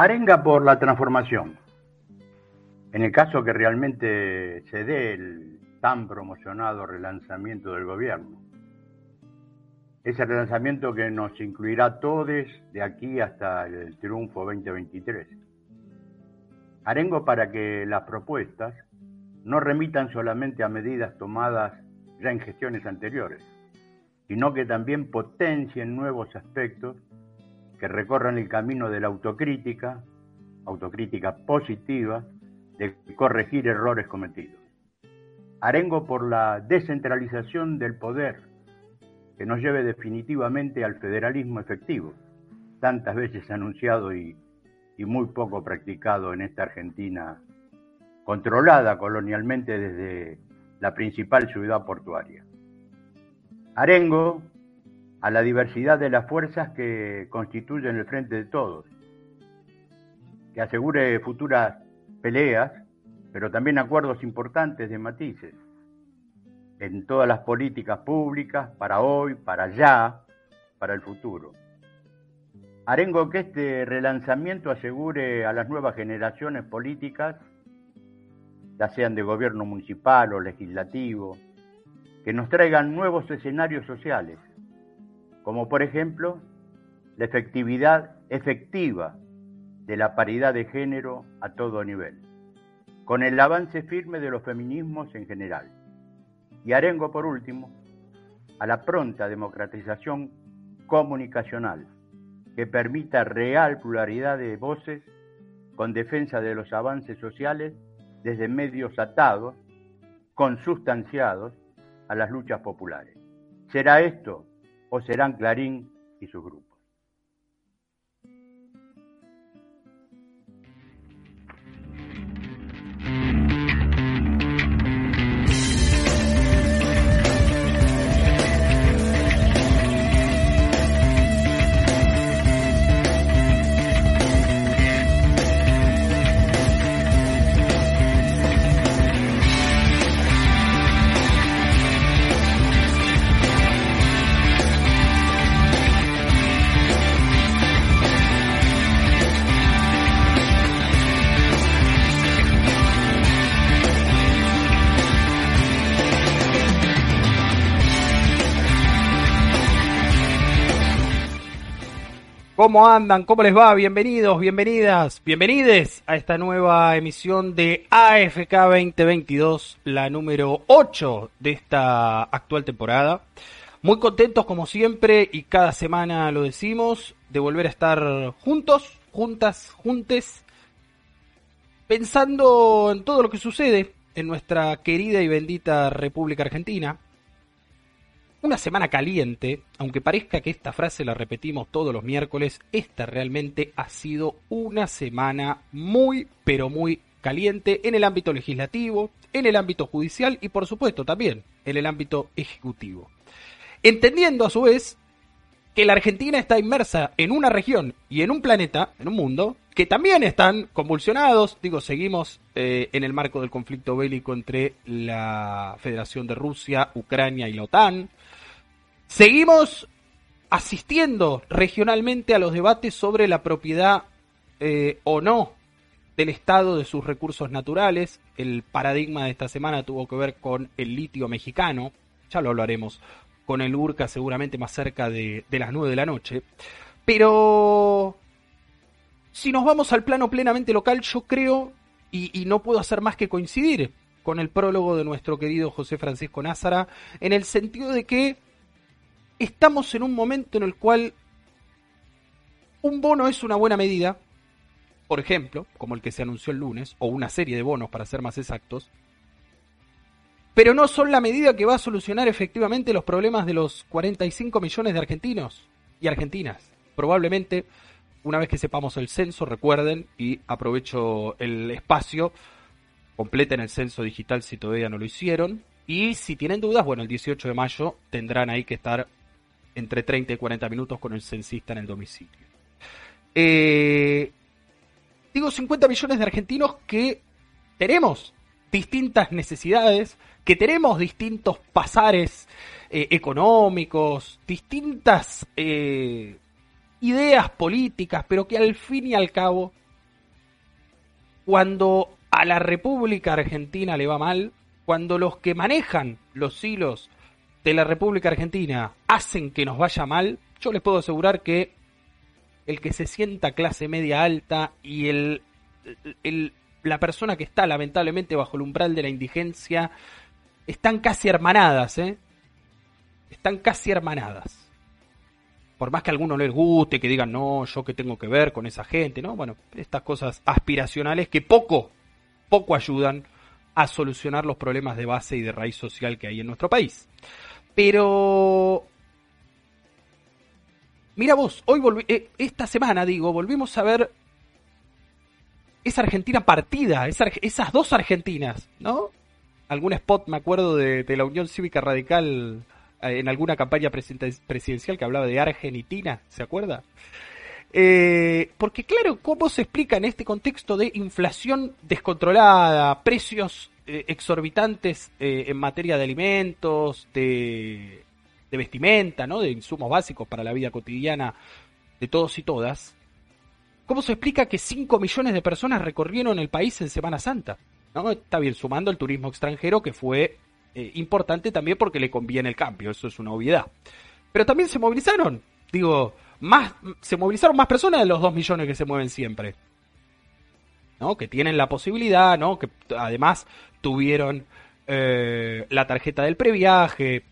Arenga por la transformación. En el caso que realmente se dé el tan promocionado relanzamiento del gobierno. Ese relanzamiento que nos incluirá a todos de aquí hasta el triunfo 2023. Arengo para que las propuestas no remitan solamente a medidas tomadas ya en gestiones anteriores, sino que también potencien nuevos aspectos que recorran el camino de la autocrítica, autocrítica positiva, de corregir errores cometidos. Arengo por la descentralización del poder, que nos lleve definitivamente al federalismo efectivo, tantas veces anunciado y, y muy poco practicado en esta Argentina controlada colonialmente desde la principal ciudad portuaria. Arengo a la diversidad de las fuerzas que constituyen el frente de todos, que asegure futuras peleas, pero también acuerdos importantes de matices en todas las políticas públicas, para hoy, para allá, para el futuro. Arengo que este relanzamiento asegure a las nuevas generaciones políticas, ya sean de gobierno municipal o legislativo, que nos traigan nuevos escenarios sociales, como por ejemplo la efectividad efectiva de la paridad de género a todo nivel, con el avance firme de los feminismos en general. Y arengo por último a la pronta democratización comunicacional que permita real pluralidad de voces con defensa de los avances sociales desde medios atados, consustanciados a las luchas populares. ¿Será esto o serán Clarín y su grupo? ¿Cómo andan? ¿Cómo les va? Bienvenidos, bienvenidas, bienvenides a esta nueva emisión de AFK 2022, la número 8 de esta actual temporada. Muy contentos como siempre y cada semana lo decimos de volver a estar juntos, juntas, juntes, pensando en todo lo que sucede en nuestra querida y bendita República Argentina una semana caliente, aunque parezca que esta frase la repetimos todos los miércoles, esta realmente ha sido una semana muy, pero muy caliente en el ámbito legislativo, en el ámbito judicial y por supuesto también en el ámbito ejecutivo. Entendiendo a su vez que la Argentina está inmersa en una región y en un planeta, en un mundo, que también están convulsionados. Digo, seguimos eh, en el marco del conflicto bélico entre la Federación de Rusia, Ucrania y la OTAN. Seguimos asistiendo regionalmente a los debates sobre la propiedad eh, o no del Estado de sus recursos naturales. El paradigma de esta semana tuvo que ver con el litio mexicano, ya lo hablaremos con el URCA seguramente más cerca de, las 9 de la noche. Pero si nos vamos al plano plenamente local, yo creo, y, y no puedo hacer más que coincidir con el prólogo de nuestro querido José Francisco Názara, en el sentido de que estamos en un momento en el cual un bono es una buena medida, por ejemplo, como el que se anunció el lunes, o una serie de bonos para ser más exactos, pero no son la medida que va a solucionar efectivamente los problemas de los 45 millones de argentinos y argentinas. Probablemente, una vez que sepamos el censo, recuerden, y aprovecho el espacio, completen el censo digital si todavía no lo hicieron, y si tienen dudas, bueno, el 18 de mayo tendrán ahí que estar entre 30 y 40 minutos con el censista en el domicilio. Eh, digo 50 millones de argentinos que tenemos distintas necesidades, que tenemos distintos pasares eh, económicos, distintas eh, ideas políticas, pero que al fin y al cabo, cuando a la República Argentina le va mal, cuando los que manejan los hilos de la República Argentina hacen que nos vaya mal, yo les puedo asegurar que el que se sienta clase media alta y el, la persona que está lamentablemente bajo el umbral de la indigencia están casi hermanadas, ¿eh? Están casi hermanadas. Por más que a alguno les guste, que digan, no, yo qué tengo que ver con esa gente, ¿no? Bueno, estas cosas aspiracionales que poco, poco ayudan a solucionar los problemas de base y de raíz social que hay en nuestro país. Pero Mira vos, hoy volví, eh, esta semana digo, volvimos a ver esa Argentina partida, esas dos Argentinas, ¿no? Algún spot, me acuerdo, de, la Unión Cívica Radical eh, en alguna campaña presidencial que hablaba de Argentina, ¿se acuerda? Eh, porque claro, ¿cómo se explica en este contexto de inflación descontrolada, precios exorbitantes en materia de alimentos, de de vestimenta, ¿no? de insumos básicos para la vida cotidiana de todos y todas, ¿cómo se explica que 5 millones de personas recorrieron el país en Semana Santa? Está bien, sumando el turismo extranjero, que fue eh, importante también porque le conviene el cambio, eso es una obviedad. Pero también se movilizaron, digo, más, se movilizaron más personas de los 2 millones que se mueven siempre. ¿no? Que tienen la posibilidad, ¿no? Que además tuvieron eh, la tarjeta del previaje,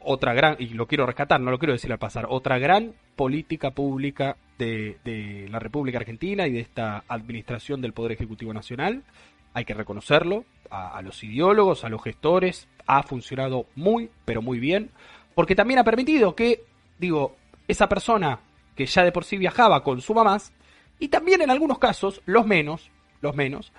otra gran, y lo quiero rescatar, no lo quiero decir al pasar, otra gran política pública de, la República Argentina y de esta administración del Poder Ejecutivo Nacional. Hay que reconocerlo, a, los ideólogos, a los gestores, ha funcionado muy, pero muy bien, porque también ha permitido que, digo, esa persona que ya de por sí viajaba consuma más, y también en algunos casos, los menos, los menos,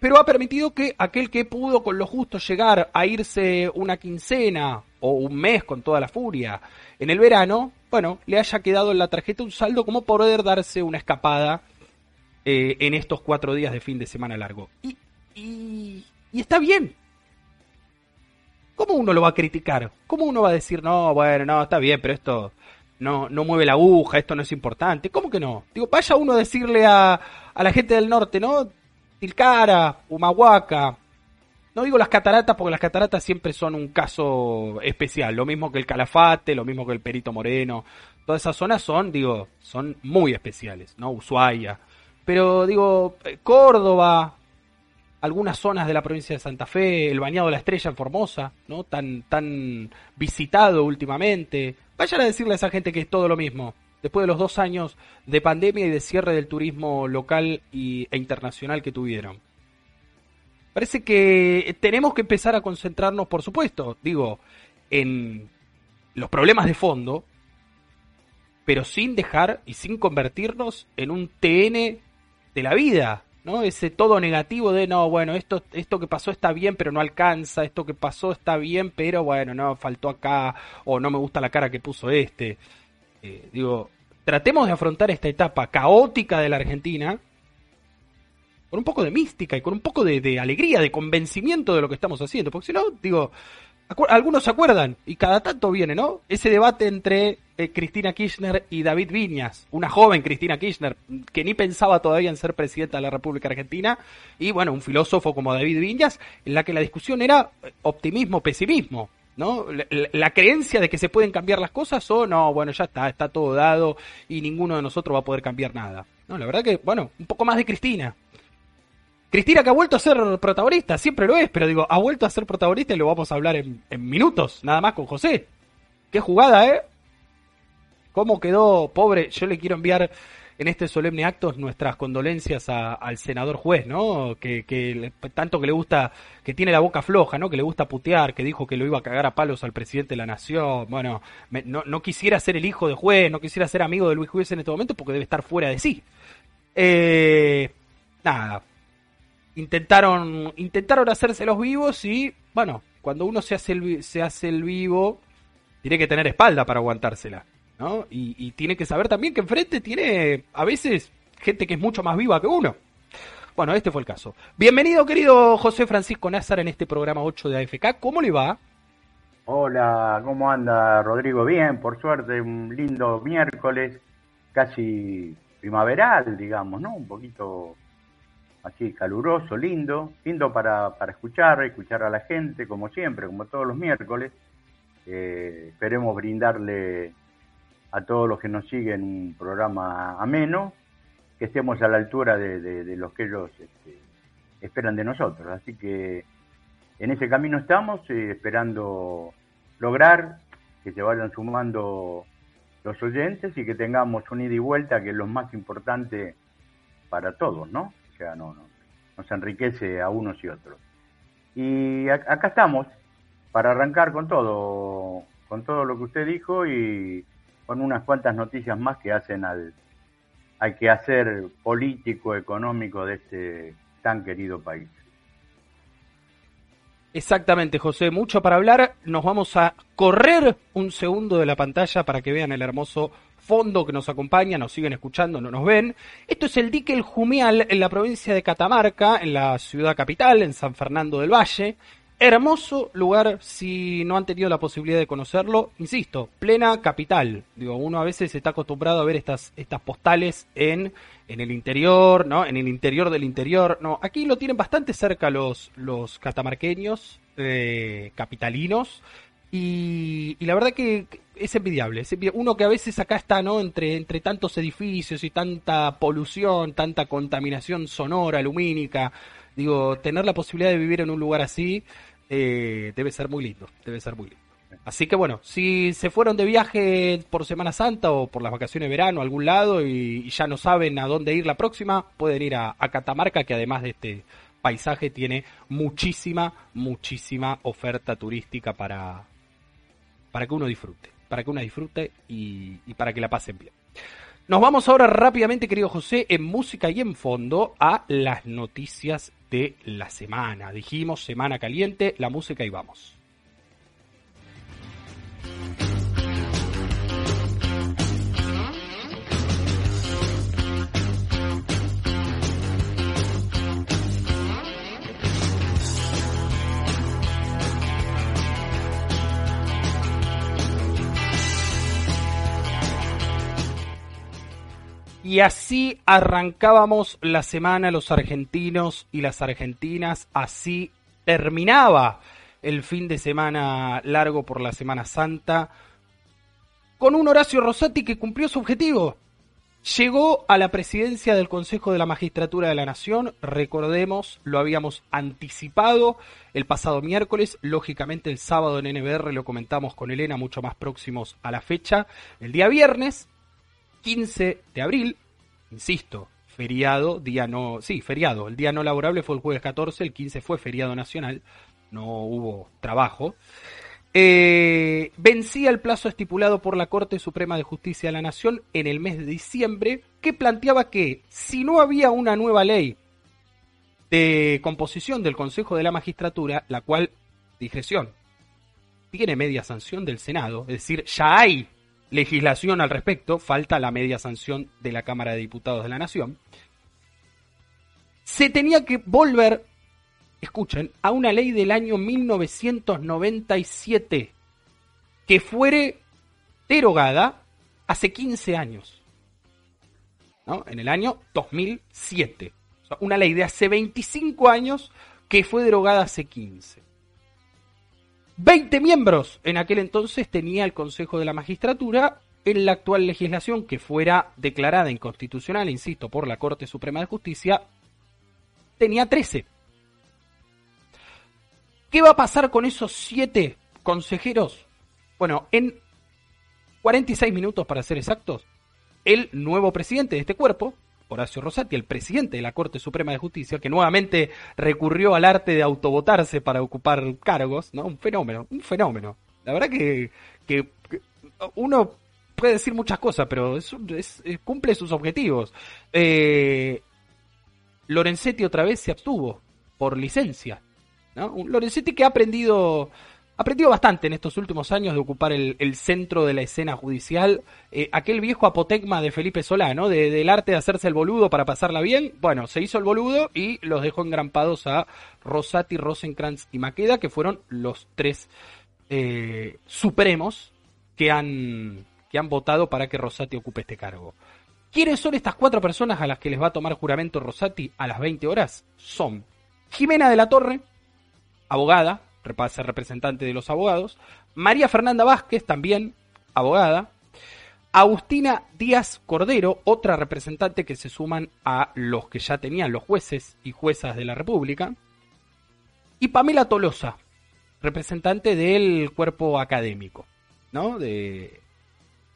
pero ha permitido que aquel que pudo con lo justo llegar a irse una quincena o un mes con toda la furia en el verano, bueno, le haya quedado en la tarjeta un saldo como poder darse una escapada eh, en estos cuatro días de fin de semana largo. Y, y está bien. ¿Cómo uno lo va a criticar? ¿Cómo uno va a decir, no, bueno, no, está bien, pero esto no, no mueve la aguja, esto no es importante? ¿Cómo que no? Digo, vaya uno a decirle a, a la gente del norte, ¿no? Tilcara, Humahuaca, no digo las cataratas porque las cataratas siempre son un caso especial, lo mismo que el Calafate, lo mismo que el Perito Moreno, todas esas zonas son, digo, son muy especiales, ¿no? Ushuaia. Pero digo, eh, Córdoba, algunas zonas de la provincia de Santa Fe, el Bañado de la Estrella en Formosa, ¿no? Tan, tan visitado últimamente. Vayan a decirle a esa gente que es todo lo mismo. Después de los dos años de pandemia y de cierre del turismo local y, e internacional que tuvieron parece que tenemos que empezar a concentrarnos, por supuesto, digo, en los problemas de fondo, pero sin dejar y sin convertirnos en un TN de la vida, ¿no? Ese todo negativo de, no, bueno, esto, esto que pasó está bien, pero no alcanza, esto que pasó está bien, pero bueno, no, faltó acá, o no me gusta la cara que puso este. Eh, digo, tratemos de afrontar esta etapa caótica de la Argentina con un poco de mística y con un poco de, alegría, de convencimiento de lo que estamos haciendo. Porque si no, digo, algunos se acuerdan, y cada tanto viene, ¿no? Ese debate entre eh, Cristina Kirchner y David Viñas, una joven Cristina Kirchner, que ni pensaba todavía en ser presidenta de la República Argentina, y bueno, un filósofo como David Viñas, en la que la discusión era eh, optimismo, pesimismo. ¿no? la, creencia de que se pueden cambiar las cosas o no, bueno, ya está, está todo dado y ninguno de nosotros va a poder cambiar nada. No, la verdad que, bueno, un poco más de Cristina, Cristina que ha vuelto a ser protagonista, siempre lo es, pero digo, ha vuelto a ser protagonista y lo vamos a hablar en, minutos, nada más con José. Qué jugada, ¿eh? ¿Cómo quedó, pobre? Yo le quiero enviar en este solemne acto nuestras condolencias al senador juez, ¿no? Que, tanto que le gusta, que tiene la boca floja, ¿no? Que le gusta putear, que dijo que lo iba a cagar a palos al presidente de la nación. Bueno, no, no, quisiera ser el hijo de juez, no quisiera ser amigo de Luis Juez en este momento porque debe estar fuera de sí. Eh, nada, intentaron, intentaron hacérselos vivos y, bueno, cuando uno se hace el, se hace el vivo, tiene que tener espalda para aguantársela, ¿no? Y, tiene que saber también que enfrente tiene a veces gente que es mucho más viva que uno. Bueno, este fue el caso. Bienvenido, querido José Francisco Názar, en este programa 8 de AFK. ¿Cómo le va? Hola, ¿cómo anda Rodrigo? Bien, por suerte, un lindo miércoles casi primaveral, digamos, ¿no? Un poquito así caluroso, lindo, lindo para, para escuchar, escuchar a la gente, como siempre, como todos los miércoles. Eh, esperemos brindarle a todos los que nos siguen un programa ameno, que estemos a la altura de, de, los que ellos este, esperan de nosotros. Así que en ese camino estamos, eh, esperando lograr que se vayan sumando los oyentes y que tengamos un ida y vuelta, que es lo más importante para todos, ¿no? O sea, no, no nos enriquece a unos y otros. Y acá estamos para arrancar con todo, con todo lo que usted dijo y con unas cuantas noticias más que hacen al, al quehacer político, económico de este tan querido país. Exactamente, José, mucho para hablar. Nos vamos a correr un segundo de la pantalla para que vean el hermoso fondo que nos acompaña, nos siguen escuchando, no nos ven. Esto es el dique El Jumial en la provincia de Catamarca, en la ciudad capital, en San Fernando del Valle. Hermoso lugar, si no han tenido la posibilidad de conocerlo, insisto, plena capital. Digo, uno a veces está acostumbrado a ver estas, estas postales en, en el interior, ¿no? En el interior del interior. No, aquí lo tienen bastante cerca los, los catamarqueños, eh, capitalinos. Y, la verdad que es envidiable, Uno que a veces acá está, ¿no? Entre, entre tantos edificios y tanta polución, tanta contaminación sonora, lumínica. Digo, tener la posibilidad de vivir en un lugar así eh, debe ser muy lindo, debe ser muy lindo. Así que bueno, si se fueron de viaje por Semana Santa o por las vacaciones de verano a algún lado y, ya no saben a dónde ir la próxima, pueden ir a, Catamarca, que además de este paisaje tiene muchísima, muchísima oferta turística para, para que uno disfrute, para que uno disfrute y, y para que la pasen bien. Nos vamos ahora rápidamente, querido José, en música y en fondo a las noticias de la semana. Dijimos semana caliente, la música y vamos. Y así arrancábamos la semana los argentinos y las argentinas, así terminaba el fin de semana largo por la Semana Santa. Con un Horacio Rosati que cumplió su objetivo. Llegó a la presidencia del Consejo de la Magistratura de la Nación, recordemos, lo habíamos anticipado el pasado miércoles, lógicamente el sábado en NBR lo comentamos con Elena mucho más próximos a la fecha, el día viernes 15 de abril, insisto, feriado, día no, sí, feriado, el día no laborable fue el jueves 14, el 15 fue feriado nacional, no hubo trabajo. Eh, vencía el plazo estipulado por la Corte Suprema de Justicia de la Nación en el mes de diciembre, que planteaba que si no había una nueva ley de composición del Consejo de la Magistratura, la cual, digresión, tiene media sanción del Senado, es decir, ya hay legislación al respecto, falta la media sanción de la Cámara de Diputados de la Nación, se tenía que volver, escuchen, a una ley del año 1997 que fuere derogada hace 15 años, ¿no? en el año 2007. una ley de hace 25 años que fue derogada hace 15. 20 miembros en aquel entonces tenía el Consejo de la Magistratura. En la actual legislación, que fuera declarada inconstitucional, insisto, por la Corte Suprema de Justicia, tenía 13. ¿Qué va a pasar con esos 7 consejeros? Bueno, en 46 minutos para ser exactos, el nuevo presidente de este cuerpo, Horacio Rosati, el presidente de la Corte Suprema de Justicia, que nuevamente recurrió al arte de autovotarse para ocupar cargos, ¿no? Un fenómeno, un fenómeno. La verdad que, que, uno puede decir muchas cosas, pero es, cumple sus objetivos. Eh, Lorenzetti otra vez se abstuvo por licencia. ¿no? Lorenzetti que ha aprendido aprendido bastante en estos últimos años de ocupar el, centro de la escena judicial. Eh, aquel viejo apotegma de Felipe Solá, ¿no? del arte de hacerse el boludo para pasarla bien. Bueno, se hizo el boludo y los dejó engrampados a Rosati, Rosenkrantz y Maqueda, que fueron los tres eh, supremos que han, que han votado para que Rosati ocupe este cargo. ¿Quiénes son estas cuatro personas a las que les va a tomar juramento Rosati a las 20 horas? Son Jimena de la Torre, abogada, ser representante de los abogados, María Fernanda Vázquez, también abogada, Agustina Díaz Cordero, otra representante que se suman a los que ya tenían los jueces y juezas de la República, y Pamela Tolosa, representante del cuerpo académico, ¿no? De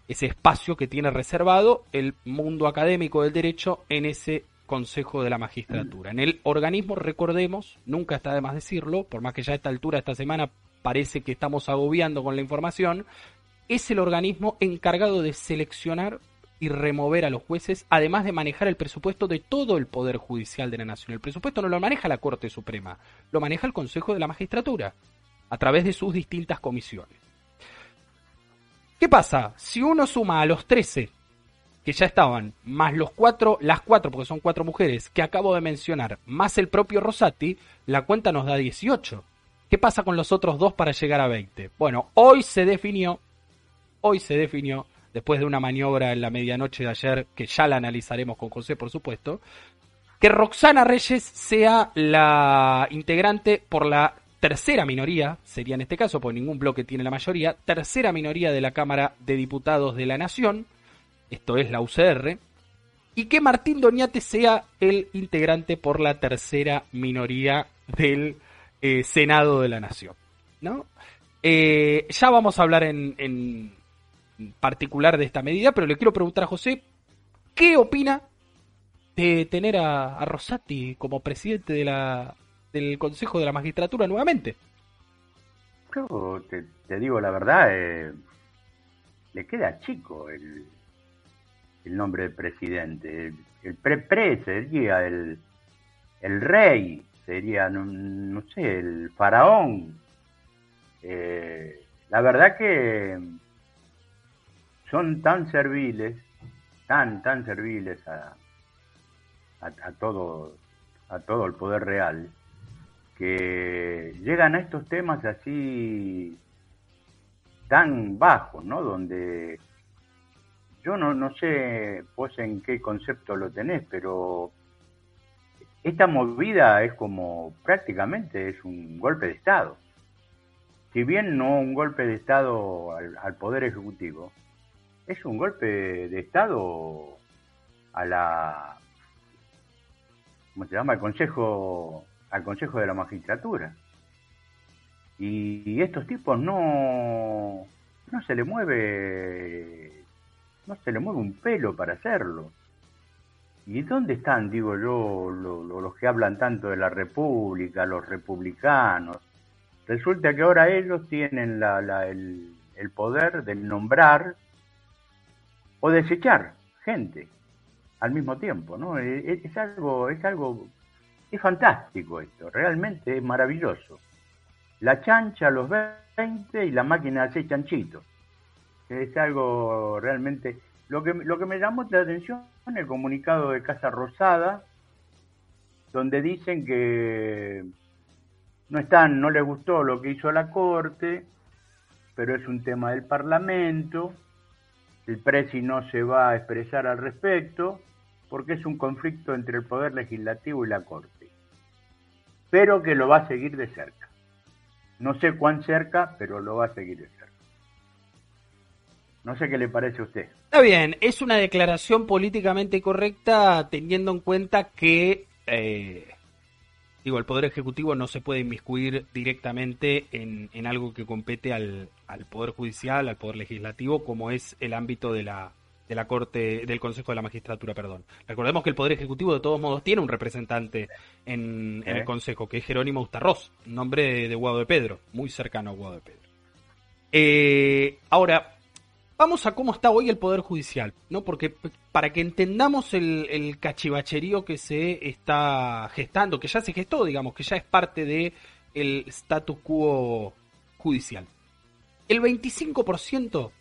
ese espacio que tiene reservado el mundo académico del derecho en ese Consejo de la Magistratura. En el organismo, recordemos, nunca está de más decirlo, por más que ya a esta altura, esta semana, parece que estamos agobiando con la información, es el organismo encargado de seleccionar y remover a los jueces, además de manejar el presupuesto de todo el Poder Judicial de la Nación. El presupuesto no lo maneja la Corte Suprema, lo maneja el Consejo de la Magistratura, a través de sus distintas comisiones. ¿Qué pasa? Si uno suma a los 13 que ya estaban, más los cuatro, las cuatro, porque son cuatro mujeres, que acabo de mencionar, más el propio Rosati, la cuenta nos da 18. ¿Qué pasa con los otros dos para llegar a 20? Bueno, hoy se definió hoy se definió, después de una maniobra en la medianoche de ayer, que ya la analizaremos con José, por supuesto, que Roxana Reyes sea la integrante por la tercera minoría, sería en este caso, porque ningún bloque tiene la mayoría, tercera minoría de la Cámara de Diputados de la Nación, esto es la UCR, y que Martín Doñate sea el integrante por la tercera minoría del eh, Senado de la Nación. ¿no? Eh, ya vamos a hablar en, particular de esta medida, pero le quiero preguntar a José, ¿qué opina de tener a, Rosati como presidente del Consejo de la Magistratura nuevamente? Yo te, digo la verdad, eh, le queda chico el, el nombre de presidente. El, pre-pre sería el, el rey, sería, no, sé, el faraón. Eh, la verdad que son tan serviles, tan, tan serviles a, a, todo, a todo el poder real, que llegan a estos temas así tan bajos, ¿no? Donde yo no, no sé pues en qué concepto lo tenés, pero esta movida es como prácticamente es un golpe de Estado. Si bien no un golpe de Estado al Poder Ejecutivo, es un golpe de Estado a la, ¿cómo se llama? Al Consejo, al Consejo de la Magistratura. Y, estos tipos no, no se le mueve, no se le mueve un pelo para hacerlo. ¿Y dónde están, digo yo, los que hablan tanto de la República, los republicanos? Resulta que ahora ellos tienen la, el, el poder de nombrar o desechar gente al mismo tiempo, ¿no? E, e, es, algo, es algo, es fantástico esto, realmente es maravilloso. La chancha a los 20 y la máquina hace chanchito. Es algo realmente... Lo que, me llamó la atención en el comunicado de Casa Rosada, donde dicen que no no les gustó lo que hizo la Corte, pero es un tema del Parlamento, el presi no se va a expresar al respecto porque es un conflicto entre el Poder Legislativo y la Corte, pero que lo va a seguir de cerca. No sé cuán cerca, pero lo va a seguir de cerca. No sé qué le parece a usted. Está bien, es una declaración políticamente correcta teniendo en cuenta que eh, digo, el Poder Ejecutivo no se puede inmiscuir directamente en, algo que compete al, Poder Judicial, al Poder Legislativo, como es el ámbito de la, de la Corte, del Consejo de la Magistratura, perdón. Recordemos que el Poder Ejecutivo de todos modos tiene un representante en, el Consejo, que es Jerónimo Ustarroz, nombre de, Guado de Pedro, muy cercano a Guado de Pedro. Eh, ahora, Vamos a cómo está hoy el Poder Judicial, ¿no? Porque para que entendamos el, cachivacherío que se está gestando, que ya se gestó, digamos, que ya es parte del el status quo judicial. El 25%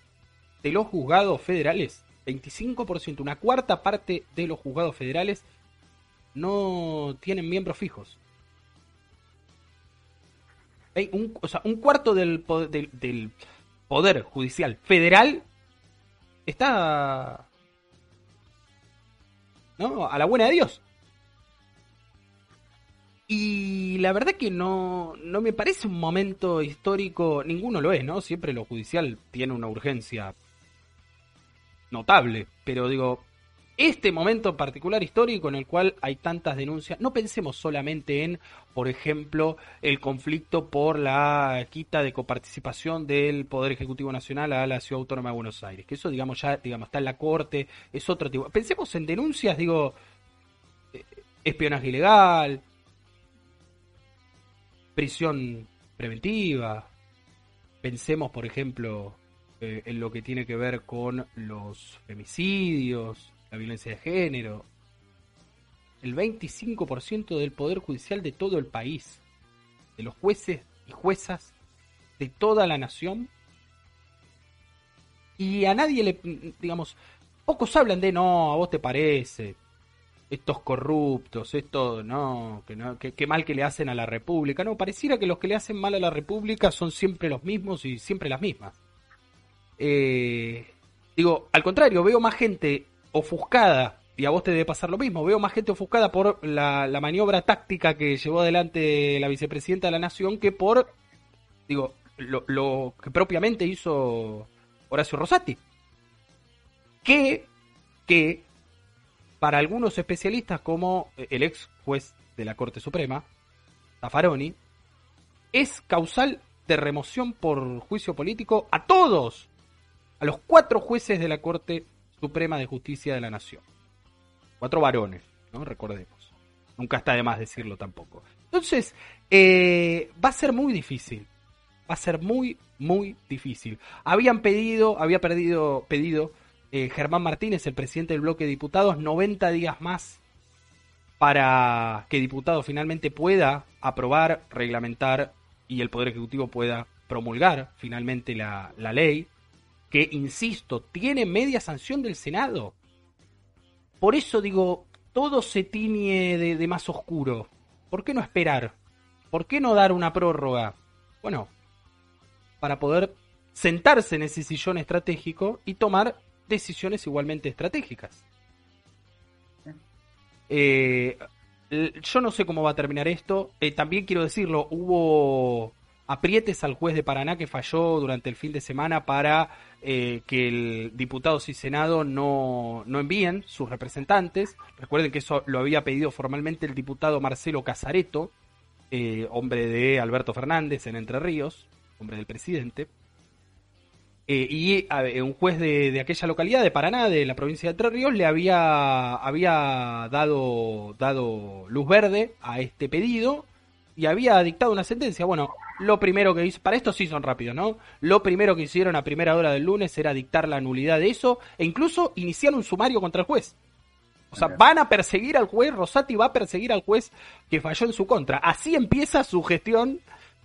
de los juzgados federales, 25%, una cuarta parte de los juzgados federales no tienen miembros fijos. Un, o sea, un cuarto del, del, del Poder Judicial Federal está ¿no? A la buena de Dios. Y la verdad que no, no me parece un momento histórico, ninguno lo es, ¿no? Siempre lo judicial tiene una urgencia notable, pero digo, este momento particular histórico en el cual hay tantas denuncias, no pensemos solamente en, por ejemplo, el conflicto por la quita de coparticipación del Poder Ejecutivo Nacional a la Ciudad Autónoma de Buenos Aires, que eso, digamos, ya digamos, está en la Corte, es otro tipo. Pensemos en denuncias, digo, eh, espionaje ilegal, prisión preventiva. Pensemos, por ejemplo, eh, en lo que tiene que ver con los femicidios, la violencia de género. El 25% del Poder Judicial de todo el país, de los jueces y juezas de toda la nación. Y a nadie le, digamos, pocos hablan de no, a vos te parece, estos corruptos, esto, no, que no, que, mal que le hacen a la República. No, pareciera que los que le hacen mal a la República son siempre los mismos y siempre las mismas. Eh, digo, al contrario, veo más gente ofuscada, y a vos te debe pasar lo mismo, veo más gente ofuscada por la, la maniobra táctica que llevó adelante la vicepresidenta de la Nación que por, digo, lo, lo que propiamente hizo Horacio Rosati. Que, que para algunos especialistas como el ex juez de la Corte Suprema, Zaffaroni, es causal de remoción por juicio político a todos, a los cuatro jueces de la Corte Suprema de Justicia de la Nación. Cuatro varones, ¿no? Recordemos. Nunca está de más decirlo tampoco. Entonces, eh, va a ser muy difícil. Va a ser muy, muy difícil. Habían pedido, había perdido, pedido eh, Germán Martínez, el presidente del bloque de diputados, 90 días más para que diputado finalmente pueda aprobar, reglamentar y el Poder Ejecutivo pueda promulgar finalmente la, ley, que, insisto, tiene media sanción del Senado. Por eso digo, todo se tiñe de, más oscuro. ¿Por qué no esperar? ¿Por qué no dar una prórroga? Bueno, para poder sentarse en ese sillón estratégico y tomar decisiones igualmente estratégicas. Eh, yo no sé cómo va a terminar esto. Eh, también quiero decirlo, hubo aprietes al juez de Paraná que falló durante el fin de semana para eh, que el diputados y senado no, no envíen sus representantes. Recuerden que eso lo había pedido formalmente el diputado Marcelo Casareto, hombre de Alberto Fernández en Entre Ríos, hombre del presidente. Eh, y un juez de, aquella localidad, de Paraná, de la provincia de Entre Ríos, le había, había dado, dado luz verde a este pedido y había dictado una sentencia. Bueno, lo primero que hizo, para esto sí son rápidos, ¿no? Lo primero que hicieron a primera hora del lunes era dictar la nulidad de eso e incluso iniciar un sumario contra el juez. O sea, van a perseguir al juez, Rosati va a perseguir al juez que falló en su contra. Así empieza su gestión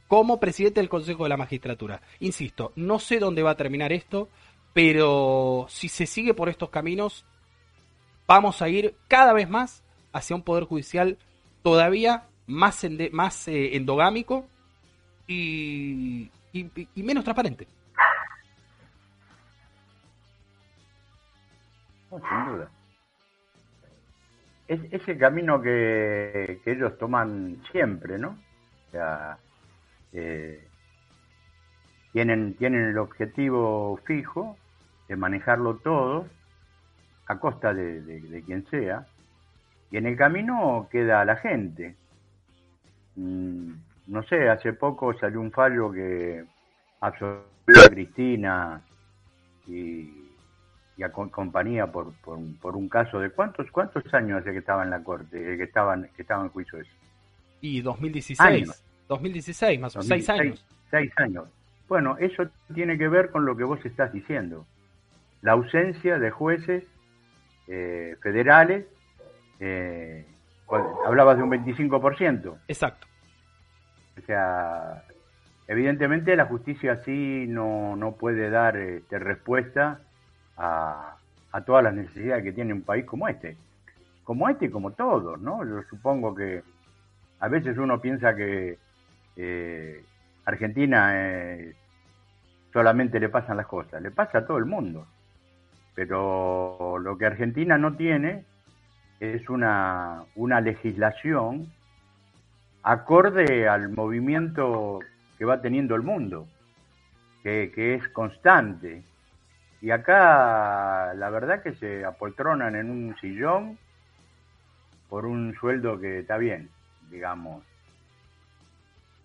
como presidente del Consejo de la Magistratura. Insisto, no sé dónde va a terminar esto, pero si se sigue por estos caminos, vamos a ir cada vez más hacia un poder judicial todavía más, más eh, endogámico y, menos transparente. sin duda. Es, ese camino que, que ellos toman siempre, ¿no? O sea, eh, tienen, tienen el objetivo fijo de manejarlo todo a costa de, quien sea, y en el camino queda la gente. Mm, no sé, hace poco salió un fallo que absolvió a Cristina y, a compañía por, por, un caso de cuántos cuántos años hace que estaba en la corte, que estaban que estaba en juicio eso. Y 2016. 2016, más o menos, seis años. Seis, años. Bueno, eso tiene que ver con lo que vos estás diciendo. La ausencia de jueces eh, federales, eh, hablabas de un 25%. Exacto. O sea, evidentemente la justicia así no, no puede dar este, respuesta a, a todas las necesidades que tiene un país como este. Como este y como todos, ¿no? Yo supongo que a veces uno piensa que eh, Argentina eh, solamente le pasan las cosas, le pasa a todo el mundo. Pero lo que Argentina no tiene es una, una legislación acorde al movimiento que va teniendo el mundo, que, que es constante. Y acá la verdad que se apoltronan en un sillón por un sueldo que está bien, digamos.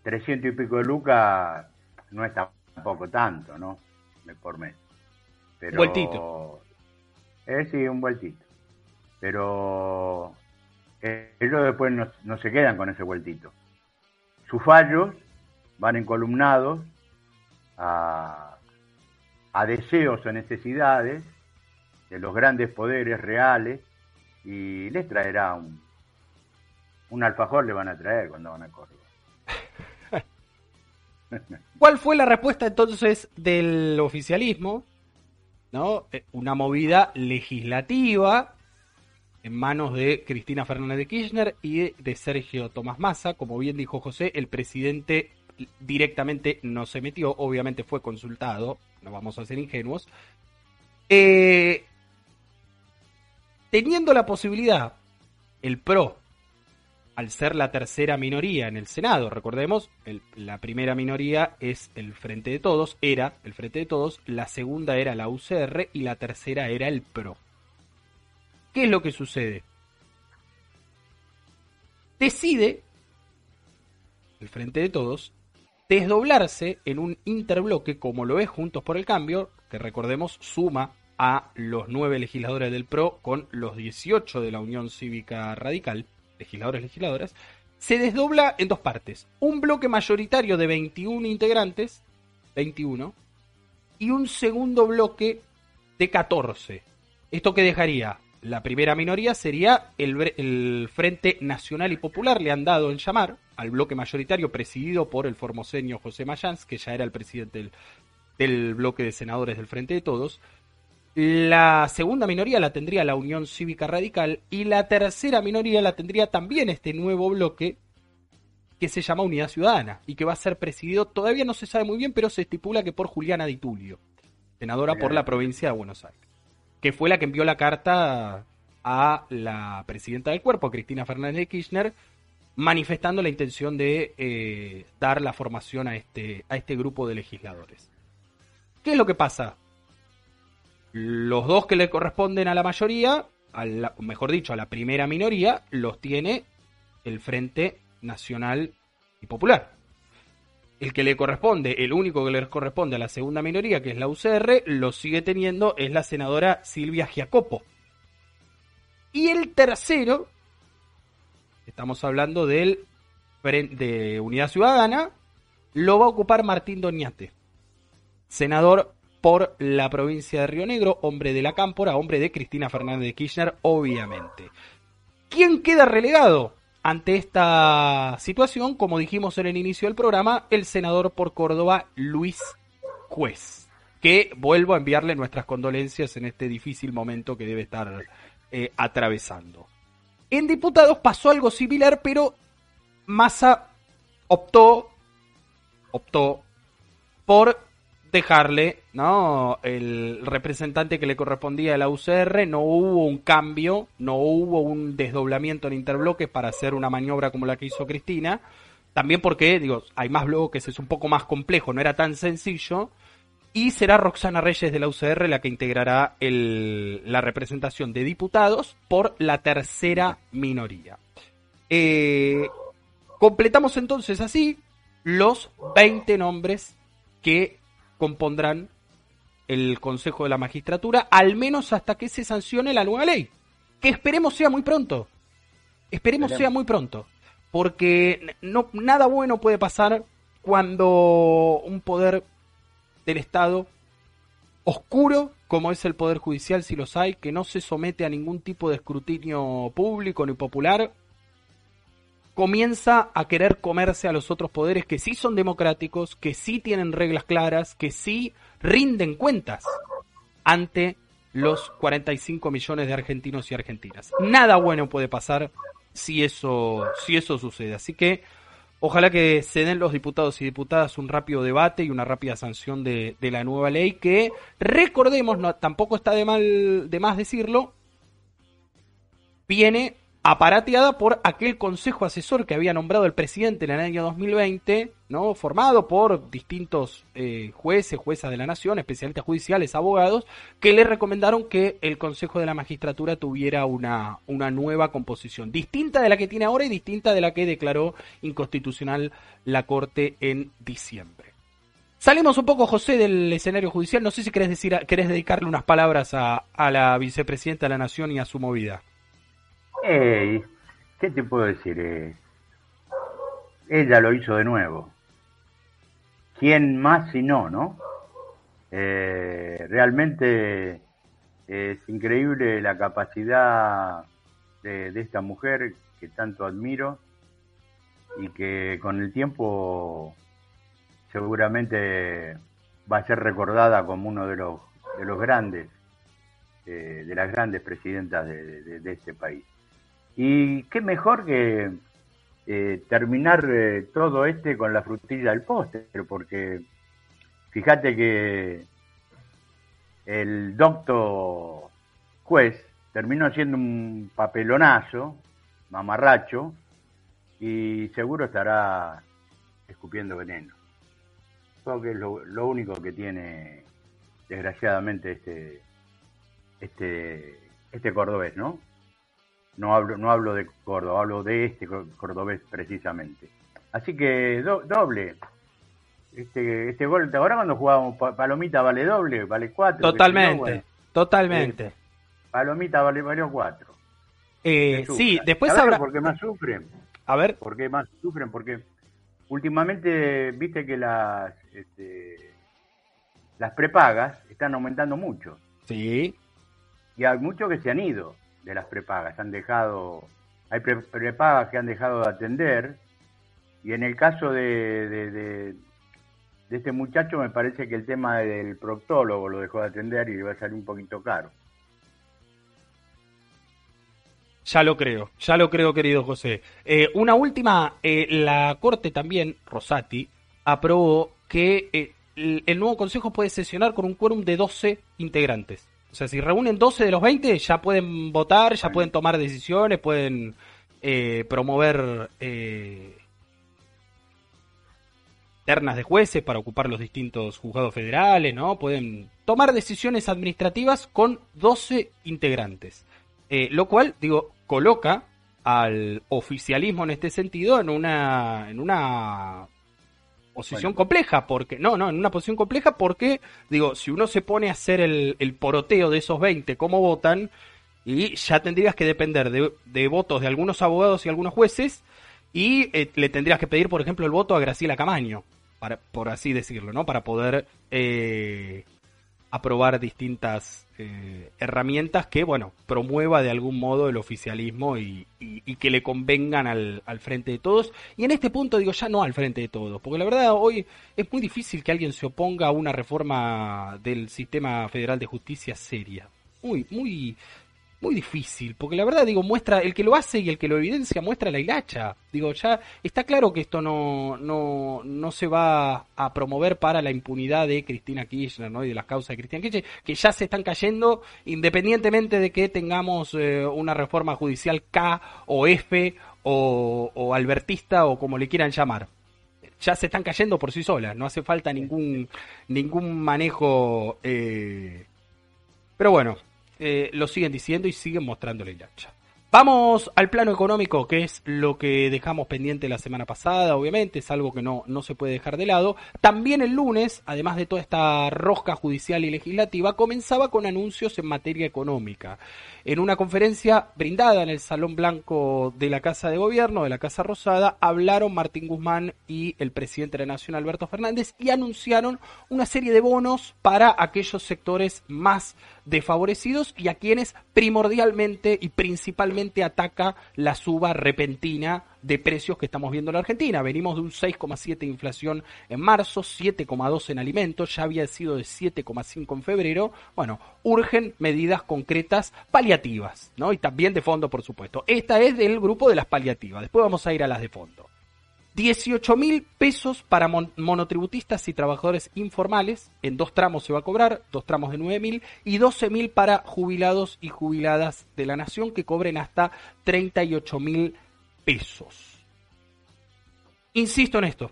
300 y pico de lucas no es tampoco tanto, ¿no? Por mes. Pero, vueltito. Eh, sí, un vueltito. Pero eh, ellos después no, se quedan con ese vueltito. Sus fallos van encolumnados a, a deseos o necesidades de los grandes poderes reales y les traerá un, un alfajor, le van a traer cuando van a Córdoba. ¿Cuál fue la respuesta entonces del oficialismo? ¿No? Eh, una movida legislativa en manos de Cristina Fernández de Kirchner y de Sergio Tomás Massa. Como bien dijo José, el presidente directamente no se metió, obviamente fue consultado, no vamos a ser ingenuos. Eh, teniendo la posibilidad, el PRO, al ser la tercera minoría en el Senado, recordemos, la primera minoría es el Frente de Todos, era el Frente de Todos, la segunda era la UCR y la tercera era el PRO. ¿Qué es lo que sucede? Decide el Frente de Todos desdoblarse en un interbloque como lo es Juntos por el Cambio, que recordemos suma a los nueve legisladores del PRO con los 18 de la Unión Cívica Radical, legisladores legisladoras, se desdobla en dos partes. Un bloque mayoritario de 21 integrantes, 21, y un segundo bloque de 14. ¿Esto que dejaría? La primera minoría sería el, Frente Nacional y Popular, le han dado en llamar al bloque mayoritario presidido por el formoseño José Mayans, que ya era el presidente del, bloque de senadores del Frente de Todos. La segunda minoría la tendría la Unión Cívica Radical y la tercera minoría la tendría también este nuevo bloque que se llama Unidad Ciudadana y que va a ser presidido, todavía no se sabe muy bien, pero se estipula que por Juliana Di Tulio, senadora por la provincia de Buenos Aires que fue la que envió la carta a la presidenta del cuerpo, Cristina Fernández de Kirchner, manifestando la intención de eh, dar la formación a este, a este grupo de legisladores. ¿Qué es lo que pasa? Los dos que le corresponden a la mayoría, mejor dicho, a la primera minoría, los tiene el Frente Nacional y Popular el que le corresponde, el único que le corresponde a la segunda minoría, que es la UCR, lo sigue teniendo, es la senadora Silvia Giacopo. Y el tercero, estamos hablando del de Unidad Ciudadana, lo va a ocupar Martín Doñate, senador por la provincia de Río Negro, hombre de la Cámpora, hombre de Cristina Fernández de Kirchner, obviamente. ¿Quién queda relegado? Ante esta situación, como dijimos en el inicio del programa, el senador por Córdoba, Luis Juez, que vuelvo a enviarle nuestras condolencias en este difícil momento que debe estar eh, atravesando. En diputados pasó algo similar, pero Massa optó, optó por dejarle, ¿no? El representante que le correspondía a la UCR, no hubo un cambio, no hubo un desdoblamiento en interbloques para hacer una maniobra como la que hizo Cristina. También porque, digo, hay más bloques, es un poco más complejo, no era tan sencillo. Y será Roxana Reyes de la UCR la que integrará el, la representación de diputados por la tercera minoría. Eh, completamos entonces así los 20 nombres que compondrán el Consejo de la Magistratura, al menos hasta que se sancione la nueva ley. Que esperemos sea muy pronto. Esperemos, sea muy pronto. Porque no, nada bueno puede pasar cuando un poder del Estado oscuro, como es el Poder Judicial, si los hay, que no se somete a ningún tipo de escrutinio público ni popular, comienza a querer comerse a los otros poderes que sí son democráticos, que sí tienen reglas claras, que sí rinden cuentas ante los 45 millones de argentinos y argentinas. Nada bueno puede pasar si eso, si eso sucede. Así que ojalá que se den los diputados y diputadas un rápido debate y una rápida sanción de, de la nueva ley que, recordemos, no, tampoco está de, mal, de más decirlo, viene aparateada por aquel consejo asesor que había nombrado el presidente en el año 2020, ¿no? formado por distintos eh, jueces, juezas de la nación, especialistas judiciales, abogados, que le recomendaron que el Consejo de la Magistratura tuviera una, una nueva composición, distinta de la que tiene ahora y distinta de la que declaró inconstitucional la Corte en diciembre. Salimos un poco, José, del escenario judicial. No sé si querés, decir, dedicarle unas palabras a la vicepresidenta de la Nación y a su movida. Hey, ¿Qué te puedo decir? Eh, ella lo hizo de nuevo. ¿Quién más si no, no? Eh, realmente es increíble la capacidad de, esta mujer que tanto admiro y que con el tiempo seguramente va a ser recordada como uno de los de los grandes eh, de las grandes presidentas de este país y qué mejor que eh, terminar eh, todo este con la frutilla del póster, porque fíjate que el doctor juez terminó haciendo un papelonazo, mamarracho, y seguro estará escupiendo veneno. Creo que es lo, lo único que tiene, desgraciadamente, este, este, este cordobés, ¿no? No hablo, no hablo de Córdoba, hablo de este cordobés precisamente. Así que doble. Este, este gol, ahora cuando jugábamos Palomita vale doble, vale cuatro. Totalmente, totalmente. Eh, Palomita vale, valió cuatro. Eh, sí, después habrá... ¿Por qué más sufren? A ver. ¿Por qué más sufren? Porque últimamente viste que las, este, las prepagas están aumentando mucho. Sí. Y hay muchos que se han ido de las prepagas. Han dejado, hay prepagas que han dejado de atender y en el caso de, de, este muchacho me parece que el tema del proctólogo lo dejó de atender y le va a salir un poquito caro. Ya lo creo, ya lo creo, querido José. Eh, una última, eh, la Corte también, Rosati, aprobó que eh, el nuevo Consejo puede sesionar con un quórum de 12 integrantes. O sea, si reúnen 12 de los 20, ya pueden votar, ya pueden tomar decisiones, pueden eh, promover eh, ternas de jueces para ocupar los distintos juzgados federales, ¿no? Pueden tomar decisiones administrativas con 12 integrantes. Eh, lo cual, digo, coloca al oficialismo en este sentido en una, en una posición compleja, porque, no, no, en una posición compleja porque, digo, si uno se pone a hacer el, poroteo de esos 20, cómo votan, y ya tendrías que depender de, de votos de algunos abogados y algunos jueces, y eh, le tendrías que pedir, por ejemplo, el voto a Graciela Camaño, para, por así decirlo, ¿no? Para poder eh, aprobar distintas eh, herramientas que, bueno, promueva de algún modo el oficialismo y, que le convengan al, al, frente de todos. Y en este punto digo ya no al frente de todos, porque la verdad hoy es muy difícil que alguien se oponga a una reforma del sistema federal de justicia seria. Muy, muy, muy difícil, porque la verdad, digo, muestra, el que lo hace y el que lo evidencia muestra la hilacha. Digo, ya está claro que esto no, no, no se va a promover para la impunidad de Cristina Kirchner, ¿no? Y de las causas de Cristina Kirchner, que ya se están cayendo independientemente de que tengamos eh, una reforma judicial K o F o, o albertista o como le quieran llamar ya se están cayendo por sí solas, no hace falta ningún, ningún manejo. Eh... Pero bueno, eh, lo siguen diciendo y siguen mostrando la hilacha. Vamos al plano económico, que es lo que dejamos pendiente la semana pasada, obviamente, es algo que no, no se puede dejar de lado. También el lunes, además de toda esta rosca judicial y legislativa, comenzaba con anuncios en materia económica. En una conferencia brindada en el Salón Blanco de la Casa de Gobierno, de la Casa Rosada, hablaron Martín Guzmán y el presidente de la Nación, Alberto Fernández, y anunciaron una serie de bonos para aquellos sectores más desfavorecidos y a quienes primordialmente y principalmente ataca la suba repentina de precios que estamos viendo en la Argentina. Venimos de un 6,7 de inflación en marzo, 7,2 en alimentos, ya había sido de 7,5 en febrero. Bueno, urgen medidas concretas paliativas, ¿no? Y también de fondo, por supuesto. Esta es del grupo de las paliativas. Después vamos a ir a las de fondo. 18 mil pesos para monotributistas y trabajadores informales, en dos tramos se va a cobrar, dos tramos de 9 mil, y 12 mil para jubilados y jubiladas de la nación que cobren hasta 38 mil pesos. Insisto en esto,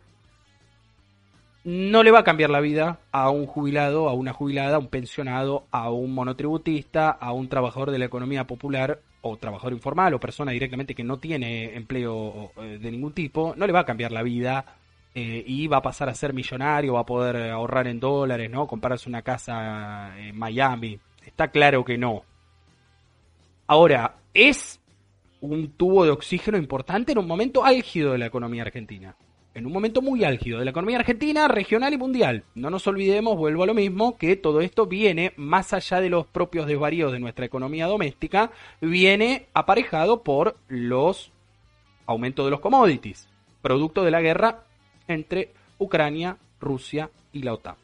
no le va a cambiar la vida a un jubilado, a una jubilada, a un pensionado, a un monotributista, a un trabajador de la economía popular o trabajador informal o persona directamente que no tiene empleo eh, de ningún tipo, no le va a cambiar la vida eh, y va a pasar a ser millonario, va a poder ahorrar en dólares, ¿no? Comprarse una casa en Miami. Está claro que no. Ahora, es un tubo de oxígeno importante en un momento álgido de la economía argentina en un momento muy álgido de la economía argentina, regional y mundial. No nos olvidemos, vuelvo a lo mismo, que todo esto viene más allá de los propios desvaríos de nuestra economía doméstica, viene aparejado por los aumentos de los commodities, producto de la guerra entre Ucrania, Rusia y la OTAN.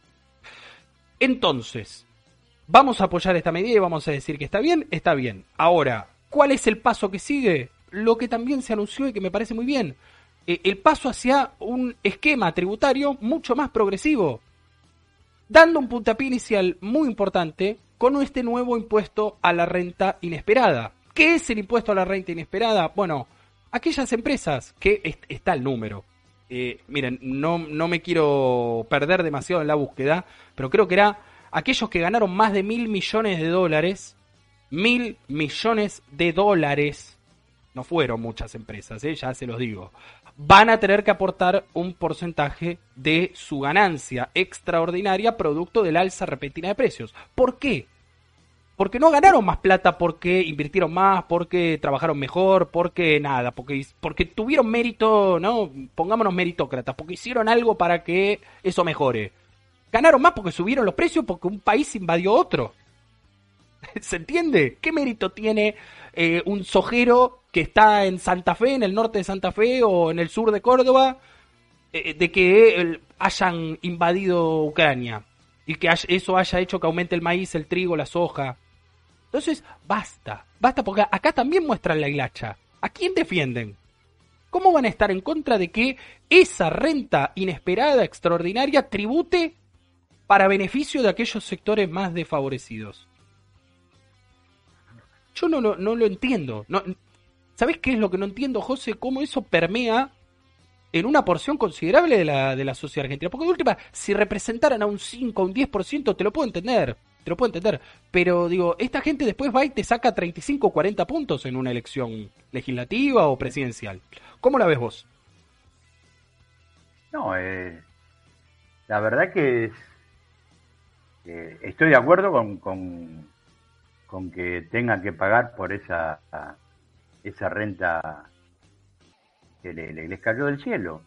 Entonces, vamos a apoyar esta medida y vamos a decir que está bien, está bien. Ahora, ¿cuál es el paso que sigue? Lo que también se anunció y que me parece muy bien eh, el paso hacia un esquema tributario mucho más progresivo, dando un puntapié inicial muy importante con este nuevo impuesto a la renta inesperada. ¿Qué es el impuesto a la renta inesperada? Bueno, aquellas empresas que está el número. Eh, miren, no, no me quiero perder demasiado en la búsqueda, pero creo que era aquellos que ganaron más de mil millones de dólares, mil millones de dólares, no fueron muchas empresas, ¿eh? ya se los digo, van a tener que aportar un porcentaje de su ganancia extraordinaria producto del alza repentina de precios. ¿Por qué? Porque no ganaron más plata porque invirtieron más, porque trabajaron mejor, porque nada, porque, porque tuvieron mérito, ¿no? Pongámonos meritócratas, porque hicieron algo para que eso mejore. Ganaron más porque subieron los precios porque un país invadió otro. ¿Se entiende? ¿Qué mérito tiene eh, un sojero que está en Santa Fe, en el norte de Santa Fe o en el sur de Córdoba, eh, de que hayan invadido Ucrania y que eso haya hecho que aumente el maíz, el trigo, la soja. Entonces, basta, basta, porque acá también muestran la hilacha. ¿A quién defienden? ¿Cómo van a estar en contra de que esa renta inesperada, extraordinaria, tribute para beneficio de aquellos sectores más desfavorecidos? Yo no, lo entiendo. No, ¿Sabes qué es lo que no entiendo, José? ¿Cómo eso permea en una porción considerable de la, de la sociedad argentina? Porque de última, si representaran a un 5, a un 10%, te lo puedo entender. Te lo puedo entender. Pero digo, esta gente después va y te saca 35 o 40 puntos en una elección legislativa o presidencial. ¿Cómo la ves vos? No, eh, la verdad que estoy de acuerdo con, con, con que tengan que pagar por esa esa renta que les cayó del cielo.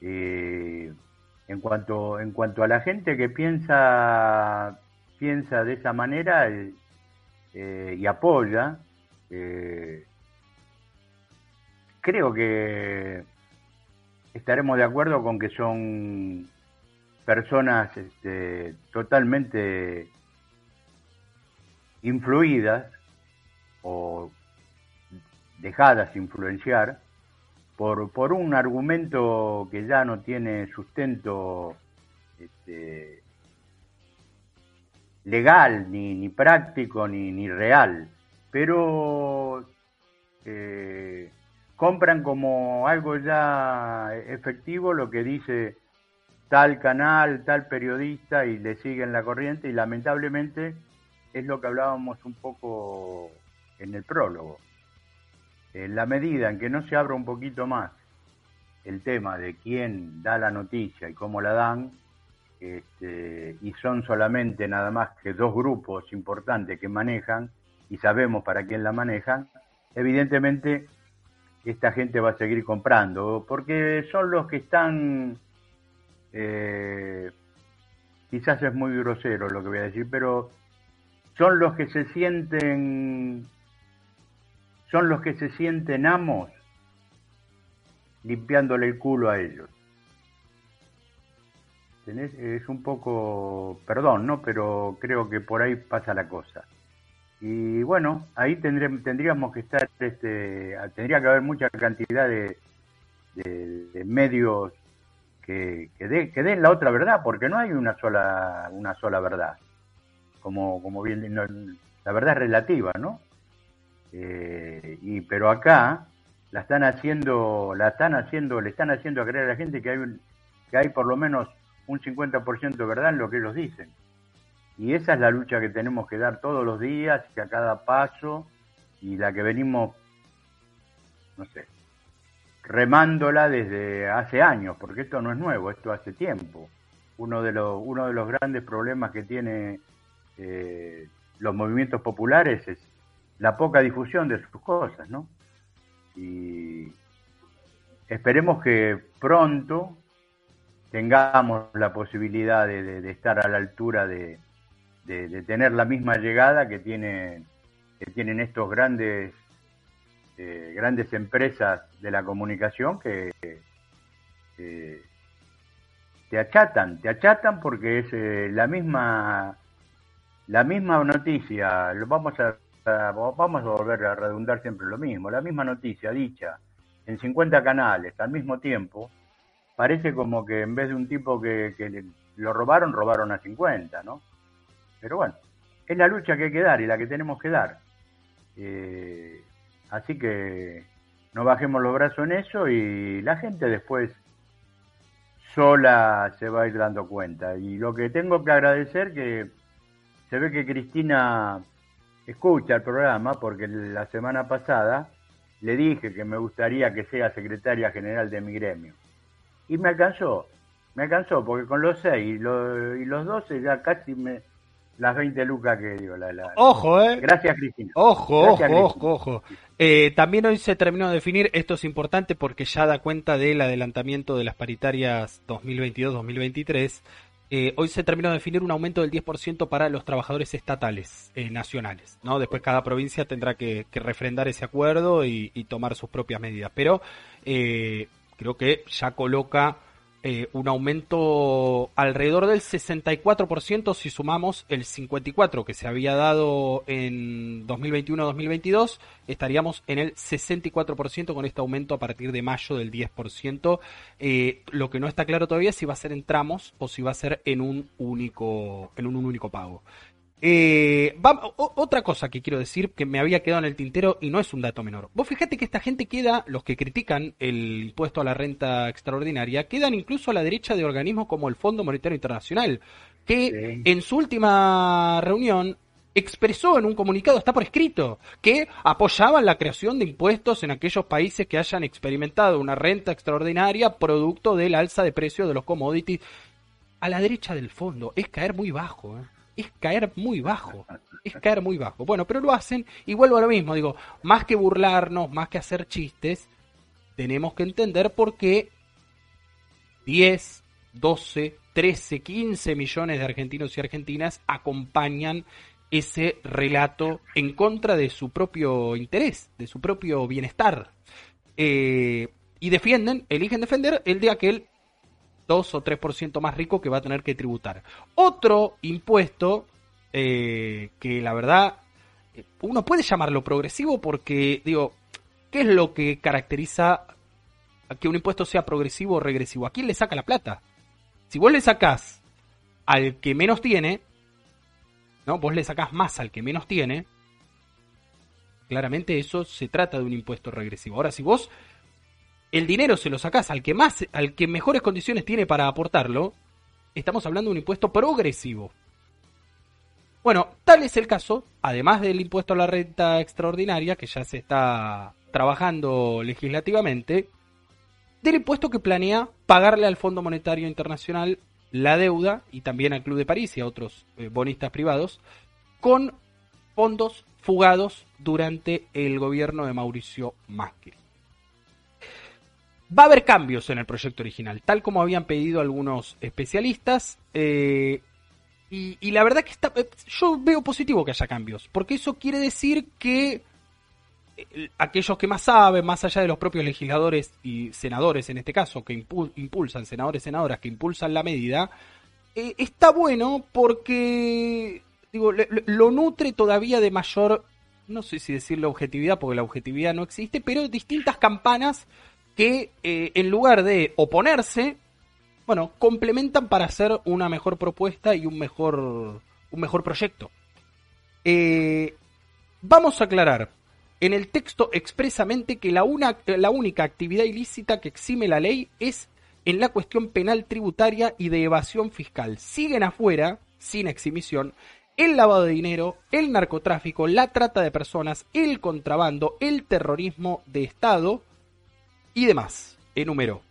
Eh, en cuanto en cuanto a la gente que piensa piensa de esa manera eh, y apoya eh, creo que estaremos de acuerdo con que son personas este, totalmente influidas o dejadas influenciar por, por un argumento que ya no tiene sustento este, legal, ni, ni práctico, ni, ni real, pero eh, compran como algo ya efectivo lo que dice tal canal, tal periodista y le siguen la corriente y lamentablemente es lo que hablábamos un poco en el prólogo. En la medida en que no se abra un poquito más el tema de quién da la noticia y cómo la dan, este, y son solamente nada más que dos grupos importantes que manejan, y sabemos para quién la manejan, evidentemente esta gente va a seguir comprando, porque son los que están, eh, quizás es muy grosero lo que voy a decir, pero son los que se sienten son los que se sienten amos limpiándole el culo a ellos. Es un poco, perdón, ¿no? Pero creo que por ahí pasa la cosa. Y bueno, ahí tendríamos que estar, este, tendría que haber mucha cantidad de, de, medios que, que, den la otra verdad, porque no hay una sola, una sola verdad. Como, como bien, la verdad es relativa, ¿no? Eh, y, pero acá la están haciendo, la están haciendo, le están haciendo a creer a la gente que hay, que hay por lo menos un 50% de verdad en lo que ellos dicen. Y esa es la lucha que tenemos que dar todos los días, que a cada paso, y la que venimos, no sé, remándola desde hace años, porque esto no es nuevo, esto hace tiempo. Uno de los, uno de los grandes problemas que tiene eh, los movimientos populares es la poca difusión de sus cosas, ¿no? Y esperemos que pronto tengamos la posibilidad de, estar a la altura de, tener la misma llegada que, tiene, que tienen estos grandes, eh, grandes empresas de la comunicación que te achatan, te achatan porque es eh, la misma la misma noticia, vamos a, vamos a volver a redundar siempre lo mismo, la misma noticia dicha en 50 canales al mismo tiempo, parece como que en vez de un tipo que, lo robaron, robaron a 50, ¿no? Pero bueno, es la lucha que hay que dar y la que tenemos que dar. Eh, así que no bajemos los brazos en eso y la gente después sola se va a ir dando cuenta. Y lo que tengo que agradecer que se ve que Cristina escucha el programa porque la semana pasada le dije que me gustaría que sea secretaria general de mi gremio. Y me alcanzó, me alcanzó, porque con los seis y los, y los 12 ya casi me, las 20 lucas que digo. La, la... Ojo, ¿eh? Gracias, Cristina. Ojo, ojo, ojo, ojo, eh, también hoy se terminó de definir, esto es importante porque ya da cuenta del adelantamiento de las paritarias 2022-2023. Eh, hoy se terminó de definir un aumento del 10% para los trabajadores estatales eh, nacionales. ¿no? Después cada provincia tendrá que, refrendar ese acuerdo y, tomar sus propias medidas. Pero eh, creo que ya coloca eh, un aumento alrededor del 64% si sumamos el 54% que se había dado en 2021-2022, estaríamos en el 64% con este aumento a partir de mayo del 10%. Eh, lo que no está claro todavía es si va a ser en tramos o si va a ser en un único, en un único pago. Eh, otra cosa que quiero decir que me había quedado en el tintero y no es un dato menor. Vos fíjate que esta gente queda, los que critican el impuesto a la renta extraordinaria, quedan incluso a la derecha de organismos como el Fondo Monetario Internacional, que en su última reunión expresó en un comunicado, está por escrito, que apoyaban la creación de impuestos en aquellos países que hayan experimentado una renta extraordinaria producto del alza de precios de los commodities. A la derecha del fondo es caer muy bajo. ¿eh? Es caer muy bajo. Es caer muy bajo. Bueno, pero lo hacen y vuelvo a lo mismo. Digo, más que burlarnos, más que hacer chistes, tenemos que entender por qué 10, 12, 13, 15 millones de argentinos y argentinas acompañan ese relato en contra de su propio interés, de su propio bienestar. Eh, y defienden, eligen defender el día que él 2 o 3% más rico que va a tener que tributar. Otro impuesto eh, que la verdad eh, uno puede llamarlo progresivo porque, digo, ¿qué es lo que caracteriza a que un impuesto sea progresivo o regresivo? ¿A quién le saca la plata? Si vos le sacás al que menos tiene, ¿no? Vos le sacás más al que menos tiene, claramente eso se trata de un impuesto regresivo. Ahora, si vos el dinero se lo sacás al que más, al que mejores condiciones tiene para aportarlo, estamos hablando de un impuesto progresivo. Bueno, tal es el caso, además del impuesto a la renta extraordinaria, que ya se está trabajando legislativamente, del impuesto que planea pagarle al Fondo Monetario Internacional la deuda y también al Club de París y a otros eh, bonistas privados con fondos fugados durante el gobierno de Mauricio Macri. Va a haber cambios en el proyecto original, tal como habían pedido algunos especialistas. Eh, y, la verdad que está, eh, yo veo positivo que haya cambios, porque eso quiere decir que eh, aquellos que más saben, más allá de los propios legisladores y senadores en este caso, que impulsan, senadores, senadoras, que impulsan la medida, está bueno porque digo, lo nutre todavía de mayor, no sé si decirle objetividad, porque la objetividad no existe, pero distintas campanas que eh, en lugar de oponerse, bueno, complementan para hacer una mejor propuesta y un mejor, un mejor proyecto. Eh, vamos a aclarar en el texto expresamente que la, una, la única actividad ilícita que exime la ley es en la cuestión penal tributaria y de evasión fiscal. Siguen afuera, sin exhibición, el lavado de dinero, el narcotráfico, la trata de personas, el contrabando, el terrorismo de Estado y demás. Enumeró.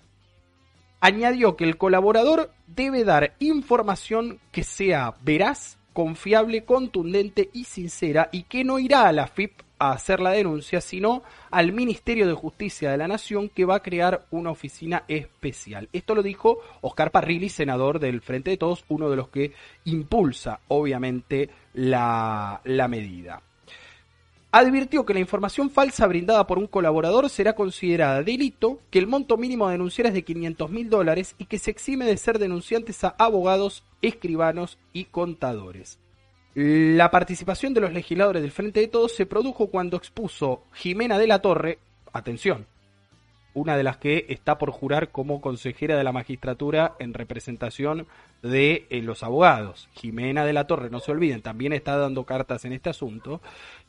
Añadió que el colaborador debe dar información que sea veraz, confiable, contundente y sincera y que no irá a la FIP a hacer la denuncia, sino al Ministerio de Justicia de la Nación que va a crear una oficina especial. Esto lo dijo Oscar Parrilli, senador del Frente de Todos, uno de los que impulsa, obviamente, la, la medida advirtió que la información falsa brindada por un colaborador será considerada delito, que el monto mínimo a denunciar es de 500 mil dólares y que se exime de ser denunciantes a abogados, escribanos y contadores. La participación de los legisladores del Frente de Todos se produjo cuando expuso Jimena de la Torre, atención, una de las que está por jurar como consejera de la magistratura en representación de eh, los abogados. Jimena de la Torre, no se olviden, también está dando cartas en este asunto.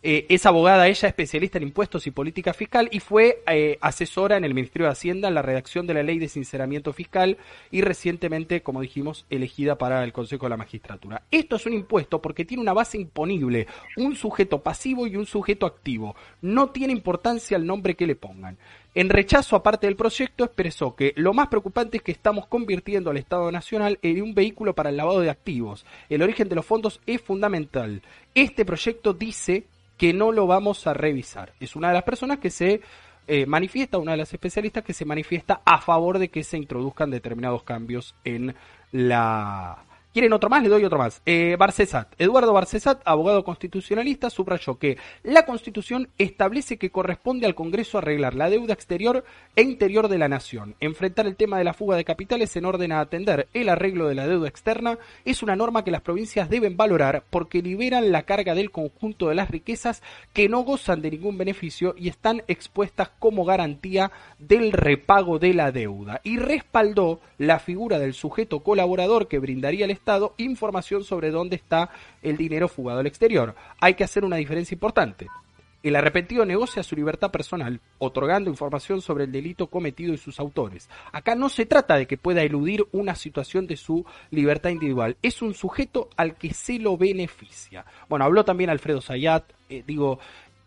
Eh, es abogada, ella especialista en impuestos y política fiscal y fue eh, asesora en el Ministerio de Hacienda en la redacción de la ley de sinceramiento fiscal y recientemente, como dijimos, elegida para el Consejo de la Magistratura. Esto es un impuesto porque tiene una base imponible, un sujeto pasivo y un sujeto activo. No tiene importancia el nombre que le pongan. En rechazo aparte del proyecto expresó que lo más preocupante es que estamos convirtiendo al Estado Nacional en un vehículo para el lavado de activos. El origen de los fondos es fundamental. Este proyecto dice que no lo vamos a revisar. Es una de las personas que se eh, manifiesta, una de las especialistas que se manifiesta a favor de que se introduzcan determinados cambios en la ¿Quieren otro más? Le doy otro más. Eh, Barcesat. Eduardo Barcesat, abogado constitucionalista, subrayó que la Constitución establece que corresponde al Congreso arreglar la deuda exterior e interior de la nación. Enfrentar el tema de la fuga de capitales en orden a atender el arreglo de la deuda externa es una norma que las provincias deben valorar porque liberan la carga del conjunto de las riquezas que no gozan de ningún beneficio y están expuestas como garantía del repago de la deuda. Y respaldó la figura del sujeto colaborador que brindaría el Estado información sobre dónde está el dinero fugado al exterior. Hay que hacer una diferencia importante. El arrepentido negocia su libertad personal, otorgando información sobre el delito cometido y sus autores. Acá no se trata de que pueda eludir una situación de su libertad individual, es un sujeto al que se lo beneficia. Bueno, habló también Alfredo Sayat, eh, digo,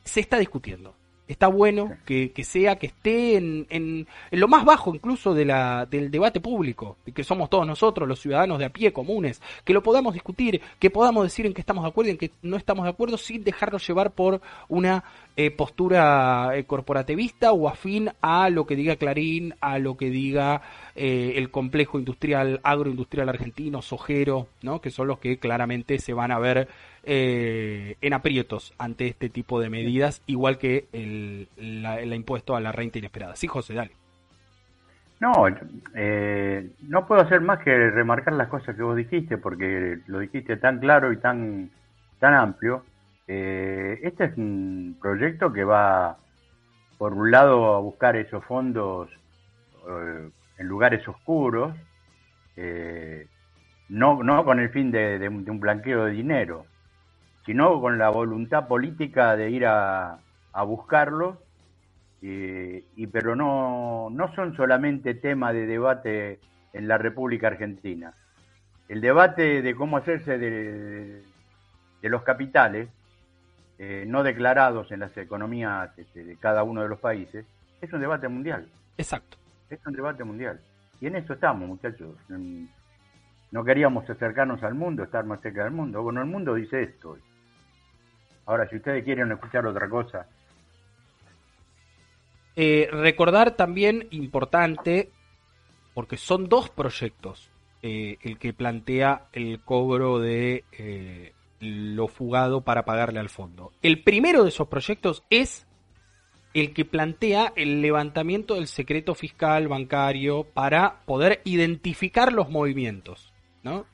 se está discutiendo está bueno que, sea, que esté en, en, lo más bajo incluso de la, del debate público, que somos todos nosotros, los ciudadanos de a pie comunes, que lo podamos discutir, que podamos decir en qué estamos de acuerdo y en qué no estamos de acuerdo sin dejarnos llevar por una eh, postura eh, corporativista o afín a lo que diga Clarín, a lo que diga eh, el complejo industrial, agroindustrial argentino, sojero, ¿no? que son los que claramente se van a ver eh, en aprietos ante este tipo de medidas, igual que el, impuesto a la renta inesperada. Sí, José, dale. No, eh, no puedo hacer más que remarcar las cosas que vos dijiste, porque lo dijiste tan claro y tan, tan amplio. Eh, este es un proyecto que va, por un lado, a buscar esos fondos en lugares oscuros, no, no con el fin de, un blanqueo de dinero, sino con la voluntad política de ir a, a buscarlos, y, pero no, no son solamente tema de debate en la República Argentina. El debate de cómo hacerse de, de los capitales, eh, no declarados en las economías este, de cada uno de los países, es un debate mundial. Exacto. Es un debate mundial. Y en eso estamos, muchachos. No queríamos acercarnos al mundo, estar más cerca del mundo. Bueno, el mundo dice esto. Ahora, si ustedes quieren escuchar otra cosa. Eh, recordar también importante, porque son dos proyectos eh, el que plantea el cobro de eh, lo fugado para pagarle al fondo. El primero de esos proyectos es el que plantea el levantamiento del secreto fiscal bancario para poder identificar los movimientos, ¿no?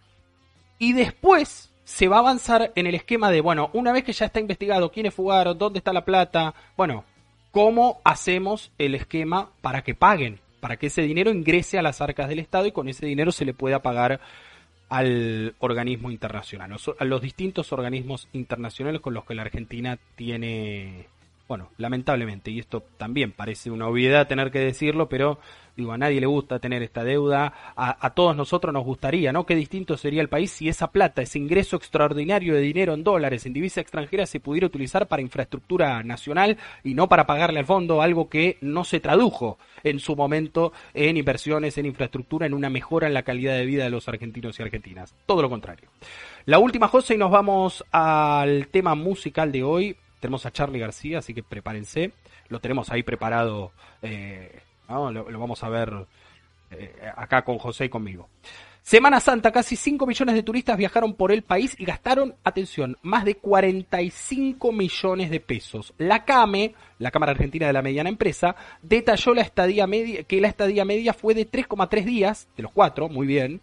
Y después se va a avanzar en el esquema de, bueno, una vez que ya está investigado quiénes fugaron, dónde está la plata, bueno, cómo hacemos el esquema para que paguen, para que ese dinero ingrese a las arcas del Estado y con ese dinero se le pueda pagar al organismo internacional, a los distintos organismos internacionales con los que la Argentina tiene bueno, lamentablemente, y esto también parece una obviedad tener que decirlo, pero digo, a nadie le gusta tener esta deuda, a, todos nosotros nos gustaría, ¿no? Qué distinto sería el país si esa plata, ese ingreso extraordinario de dinero en dólares, en divisa extranjera, se pudiera utilizar para infraestructura nacional y no para pagarle al fondo algo que no se tradujo en su momento en inversiones, en infraestructura, en una mejora en la calidad de vida de los argentinos y argentinas. Todo lo contrario. La última, José, y nos vamos al tema musical de hoy. Tenemos a Charlie García, así que prepárense. Lo tenemos ahí preparado. Eh, lo, vamos a ver eh, acá con José y conmigo. Semana Santa, casi 5 millones de turistas viajaron por el país y gastaron, atención, más de 45 millones de pesos. La CAME, la Cámara Argentina de la Mediana Empresa, detalló la estadía media, que la estadía media fue de 3,3 días, de los cuatro, muy bien,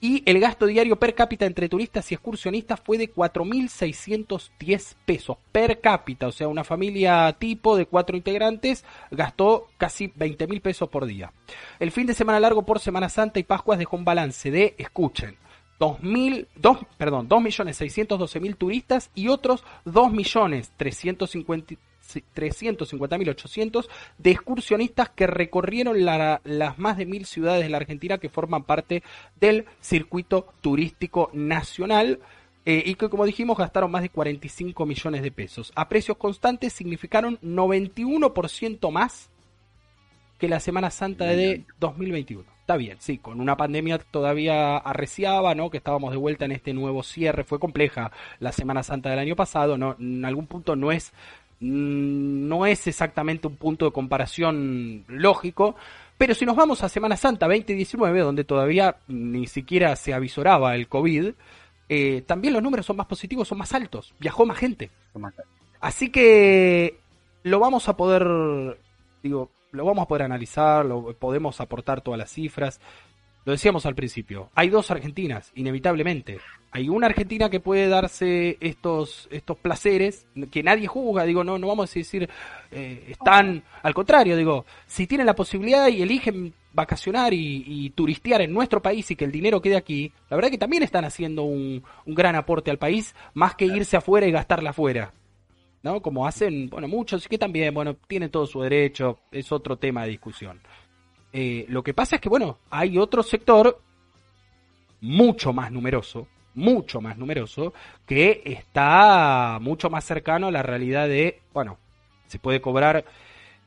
y el gasto diario per cápita entre turistas y excursionistas fue de 4.610 pesos per cápita. O sea, una familia tipo de cuatro integrantes gastó casi 20.000 pesos por día. El fin de semana largo por Semana Santa y Pascuas dejó un balance de, escuchen, 2.000, 2, perdón, 2.612.000 turistas y otros 2.350.000 350.800 de excursionistas que recorrieron las más de mil ciudades de la Argentina que forman parte del circuito turístico nacional. Eh, y que como dijimos gastaron más de 45 millones de pesos. A precios constantes significaron 91% más que la Semana Santa de 2021. Está bien, sí, con una pandemia todavía arreciaba, ¿no? Que estábamos de vuelta en este nuevo cierre. Fue compleja la Semana Santa del año pasado, ¿no? En algún punto no es no es exactamente un punto de comparación lógico, pero si nos vamos a Semana Santa 2019, donde todavía ni siquiera se avisoraba el COVID, eh, también los números son más positivos, son más altos, viajó más gente. Así que lo vamos a poder, digo, lo vamos a poder analizar, lo, podemos aportar todas las cifras. Lo decíamos al principio, hay dos Argentinas, inevitablemente. Hay una Argentina que puede darse estos, estos placeres que nadie juzga, digo, no, no vamos a decir, eh, están, al contrario, digo, si tienen la posibilidad y eligen vacacionar y, turistear en nuestro país y que el dinero quede aquí, la verdad que también están haciendo un, gran aporte al país, más que irse afuera y gastarla afuera. ¿no? Como hacen, bueno, muchos, que también, bueno, tienen todo su derecho, es otro tema de discusión. Eh, lo que pasa es que, bueno, hay otro sector mucho más numeroso, mucho más numeroso, que está mucho más cercano a la realidad de, bueno, se puede cobrar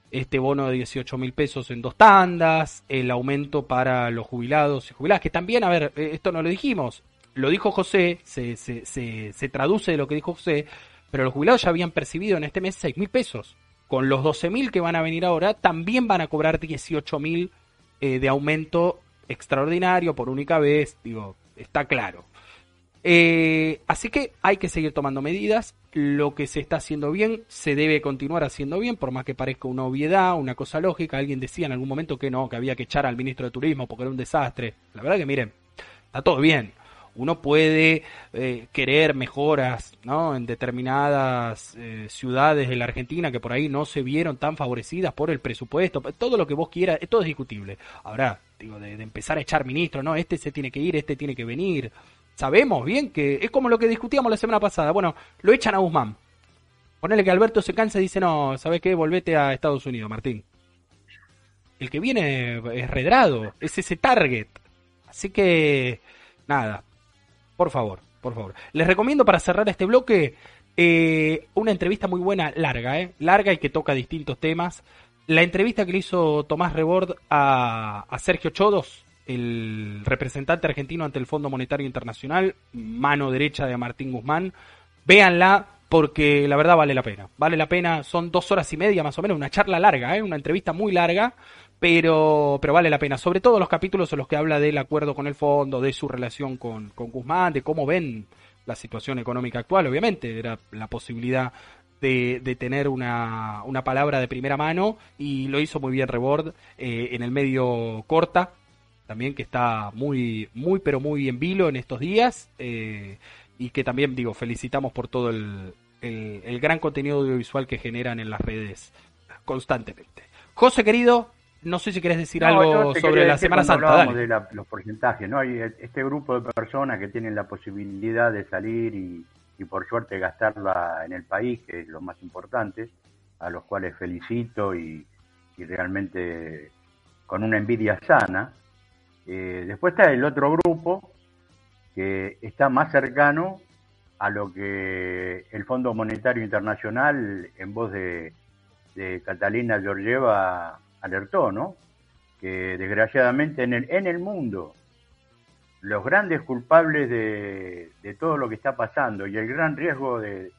este bono de 18 mil pesos en dos tandas, el aumento para los jubilados y jubiladas, que también, a ver, eh, esto no lo dijimos, lo dijo José, se, se, se, se traduce de lo que dijo José, pero los jubilados ya habían percibido en este mes 6 mil pesos con los 12.000 que van a venir ahora, también van a cobrar 18.000 eh, de aumento extraordinario por única vez, digo, está claro. Eh, así que hay que seguir tomando medidas. Lo que se está haciendo bien se debe continuar haciendo bien, por más que parezca una obviedad, una cosa lógica. Alguien decía en algún momento que no, que había que echar al ministro de Turismo porque era un desastre. La verdad que miren, está todo bien uno puede eh, querer mejoras ¿no? en determinadas eh, ciudades de la Argentina que por ahí no se vieron tan favorecidas por el presupuesto, todo lo que vos quieras, todo es discutible. Ahora, digo, de, empezar a echar ministros, no, este se tiene que ir, este tiene que venir. Sabemos bien que es como lo que discutíamos la semana pasada. Bueno, lo echan a Guzmán. Ponele que Alberto se cansa y dice, no, ¿sabes qué? Volvete a Estados Unidos, Martín. El que viene es redrado, es ese target. Así que, nada, por favor, por favor. Les recomiendo para cerrar este bloque eh, una entrevista muy buena, larga, ¿eh? Larga y que toca distintos temas. La entrevista que le hizo Tomás Rebord a, Sergio Chodos, el representante argentino ante el Fondo Monetario Internacional, mano derecha de Martín Guzmán. Véanla porque la verdad vale la pena. Vale la pena, son dos horas y media más o menos, una charla larga, ¿eh? una entrevista muy larga, pero, pero vale la pena. Sobre todo los capítulos en los que habla del acuerdo con el fondo, de su relación con, con Guzmán, de cómo ven la situación económica actual, obviamente, era la posibilidad de, de tener una, una, palabra de primera mano y lo hizo muy bien Rebord eh, en el medio corta, también que está muy, muy, pero muy en vilo en estos días eh, y que también, digo, felicitamos por todo el, el, el gran contenido audiovisual que generan en las redes constantemente. José querido, no sé si querés decir algo sobre la Semana Santa. de los porcentajes, ¿no? Hay este grupo de personas que tienen la posibilidad de salir y, por suerte gastarla en el país, que es lo más importante, a los cuales felicito y, realmente con una envidia sana. Eh, después está el otro grupo que está más cercano a lo que el Fondo Monetario Internacional, en voz de, de Catalina Georgieva, alertó, ¿no? Que desgraciadamente en el, en el mundo los grandes culpables de, todo lo que está pasando y el gran riesgo de,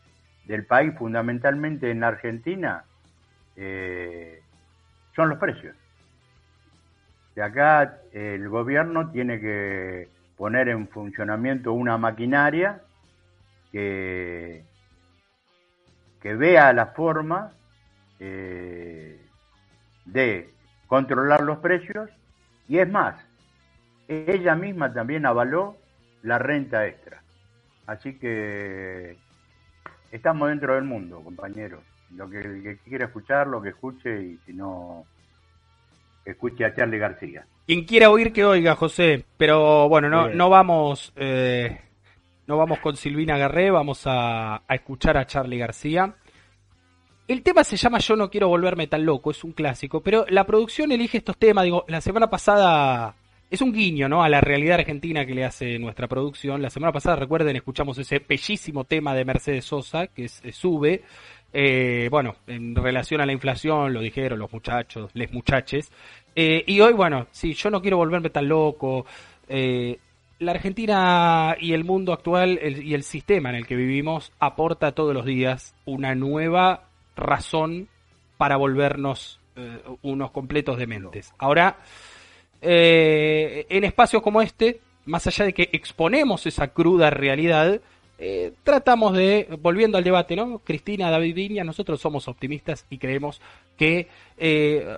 del país, fundamentalmente en la Argentina, eh, son los precios. De acá el gobierno tiene que poner en funcionamiento una maquinaria que, que vea la forma eh, de controlar los precios y es más, ella misma también avaló la renta extra. Así que estamos dentro del mundo, compañeros. Lo que, el que quiera escuchar, lo que escuche y si no, escuche a Charlie García. Quien quiera oír que oiga, José. Pero bueno, no, no vamos, eh, no vamos con Silvina Garré, vamos a, a escuchar a Charlie García. El tema se llama Yo no quiero volverme tan loco, es un clásico, pero la producción elige estos temas, digo, la semana pasada es un guiño, ¿no? A la realidad argentina que le hace nuestra producción. La semana pasada, recuerden, escuchamos ese bellísimo tema de Mercedes Sosa, que es, Sube. Eh, bueno, en relación a la inflación, lo dijeron los muchachos, les muchaches. Eh, y hoy, bueno, sí, yo no quiero volverme tan loco. Eh, la Argentina y el mundo actual y el sistema en el que vivimos aporta todos los días una nueva razón para volvernos eh, unos completos dementes. Ahora, eh, en espacios como este, más allá de que exponemos esa cruda realidad, eh, tratamos de, volviendo al debate, ¿no? Cristina, David Viña, nosotros somos optimistas y creemos que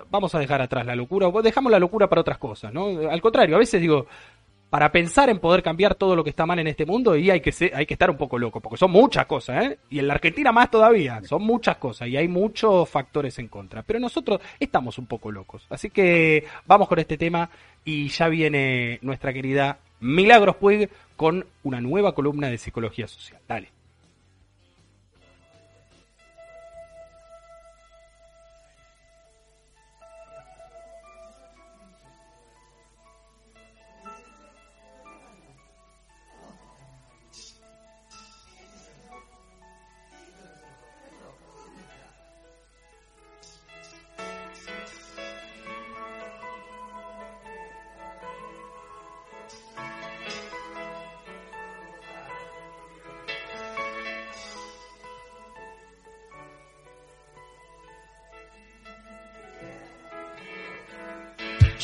vamos a dejar atrás la locura, o dejamos la locura para otras cosas, ¿no? Al contrario, a veces digo, para pensar en poder cambiar todo lo que está mal en este mundo y hay que hay que estar un poco loco, porque son muchas cosas, ¿eh? Y en la Argentina más todavía, son muchas cosas y hay muchos factores en contra. Pero nosotros estamos un poco locos. Así que vamos con este tema y ya viene nuestra querida Milagros Puig con una nueva columna de psicología social. Dale.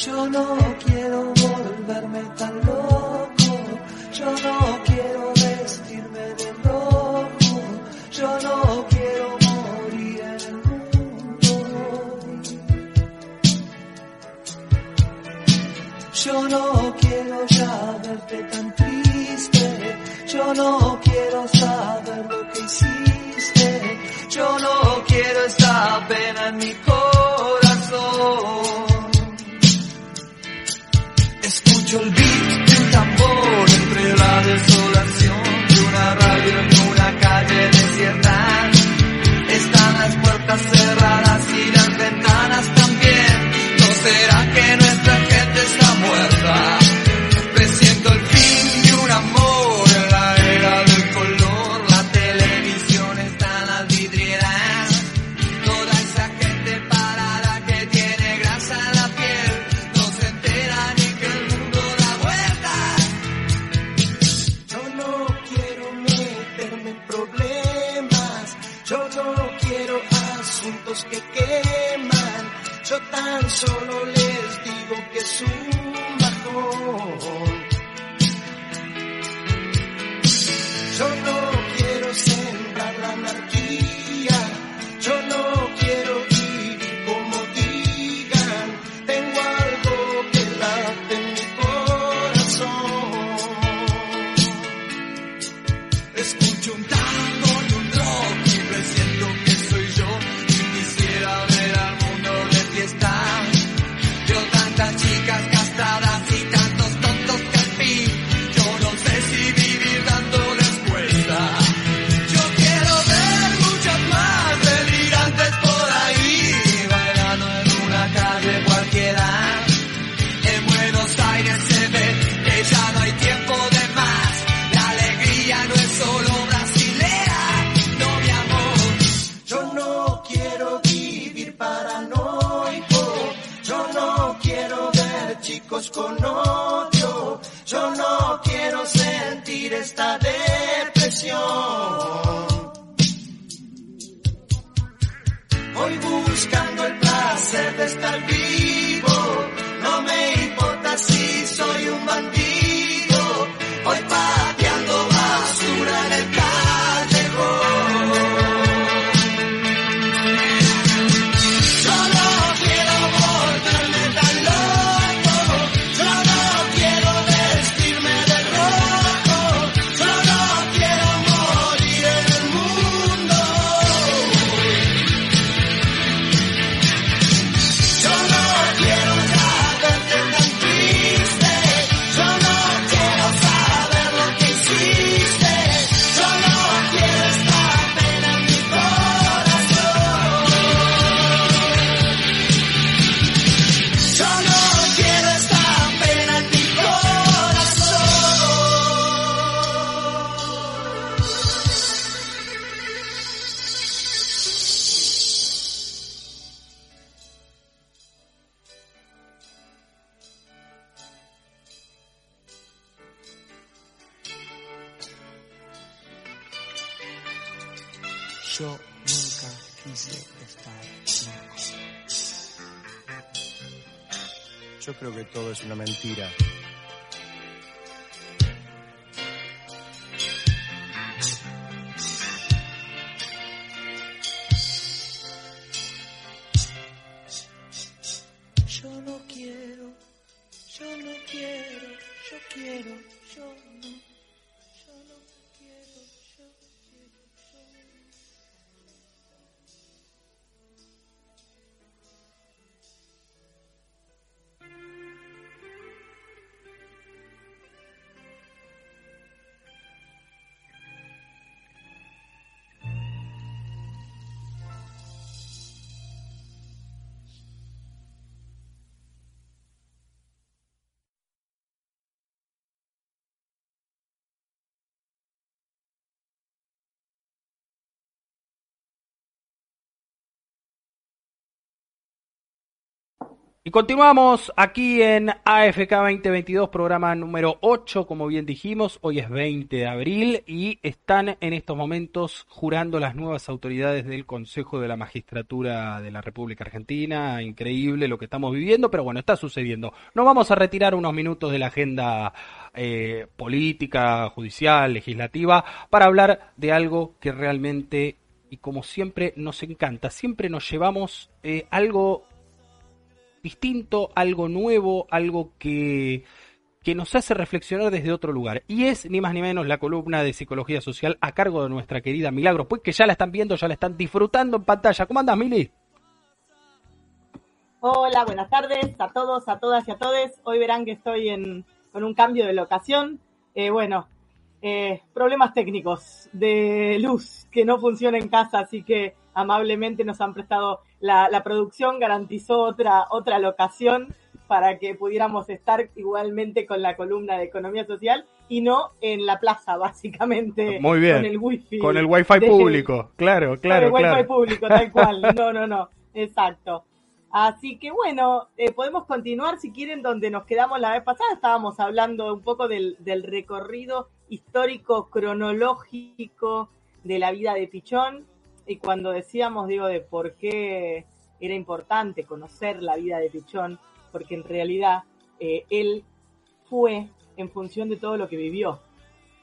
Yo no quiero volverme tan loco, es una mentira. Y continuamos aquí en AFK 2022, programa número 8, como bien dijimos, hoy es 20 de abril y están en estos momentos jurando las nuevas autoridades del Consejo de la Magistratura de la República Argentina. Increíble lo que estamos viviendo, pero bueno, está sucediendo. Nos vamos a retirar unos minutos de la agenda eh, política, judicial, legislativa, para hablar de algo que realmente, y como siempre, nos encanta. Siempre nos llevamos eh, algo distinto, algo nuevo, algo que, que nos hace reflexionar desde otro lugar. Y es ni más ni menos la columna de psicología social a cargo de nuestra querida Milagros, pues que ya la están viendo, ya la están disfrutando en pantalla. ¿Cómo andas, Mili? Hola, buenas tardes a todos, a todas y a todos. Hoy verán que estoy en, con un cambio de locación. Eh, bueno, eh, problemas técnicos de luz que no funciona en casa, así que amablemente nos han prestado la, la producción, garantizó otra, otra locación para que pudiéramos estar igualmente con la columna de economía social y no en la plaza, básicamente. Muy bien. Con el wifi. Con el wifi de- público, claro, claro, con el wifi claro. público, tal cual. No, no, no. Exacto. Así que bueno, eh, podemos continuar si quieren donde nos quedamos la vez pasada. Estábamos hablando un poco del, del recorrido histórico cronológico de la vida de Pichón y cuando decíamos, digo, de por qué era importante conocer la vida de Pichón, porque en realidad eh, él fue en función de todo lo que vivió.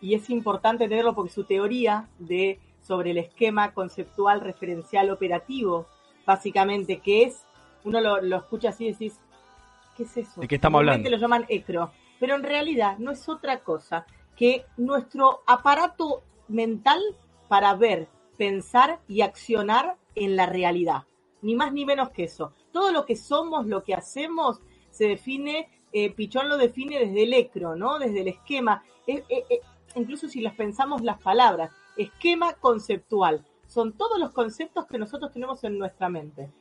Y es importante tenerlo porque su teoría de sobre el esquema conceptual referencial operativo, básicamente, que es, uno lo, lo escucha así y decís, ¿qué es eso? ¿De qué estamos hablando? lo llaman ECRO, pero en realidad no es otra cosa que nuestro aparato mental para ver, pensar y accionar en la realidad. Ni más ni menos que eso. Todo lo que somos, lo que hacemos, se define, eh, Pichón lo define desde el ECRO, ¿no? Desde el esquema. Eh, eh, incluso si las pensamos las palabras, esquema conceptual. Son todos los conceptos que nosotros tenemos en nuestra mente.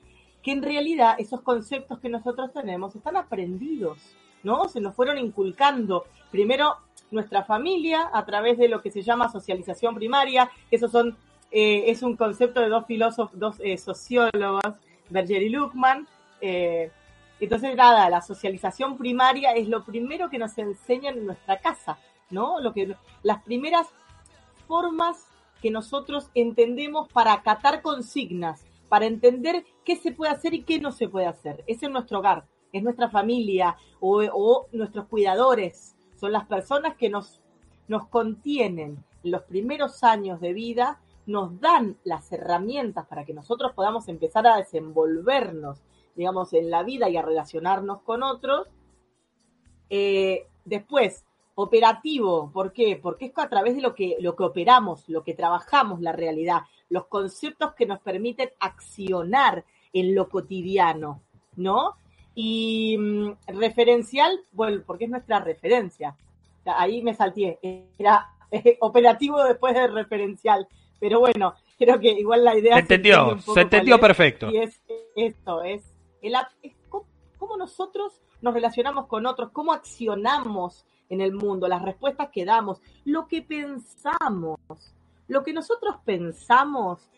Que en realidad esos conceptos que nosotros tenemos están aprendidos, ¿no? Se nos fueron inculcando. Primero nuestra familia a través de lo que se llama socialización primaria. Esos son, eh, es un concepto de dos filósofos, dos eh, sociólogos, Berger y Luckman. Eh, entonces, nada, la socialización primaria es lo primero que nos enseñan en nuestra casa, ¿no? Lo que, las primeras formas que nosotros entendemos para acatar consignas, para entender qué se puede hacer y qué no se puede hacer. Es en nuestro hogar, es nuestra familia o, o nuestros cuidadores, son las personas que nos, nos contienen en los primeros años de vida, nos dan las herramientas para que nosotros podamos empezar a desenvolvernos, digamos, en la vida y a relacionarnos con otros. Eh, después, operativo, ¿por qué? Porque es a través de lo que, lo que operamos, lo que trabajamos la realidad, los conceptos que nos permiten accionar en lo cotidiano, ¿no? Y mm, referencial, bueno, porque es nuestra referencia. Ahí me salté, era eh, operativo después de referencial, pero bueno, creo que igual la idea... Se entendió, se, entendió perfecto. Y es esto, es, el, es cómo nosotros nos relacionamos con otros, cómo accionamos en el mundo, las respuestas que damos, lo que pensamos, lo que nosotros pensamos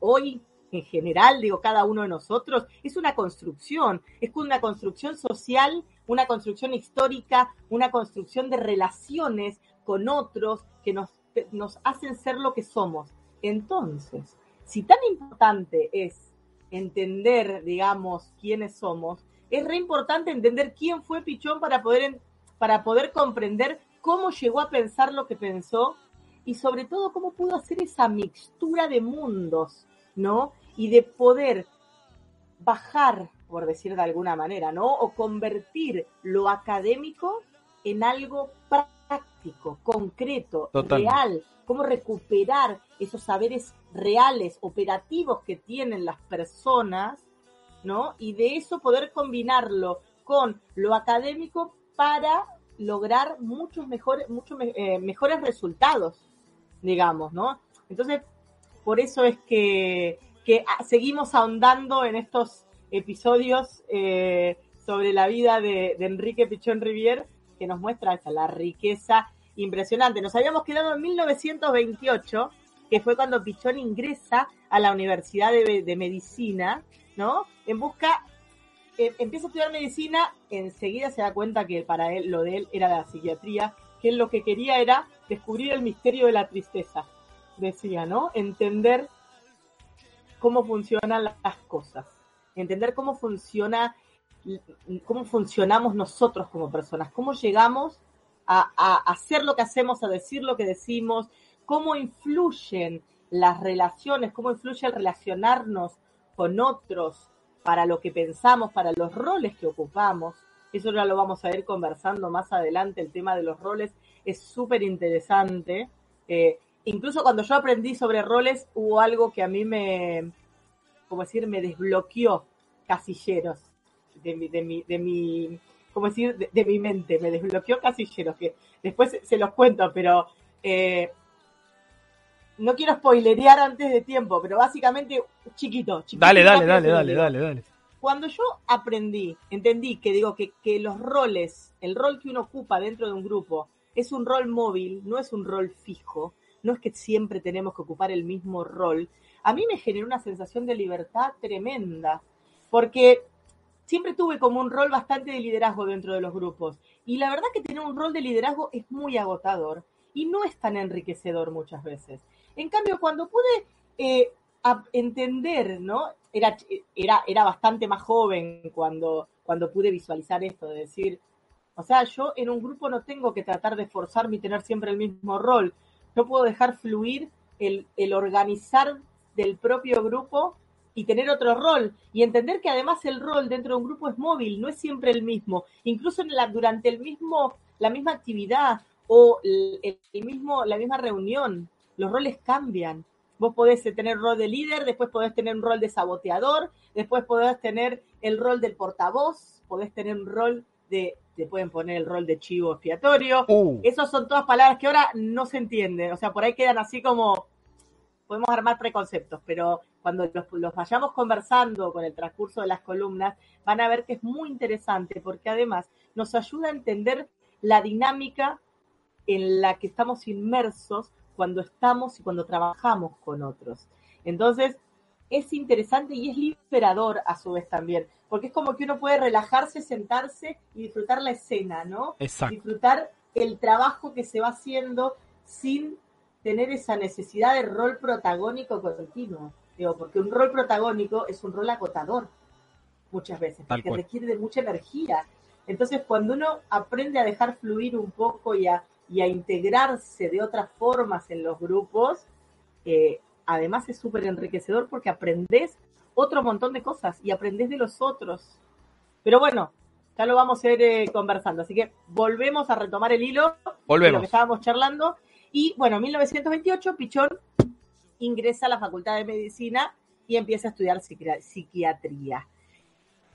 hoy en general, digo, cada uno de nosotros, es una construcción, es una construcción social, una construcción histórica, una construcción de relaciones con otros que nos, nos hacen ser lo que somos. Entonces, si tan importante es entender, digamos, quiénes somos, es re importante entender quién fue Pichón para poder, para poder comprender cómo llegó a pensar lo que pensó y sobre todo cómo pudo hacer esa mixtura de mundos, ¿no? Y de poder bajar, por decir de alguna manera, ¿no? O convertir lo académico en algo práctico, concreto, real, cómo recuperar esos saberes reales, operativos que tienen las personas, ¿no? Y de eso poder combinarlo con lo académico para lograr muchos mejores, muchos eh, mejores resultados, digamos, ¿no? Entonces, por eso es que, que seguimos ahondando en estos episodios eh, sobre la vida de, Enrique Pichón Rivier, que nos muestra esa, la riqueza impresionante. Nos habíamos quedado en 1928, que fue cuando Pichón ingresa a la Universidad de, de Medicina, ¿no? En busca, eh, empieza a estudiar medicina, enseguida se da cuenta que para él, lo de él era la psiquiatría, que él lo que quería era descubrir el misterio de la tristeza, decía, ¿no? Entender cómo funcionan las cosas, entender cómo funciona, cómo funcionamos nosotros como personas, cómo llegamos a, hacer lo que hacemos, a decir lo que decimos, cómo influyen las relaciones, cómo influye el relacionarnos con otros para lo que pensamos, para los roles que ocupamos. Eso ya lo vamos a ir conversando más adelante, el tema de los roles es súper interesante. Eh, incluso cuando yo aprendí sobre roles, hubo algo que a mí me, como decir, me desbloqueó casilleros de mi, de mi, de mi como decir, de, de, mi mente, me desbloqueó casilleros, que después se los cuento, pero eh, no quiero spoilerear antes de tiempo, pero básicamente chiquito. chiquito dale, dale, dale, dale, dale, dale. Cuando yo aprendí, entendí que digo que, que los roles, el rol que uno ocupa dentro de un grupo, es un rol móvil, no es un rol fijo, no es que siempre tenemos que ocupar el mismo rol, a mí me generó una sensación de libertad tremenda, porque siempre tuve como un rol bastante de liderazgo dentro de los grupos. Y la verdad que tener un rol de liderazgo es muy agotador y no es tan enriquecedor muchas veces. En cambio, cuando pude eh, entender, ¿no? Era, era, era bastante más joven cuando, cuando pude visualizar esto, de decir, o sea, yo en un grupo no tengo que tratar de forzarme y tener siempre el mismo rol. No puedo dejar fluir el, el organizar del propio grupo y tener otro rol y entender que además el rol dentro de un grupo es móvil, no es siempre el mismo. Incluso durante el mismo, la misma actividad o el, el mismo, la misma reunión, los roles cambian. Vos podés tener rol de líder, después podés tener un rol de saboteador, después podés tener el rol del portavoz, podés tener un rol de, te pueden poner el rol de chivo expiatorio. Uh. Esas son todas palabras que ahora no se entienden, o sea, por ahí quedan así como, podemos armar preconceptos, pero cuando los, los vayamos conversando con el transcurso de las columnas, van a ver que es muy interesante porque además nos ayuda a entender la dinámica en la que estamos inmersos cuando estamos y cuando trabajamos con otros. Entonces, es interesante y es liberador a su vez también, porque es como que uno puede relajarse, sentarse y disfrutar la escena, ¿no? Exacto. Disfrutar el trabajo que se va haciendo sin tener esa necesidad de rol protagónico continuo. Digo, porque un rol protagónico es un rol acotador muchas veces, Tal porque cual. requiere de mucha energía. Entonces, cuando uno aprende a dejar fluir un poco y a, y a integrarse de otras formas en los grupos, eh, además es súper enriquecedor porque aprendes otro montón de cosas y aprendes de los otros. Pero bueno, ya lo vamos a ir eh, conversando. Así que volvemos a retomar el hilo de lo Volvemos. que estábamos charlando. Y bueno, en 1928 Pichón ingresa a la Facultad de Medicina y empieza a estudiar psiqui- psiquiatría.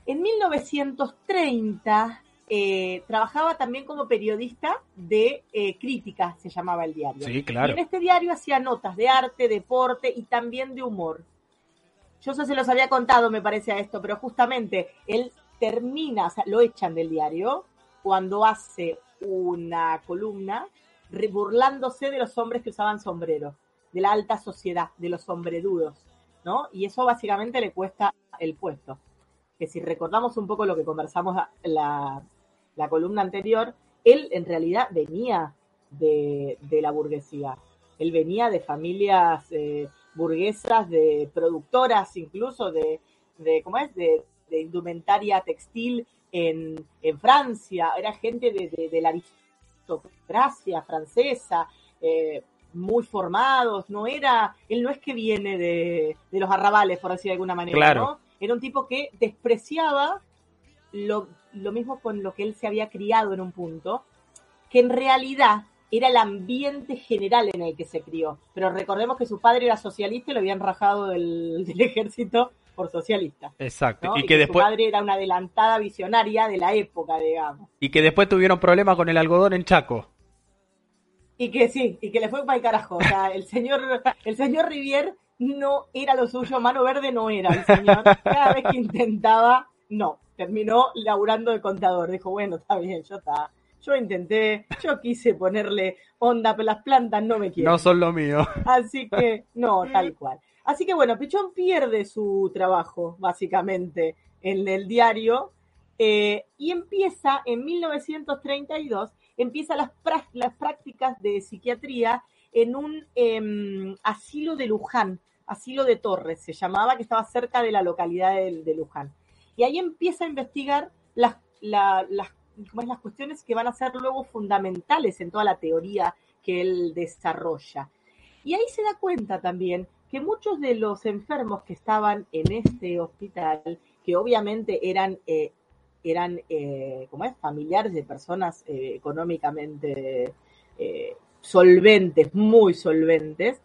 En 1930 eh, trabajaba también como periodista de eh, crítica, se llamaba el diario. Sí, Y claro. en este diario hacía notas de arte, deporte y también de humor. Yo eso se los había contado, me parece, a esto, pero justamente él termina, o sea, lo echan del diario cuando hace una columna burlándose de los hombres que usaban sombrero, de la alta sociedad, de los sombrerudos, ¿no? Y eso básicamente le cuesta el puesto. Que si recordamos un poco lo que conversamos la, la, columna anterior, él en realidad venía de, de la burguesía. Él venía de familias eh, burguesas, de productoras incluso, de, de ¿cómo es? De, de indumentaria textil en, en Francia. Era gente de, de, de la aristocracia francesa, eh, muy formados. No era, él no es que viene de, de los arrabales, por decir de alguna manera, Claro. ¿no? Era un tipo que despreciaba lo, lo mismo con lo que él se había criado en un punto, que en realidad era el ambiente general en el que se crió. Pero recordemos que su padre era socialista y lo habían rajado del, del ejército por socialista. Exacto. ¿no? Y que su después padre era una adelantada visionaria de la época, digamos. y que después tuvieron problemas con el algodón en Chaco. Y que sí, y que le fue para el carajo. O sea, el señor, el señor Rivier no era lo suyo, mano verde no era el señor. Cada vez que intentaba, no. Terminó laburando de contador. Dijo, bueno, está bien, yo está. Yo intenté, yo quise ponerle onda, pero las plantas no me quieren. No son lo mío. Así que, no, tal cual. Así que bueno, Pichón pierde su trabajo, básicamente, en el diario, eh, y empieza en 1932, empieza las, las prácticas de psiquiatría en un em, asilo de Luján, asilo de Torres se llamaba, que estaba cerca de la localidad de, de Luján. Y ahí empieza a investigar las, la- las, las cuestiones que van a ser luego fundamentales en toda la teoría que él desarrolla. Y ahí se da cuenta también que muchos de los enfermos que estaban en este hospital, que obviamente eran, eh, eran eh, ¿cómo es? familiares de personas eh, económicamente solventes, muy solventes,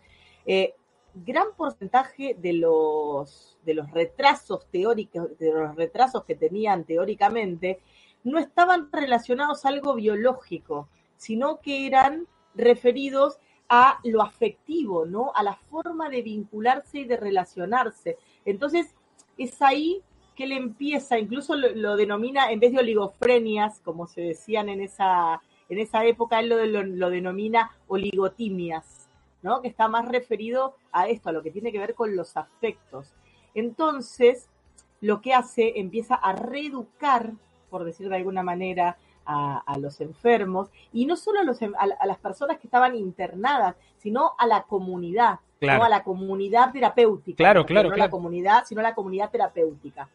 gran porcentaje de los, de los retrasos teóricos, de los retrasos que tenían teóricamente, no estaban relacionados a algo biológico, sino que eran referidos a lo afectivo, ¿no? A la forma de vincularse y de relacionarse. Entonces, es ahí que él empieza, incluso lo, denomina, en vez de oligofrenias, como se decían en esa, en esa época, él lo, lo denomina oligotimias, ¿no? Que está más referido a esto, a lo que tiene que ver con los afectos. Entonces, lo que hace, empieza a reeducar, por decir de alguna manera, a, a los enfermos, y no solo a, los, a, a, las personas que estaban internadas, sino a la comunidad, Claro. ¿no? a la comunidad terapéutica. Claro, claro, No claro. la comunidad, sino la comunidad terapéutica.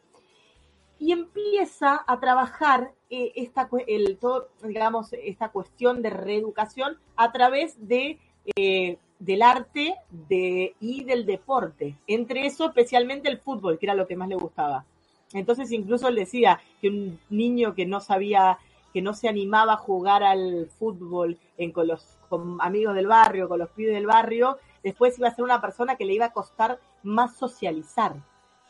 Y empieza a trabajar eh, esta, cu- el, todo, digamos, esta cuestión de reeducación a través de, eh, del arte de, y del deporte. Entre eso, especialmente el fútbol, que era lo que más le gustaba. Entonces, incluso él decía que un niño que no sabía, que no se animaba a jugar al fútbol en, con los amigos del barrio, con los pibes del barrio, después iba a ser una persona que le iba a costar más socializar,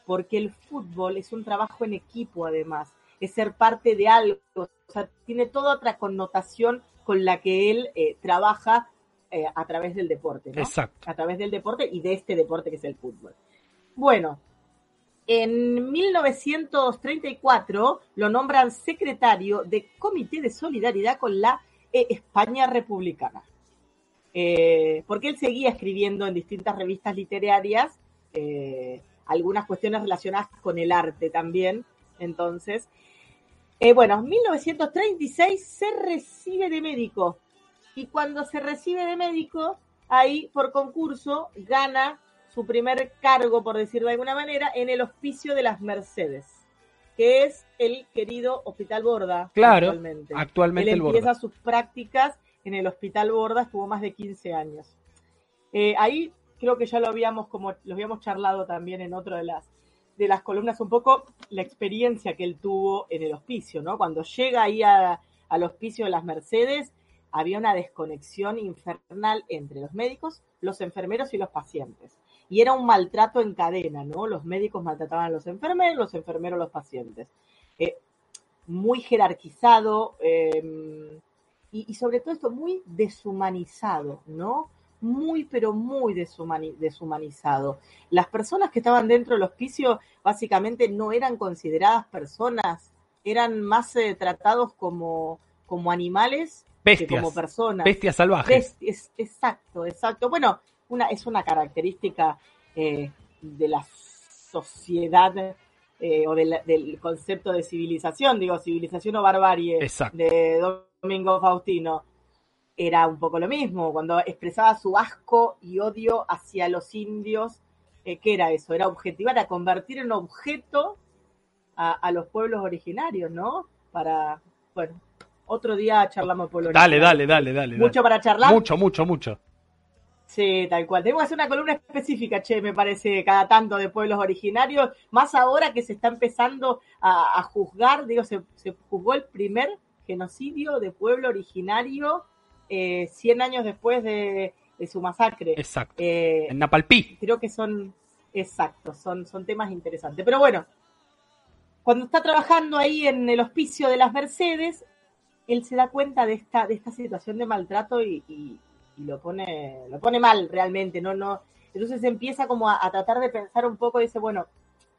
porque el fútbol es un trabajo en equipo además, es ser parte de algo, o sea, tiene toda otra connotación con la que él eh, trabaja eh, a través del deporte, ¿no? Exacto. a través del deporte y de este deporte que es el fútbol. Bueno, en 1934 lo nombran secretario de Comité de Solidaridad con la eh, España Republicana. Eh, porque él seguía escribiendo en distintas revistas literarias, eh, algunas cuestiones relacionadas con el arte también. Entonces, eh, bueno, en 1936 se recibe de médico y cuando se recibe de médico, ahí por concurso gana su primer cargo, por decirlo de alguna manera, en el Hospicio de las Mercedes, que es el querido Hospital Borda. Claro, actualmente. actualmente Él el Borda. empieza sus prácticas en el Hospital Borda, estuvo más de 15 años. Eh, ahí creo que ya lo habíamos como lo habíamos charlado también en otra de las de las columnas un poco la experiencia que él tuvo en el hospicio, ¿no? Cuando llega ahí a- al hospicio de las Mercedes, había una desconexión infernal entre los médicos, los enfermeros y los pacientes. Y era un maltrato en cadena, ¿no? Los médicos maltrataban a los enfermeros, los enfermeros a los pacientes. Eh, muy jerarquizado eh, y, sobre todo esto muy deshumanizado, ¿no? Muy, pero muy deshumani- deshumanizado. Las personas que estaban dentro del hospicio básicamente no eran consideradas personas, eran más eh, tratados como, como animales que Bestias. como personas. Bestias salvajes. Exacto, exacto. Bueno, una, es una característica eh, de la sociedad eh, o de la- del concepto de civilización, digo, civilización o barbarie Exacto. de Domingo Faustino. Era un poco lo mismo, cuando expresaba su asco y odio hacia los indios, eh, ¿qué era eso? Era objetivar, era convertir en objeto a, a los pueblos originarios, ¿no? Para, bueno, otro día charlamos pueblos Dale, dale, dale, dale. Mucho dale. para charlar. Mucho, mucho, mucho. Sí, tal cual. Tenemos que hacer una columna específica, che, me parece, cada tanto de pueblos originarios, más ahora que se está empezando a, a juzgar, digo, se, se juzgó el primer genocidio de pueblo originario eh, 100 años después de, de su masacre. Exacto. Eh, En Napalpí. creo que son exactos, son, son temas interesantes. Pero bueno, cuando está trabajando ahí en el hospicio de las Mercedes, él se da cuenta de esta, de esta situación de maltrato y, y- lo pone, lo pone mal realmente, no, no. Entonces empieza como a, tratar de pensar un poco y dice, bueno,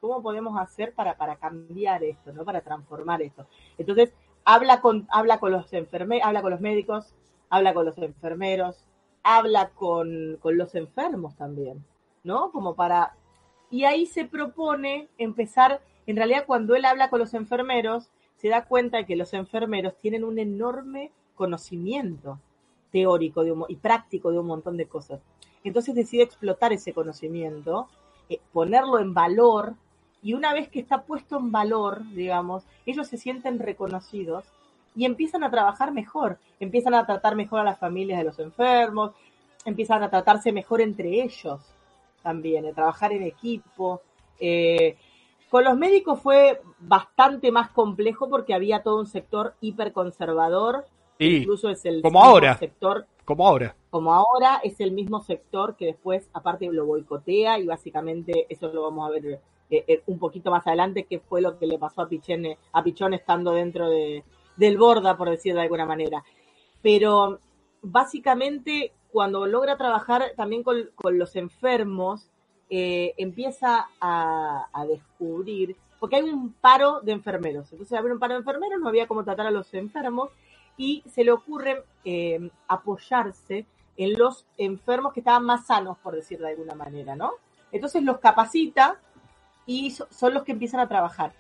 ¿cómo podemos hacer para, para cambiar esto, ¿no? Para transformar esto. Entonces, habla con, habla con los enfermeros, habla con los médicos, habla con los enfermeros, habla con, con los enfermos también, ¿no? Como para. Y ahí se propone empezar, en realidad cuando él habla con los enfermeros, se da cuenta de que los enfermeros tienen un enorme conocimiento teórico y práctico de un montón de cosas. Entonces decide explotar ese conocimiento, eh, ponerlo en valor, y una vez que está puesto en valor, digamos, ellos se sienten reconocidos y empiezan a trabajar mejor, empiezan a tratar mejor a las familias de los enfermos, empiezan a tratarse mejor entre ellos también, a trabajar en equipo. eh, con los médicos fue bastante más complejo porque había todo un sector hiperconservador, Y incluso es el como ahora. sector como ahora. como ahora es el mismo sector que después aparte lo boicotea y básicamente eso lo vamos a ver eh, eh, un poquito más adelante qué fue lo que le pasó a Pichón, a Pichón estando dentro de, del Borda, por decir de alguna manera. Pero básicamente cuando logra trabajar también con, con los enfermos, eh, empieza a, descubrir, porque hay un paro de enfermeros, entonces había un paro de enfermeros, no había cómo tratar a los enfermos, y se le ocurre eh, apoyarse en los enfermos que estaban más sanos, por decir de alguna manera, ¿no? Entonces los capacita y so- son los que empiezan a trabajar.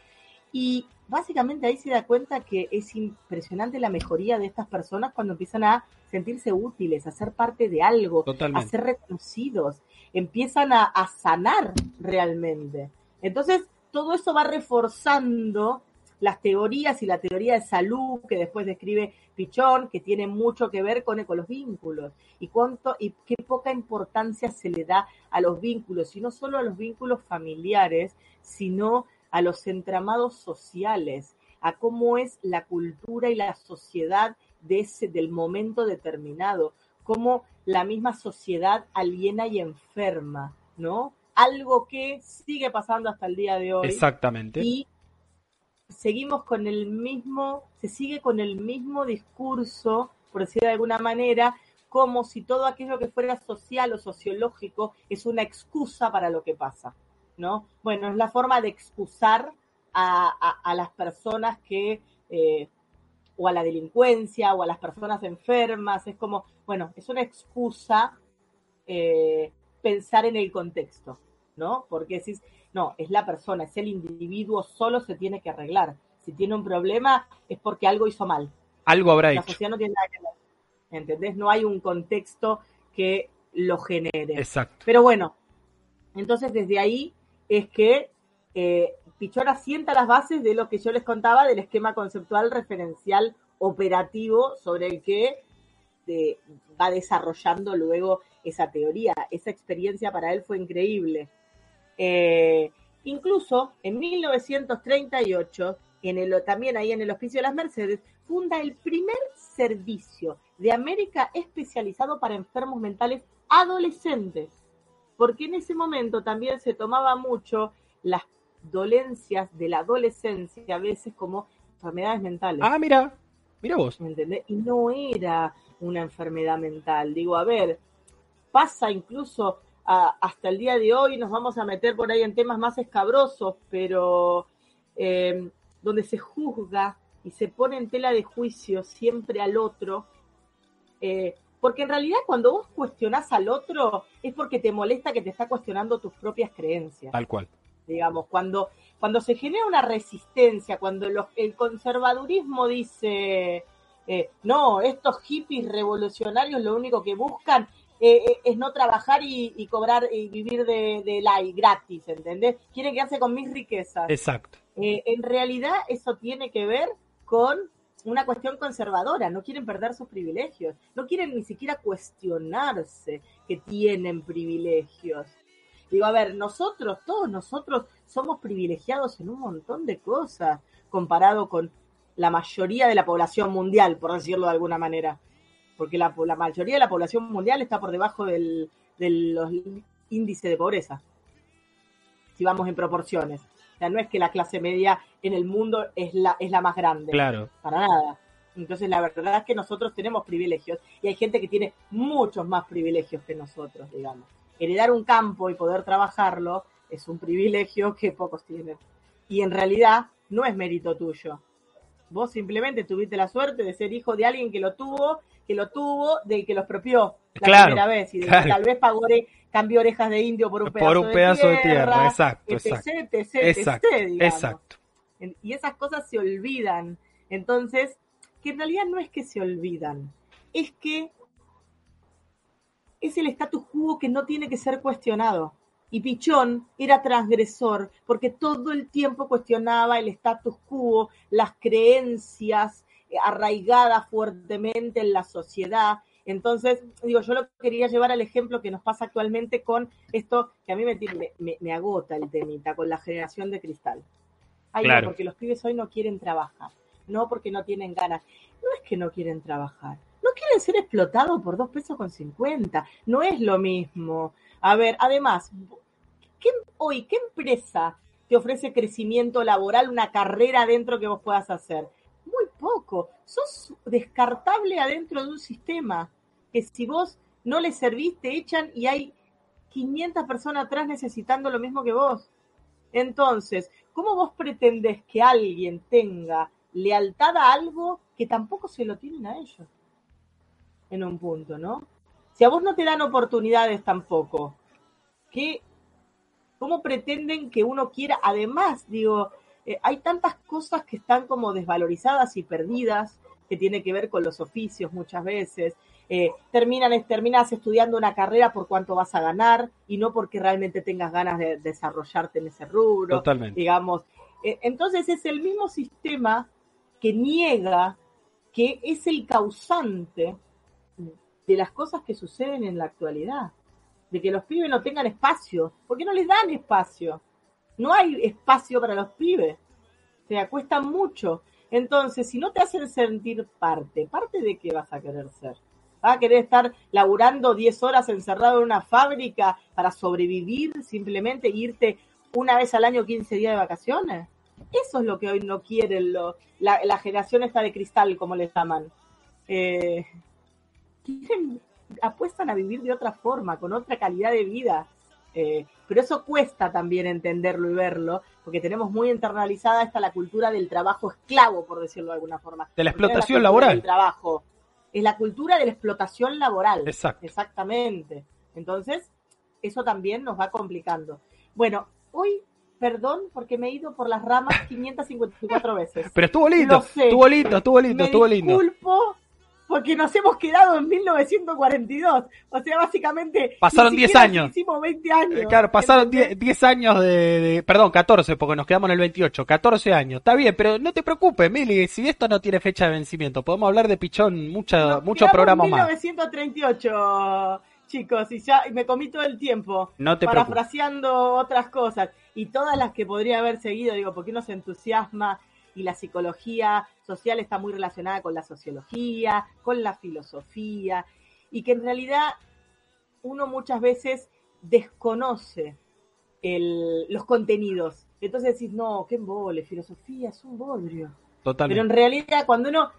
Y básicamente ahí se da cuenta que es impresionante la mejoría de estas personas cuando empiezan a sentirse útiles, a ser parte de algo, a ser reconocidos, empiezan a, a sanar realmente. Entonces, todo eso va reforzando las teorías y la teoría de salud que después describe Pichón, que tiene mucho que ver con, con los vínculos. Y cuánto y qué poca importancia se le da a los vínculos, y no solo a los vínculos familiares, sino a los entramados sociales, a cómo es la cultura y la sociedad de ese, del momento determinado, cómo la misma sociedad aliena y enferma, ¿no? Algo que sigue pasando hasta el día de hoy Exactamente. y seguimos con el mismo, se sigue con el mismo discurso, por decir de alguna manera, como si todo aquello que fuera social o sociológico es una excusa para lo que pasa, ¿no? Bueno, es la forma de excusar a, a- a las personas que, eh, o a la delincuencia, o a las personas enfermas, es como, bueno, es una excusa eh, pensar en el contexto, ¿no? Porque decís, No, es la persona, es el individuo solo se tiene que arreglar. Si tiene un problema es porque algo hizo mal. Algo habrá La hecho. sociedad no tiene nada que ver. ¿Entendés? No hay un contexto que lo genere. Exacto. Pero bueno, entonces desde ahí es que eh, Pichón asienta las bases de lo que yo les contaba del esquema conceptual referencial operativo sobre el que eh, va desarrollando luego esa teoría. Esa experiencia para él fue increíble. Eh, incluso en 1938, en el, también ahí en el Hospicio de las Mercedes, funda el primer servicio de América especializado para enfermos mentales adolescentes, porque en ese momento también se tomaba mucho las dolencias de la adolescencia a veces como enfermedades mentales. Ah, mira. Mira vos. ¿Me entendés? Y no era una enfermedad mental. Digo, a ver, pasa incluso a- hasta el día de hoy, nos vamos a meter por ahí en temas más escabrosos, pero eh, donde se juzga y se pone en tela de juicio siempre al otro, eh, porque en realidad cuando vos cuestionás al otro es porque te molesta que te está cuestionando tus propias creencias Tal cual. digamos, cuando, cuando se genera una resistencia, cuando los- el conservadurismo dice, eh, no, estos hippies revolucionarios lo único que buscan eh, eh, es no trabajar y, y cobrar y vivir de, de la gratis, ¿entendés? Quieren quedarse con mis riquezas. Exacto. Eh, en realidad eso tiene que ver con una cuestión conservadora, no quieren perder sus privilegios, no quieren ni siquiera cuestionarse que tienen privilegios. Digo, a ver, nosotros, todos nosotros somos privilegiados en un montón de cosas comparado con la mayoría de la población mundial, por decirlo de alguna manera. Porque la, la mayoría de la población mundial está por debajo del, de los índices de pobreza, si vamos en proporciones. O sea, no es que la clase media en el mundo es la, es la más grande Claro. para nada. Entonces la verdad es que nosotros tenemos privilegios y hay gente que tiene muchos más privilegios que nosotros, digamos. Heredar un campo y poder trabajarlo es un privilegio que pocos tienen. Y en realidad no es mérito tuyo. Vos simplemente tuviste la suerte de ser hijo de alguien que lo tuvo, que lo tuvo, del que lo expropió la Claro, primera vez y claro. que tal vez pagó cambió orejas de indio por un Por pedazo, un pedazo de tierra, exacto, etc, exacto. etc, Exacto. etc. Exacto. Y esas cosas se olvidan. Entonces, que en realidad no es que se olvidan, es que es el status quo que no tiene que ser cuestionado. Y Pichón era transgresor porque todo el tiempo cuestionaba el status quo, las creencias arraigadas fuertemente en la sociedad. Entonces, digo, yo lo quería llevar al ejemplo que nos pasa actualmente con esto que a mí me, me, me- me agota el temita, con la generación de cristal. Ay, Claro. no, porque los pibes hoy no quieren trabajar, no porque no tienen ganas. No es que no quieren trabajar, no quieren ser explotados por dos pesos con cincuenta. No es lo mismo. A ver, además, ¿qué, hoy, ¿qué empresa te ofrece crecimiento laboral, una carrera adentro que vos puedas hacer? Muy poco. Sos descartable adentro de un sistema que si vos no le servís, te echan y hay 500 personas atrás necesitando lo mismo que vos. Entonces, ¿cómo vos pretendés que alguien tenga lealtad a algo que tampoco se lo tienen a ellos? En un punto, ¿no? Si a vos no te dan oportunidades tampoco, ¿qué, ¿cómo pretenden que uno quiera? Además, digo, eh, hay tantas cosas que están como desvalorizadas y perdidas, que tiene que ver con los oficios muchas veces. Eh, terminan, terminas estudiando una carrera por cuánto vas a ganar y no porque realmente tengas ganas de desarrollarte en ese rubro Totalmente. digamos. Eh, Entonces es el mismo sistema que niega que es el causante de las cosas que suceden en la actualidad, de que los pibes no tengan espacio, porque no les dan espacio. No hay espacio para los pibes. O sea, cuesta mucho. Entonces, si no te hacen sentir parte, ¿parte de qué vas a querer ser? ¿Vas a querer estar laburando 10 horas encerrado en una fábrica para sobrevivir simplemente, irte una vez al año 15 días de vacaciones? Eso es lo que hoy no quieren lo- la, generación esta de cristal, como le llaman. Eh, quieren, apuestan a vivir de otra forma, con otra calidad de vida. Eh, pero eso cuesta también entenderlo y verlo, porque tenemos muy internalizada esta la cultura del trabajo esclavo, por decirlo de alguna forma. De la explotación laboral. del trabajo, es la cultura de la explotación laboral. Exacto. Exactamente. Entonces, eso también nos va complicando. Bueno, hoy perdón porque me he ido por las ramas 554 veces. Pero estuvo lindo, estuvo lindo, estuvo lindo, estuvo lindo. disculpo porque nos hemos quedado en 1942. O sea, básicamente. Pasaron ni 10 siquiera años. Hicimos 20 años. Eh, Claro, pasaron ¿entendés? 10 10 años de, de- Perdón, 14, porque nos quedamos en el 28. 14 años. Está bien, pero no te preocupes, Mili. Si esto no tiene fecha de vencimiento, podemos hablar de pichón mucha, muchos programas más. 1938, chicos, y ya y me comí todo el tiempo. No te preocupes. parafraseando otras cosas. Y todas las que podría haber seguido, digo, porque uno se entusiasma y la psicología social está muy relacionada con la sociología, con la filosofía, y que en realidad uno muchas veces desconoce el- los contenidos. Entonces decís, no, qué embole, filosofía es un bodrio. Pero en realidad, cuando uno.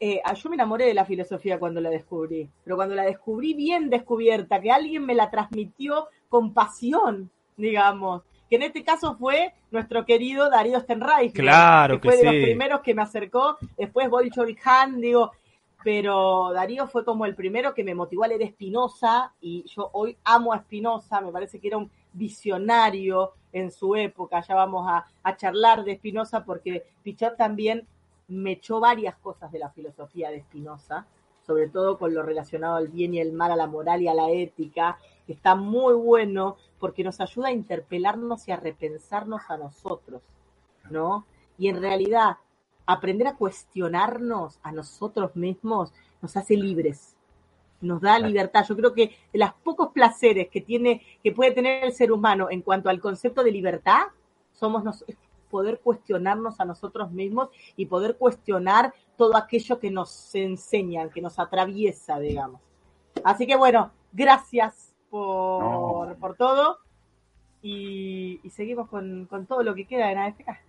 eh, ah, yo me enamoré de la filosofía cuando la descubrí, pero cuando la descubrí bien descubierta, que alguien me la transmitió con pasión, digamos, que en este caso fue nuestro querido Darío Stenreich, Claro que fue de los primeros que me acercó, después Bolshevik Han, digo, pero Darío fue como el primero que me motivó a leer Spinoza y yo hoy amo a Spinoza, me parece que era un visionario en su época, ya vamos a, a charlar de Spinoza porque Pichot también me echó varias cosas de la filosofía de Spinoza, sobre todo con lo relacionado al bien y el mal, a la moral y a la ética, que está muy bueno porque nos ayuda a interpelarnos y a repensarnos a nosotros, ¿no? Y en realidad, aprender a cuestionarnos a nosotros mismos nos hace libres, nos da libertad. Yo creo que de los pocos placeres que tiene, que puede tener el ser humano en cuanto al concepto de libertad, somos nos, poder cuestionarnos a nosotros mismos y poder cuestionar todo aquello que nos enseñan, que nos atraviesa, digamos. Así que bueno, gracias por, No. por todo y, y seguimos con, con todo lo que queda en AFK.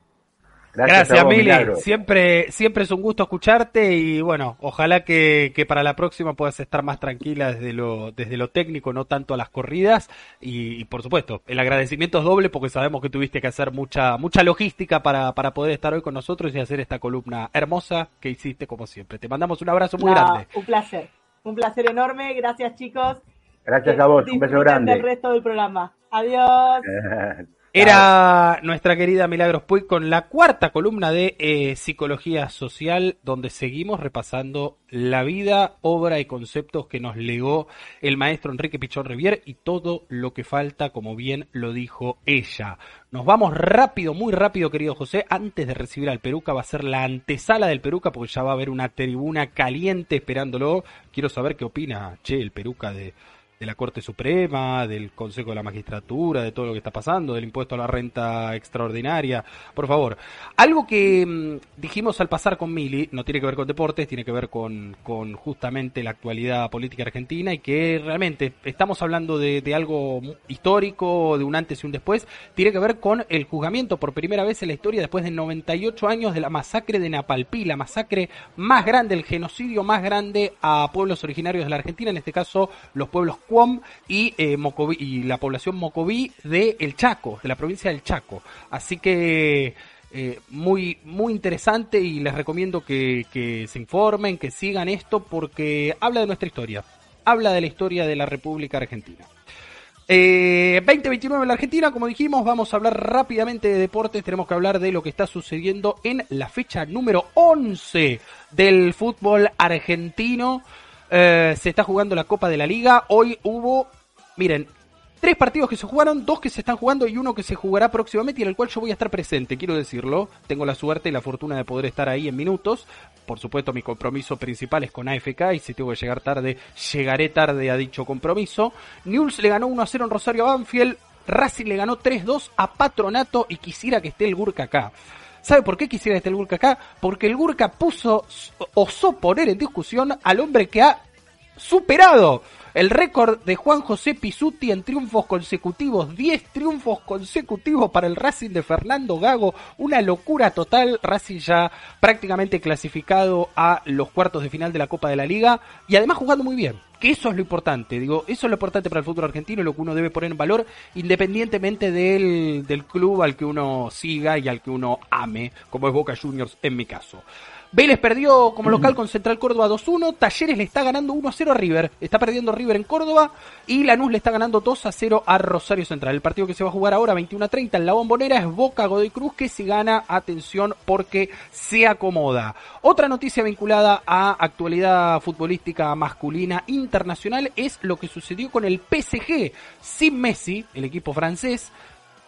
Gracias, vos, Mili. Milagro. Siempre, siempre es un gusto escucharte y bueno, ojalá que, que para la próxima puedas estar más tranquila desde lo, desde lo técnico, no tanto a las corridas. Y, y, por supuesto, el agradecimiento es doble porque sabemos que tuviste que hacer mucha, mucha logística para, para poder estar hoy con nosotros y hacer esta columna hermosa que hiciste como siempre. Te mandamos un abrazo muy No, grande. Un placer, un placer enorme. Gracias, chicos. Gracias a vos, un beso grande. resto del programa. Adiós. Era nuestra querida Milagros Puig con la cuarta columna de eh, Psicología Social, donde seguimos repasando la vida, obra y conceptos que nos legó el maestro Enrique Pichón Rivier y todo lo que falta, como bien lo dijo ella. Nos vamos rápido, muy rápido, querido José. Antes de recibir al Peruca, va a ser la antesala del Peruca, porque ya va a haber una tribuna caliente esperándolo. Quiero saber qué opina, che, el Peruca de, de la Corte Suprema, del Consejo de la Magistratura, de todo lo que está pasando, del impuesto a la renta extraordinaria. Por favor, algo que mm, dijimos al pasar con Mili, no tiene que ver con deportes, tiene que ver con, con justamente la actualidad política argentina y que realmente estamos hablando de, de algo histórico, de un antes y un después, tiene que ver con el juzgamiento por primera vez en la historia después de 98 años de la masacre de Napalpí, la masacre más grande, el genocidio más grande a pueblos originarios de la Argentina, en este caso los pueblos Cuom y, eh, y la población Mocoví de El Chaco, de la provincia del Chaco. Así que eh, muy, muy interesante y les recomiendo que, se informen, que sigan esto porque habla de nuestra historia, habla de la historia de la República Argentina. Eh, 2029 en la Argentina, como dijimos, vamos a hablar rápidamente de deportes. Tenemos que hablar de lo que está sucediendo en la fecha número 11 del fútbol argentino. Eh, se está jugando la Copa de la Liga. Hoy hubo, miren, tres partidos que se jugaron, dos que se están jugando y uno que se jugará próximamente y en el cual yo voy a estar presente, quiero decirlo. Tengo la suerte y la fortuna de poder estar ahí en minutos. Por supuesto, mi compromiso principal es con AFK y si tengo que llegar tarde, llegaré tarde a dicho compromiso. Newell's le ganó 1 a 0 en Rosario Banfield. Racing le ganó 3-2 a Patronato y quisiera que esté el Gurka acá. ¿Sabe por qué quisiera esté el Gurka acá? Porque el Gurka puso, osó poner en discusión al hombre que ha superado el récord de Juan José Pisuti en triunfos consecutivos, 10 triunfos consecutivos para el Racing de Fernando Gago, una locura total, Racing ya prácticamente clasificado a los cuartos de final de la Copa de la Liga y además jugando muy bien, que eso es lo importante, digo, eso es lo importante para el fútbol argentino lo que uno debe poner en valor independientemente del, del club al que uno siga y al que uno ame, como es Boca Juniors en mi caso. Vélez perdió como local con Central Córdoba 2-1. Talleres le está ganando 1-0 a River. Está perdiendo River en Córdoba. Y Lanús le está ganando 2-0 a Rosario Central. El partido que se va a jugar ahora 21-30 en la bombonera es Boca Godoy Cruz que si gana, atención porque se acomoda. Otra noticia vinculada a actualidad futbolística masculina internacional es lo que sucedió con el PSG. Sin Messi, el equipo francés,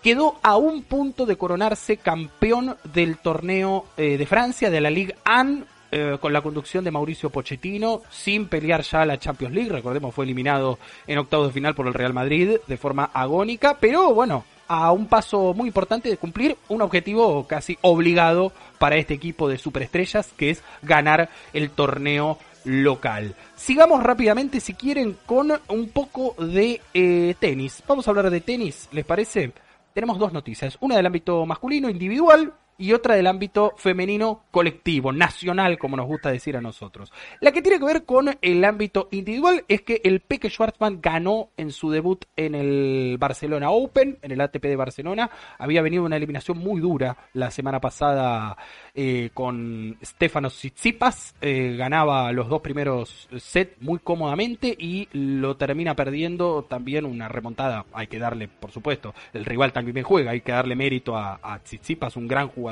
quedó a un punto de coronarse campeón del torneo eh, de Francia, de la Ligue 1, eh, con la conducción de Mauricio Pochettino, sin pelear ya la Champions League. Recordemos, fue eliminado en octavos de final por el Real Madrid de forma agónica, pero bueno, a un paso muy importante de cumplir un objetivo casi obligado para este equipo de superestrellas, que es ganar el torneo local. Sigamos rápidamente, si quieren, con un poco de eh, tenis. Vamos a hablar de tenis, ¿les parece? Tenemos dos noticias. Una del ámbito masculino, individual, y otra del ámbito femenino colectivo, nacional, como nos gusta decir a nosotros. La que tiene que ver con el ámbito individual es que el Peque Schwartzman ganó en su debut en el Barcelona Open, en el ATP de Barcelona. Había venido una eliminación muy dura la semana pasada eh, con Stefanos Tsitsipas. Eh, ganaba los dos primeros sets muy cómodamente y lo termina perdiendo también una remontada. Hay que darle, por supuesto, el rival también juega, hay que darle mérito a, a Tsitsipas, un gran jugador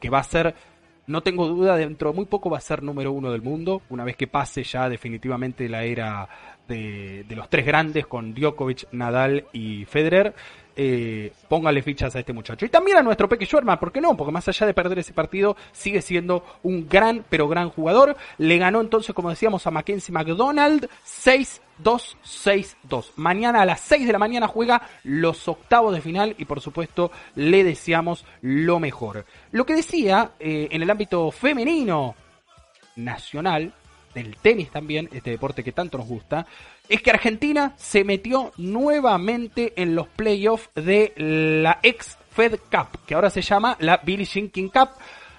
que va a ser, no tengo duda, dentro de muy poco va a ser número uno del mundo, una vez que pase ya definitivamente la era de, de los tres grandes con Djokovic, Nadal y Federer eh, póngale fichas a este muchacho. Y también a nuestro Peque Schwerman, ¿por qué no? Porque más allá de perder ese partido, sigue siendo un gran, pero gran jugador. Le ganó entonces, como decíamos, a Mackenzie McDonald 6-2, 6-2. Mañana a las 6 de la mañana juega los octavos de final y por supuesto le deseamos lo mejor. Lo que decía eh, en el ámbito femenino nacional, del tenis también, este deporte que tanto nos gusta, es que Argentina se metió nuevamente en los playoffs de la ex Fed Cup, que ahora se llama la Billie Jean King Cup.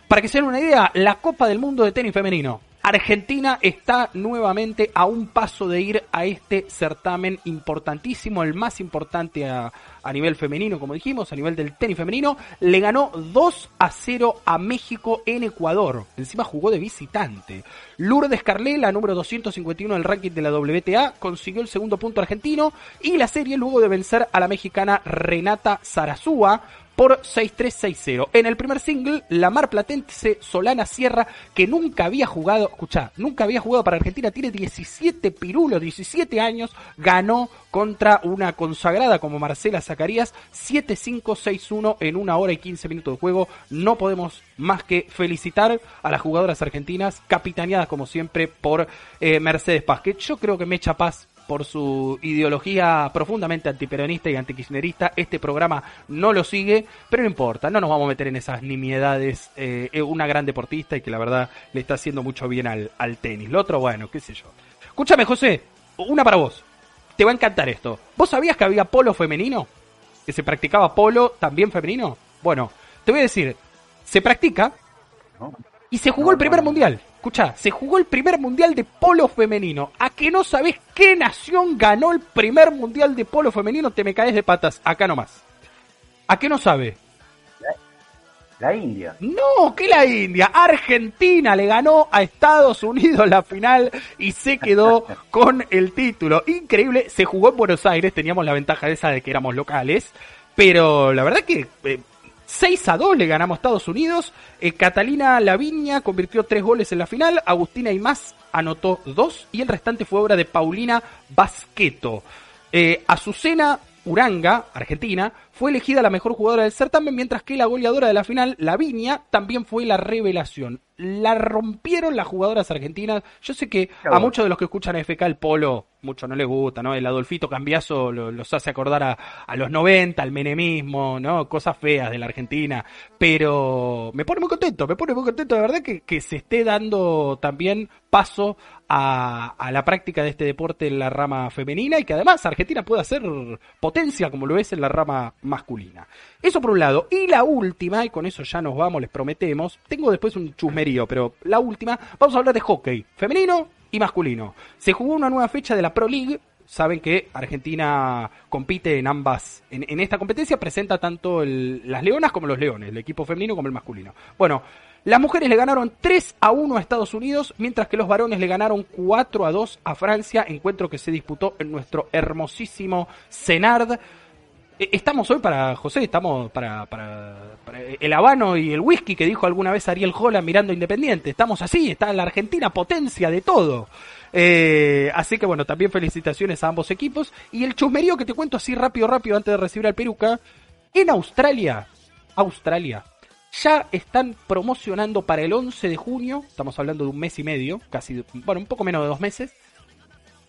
Para que se den una idea, la Copa del Mundo de Tenis Femenino. Argentina está nuevamente a un paso de ir a este certamen importantísimo, el más importante a, a nivel femenino, como dijimos, a nivel del tenis femenino, le ganó 2 a 0 a México en Ecuador. Encima jugó de visitante. Lourdes Carlé, la número 251 del ranking de la WTA, consiguió el segundo punto argentino y la serie luego de vencer a la mexicana Renata Zarazúa por 6-3-6-0. En el primer single, la mar platense Solana Sierra, que nunca había jugado, escucha, nunca había jugado para Argentina, tiene 17 pirulos, 17 años, ganó contra una consagrada como Marcela Zacarías, 7-5-6-1 en una hora y 15 minutos de juego. No podemos más que felicitar a las jugadoras argentinas, capitaneadas como siempre por eh, Mercedes Paz, que yo creo que Mecha Paz por su ideología profundamente antiperonista y antikirchnerista, este programa no lo sigue, pero no importa, no nos vamos a meter en esas nimiedades. Eh, es una gran deportista y que la verdad le está haciendo mucho bien al, al tenis. Lo otro, bueno, qué sé yo. Escúchame, José, una para vos. Te va a encantar esto. ¿Vos sabías que había polo femenino? ¿Que se practicaba polo también femenino? Bueno, te voy a decir, se practica y se jugó el primer mundial. Escucha, se jugó el primer mundial de polo femenino. ¿A que no sabés qué nación ganó el primer mundial de polo femenino? Te me caes de patas, acá nomás. ¿A qué no sabe? La India. No, que la India. Argentina le ganó a Estados Unidos la final y se quedó con el título. Increíble, se jugó en Buenos Aires, teníamos la ventaja de esa de que éramos locales, pero la verdad que eh, 6 a 2 le ganamos a Estados Unidos. Eh, Catalina Laviña convirtió 3 goles en la final. Agustina Imás anotó 2 y el restante fue obra de Paulina Basqueto. Eh, Azucena Uranga, Argentina, fue elegida la mejor jugadora del certamen, mientras que la goleadora de la final, Laviña, también fue la revelación. La rompieron las jugadoras argentinas. Yo sé que a muchos de los que escuchan FK el polo, mucho no les gusta, ¿no? El Adolfito Cambiazo los hace acordar a, a, los 90, al menemismo, ¿no? Cosas feas de la Argentina. Pero me pone muy contento, me pone muy contento de verdad que, que se esté dando también paso a, a, la práctica de este deporte en la rama femenina y que además Argentina pueda ser potencia como lo es en la rama masculina. Eso por un lado. Y la última, y con eso ya nos vamos, les prometemos. Tengo después un chusmerío, pero la última, vamos a hablar de hockey, femenino y masculino. Se jugó una nueva fecha de la Pro League. Saben que Argentina compite en ambas, en, esta competencia presenta tanto las leonas como los leones, el equipo femenino como el masculino. Bueno, Las mujeres le ganaron 3 a 1 a Estados Unidos, mientras que los varones le ganaron 4 a 2 a Francia, encuentro que se disputó en nuestro hermosísimo Senard. Eh, Estamos hoy para, José, estamos para, para, para el habano y el whisky que dijo alguna vez Ariel Jola mirando Independiente. Estamos así, está la Argentina potencia de todo. Eh, así que bueno, también felicitaciones a ambos equipos. Y el chusmerío que te cuento así rápido, rápido antes de recibir al Peruca. En Australia, Australia, ya están promocionando para el 11 de junio, estamos hablando de un mes y medio, casi, bueno, un poco menos de dos meses,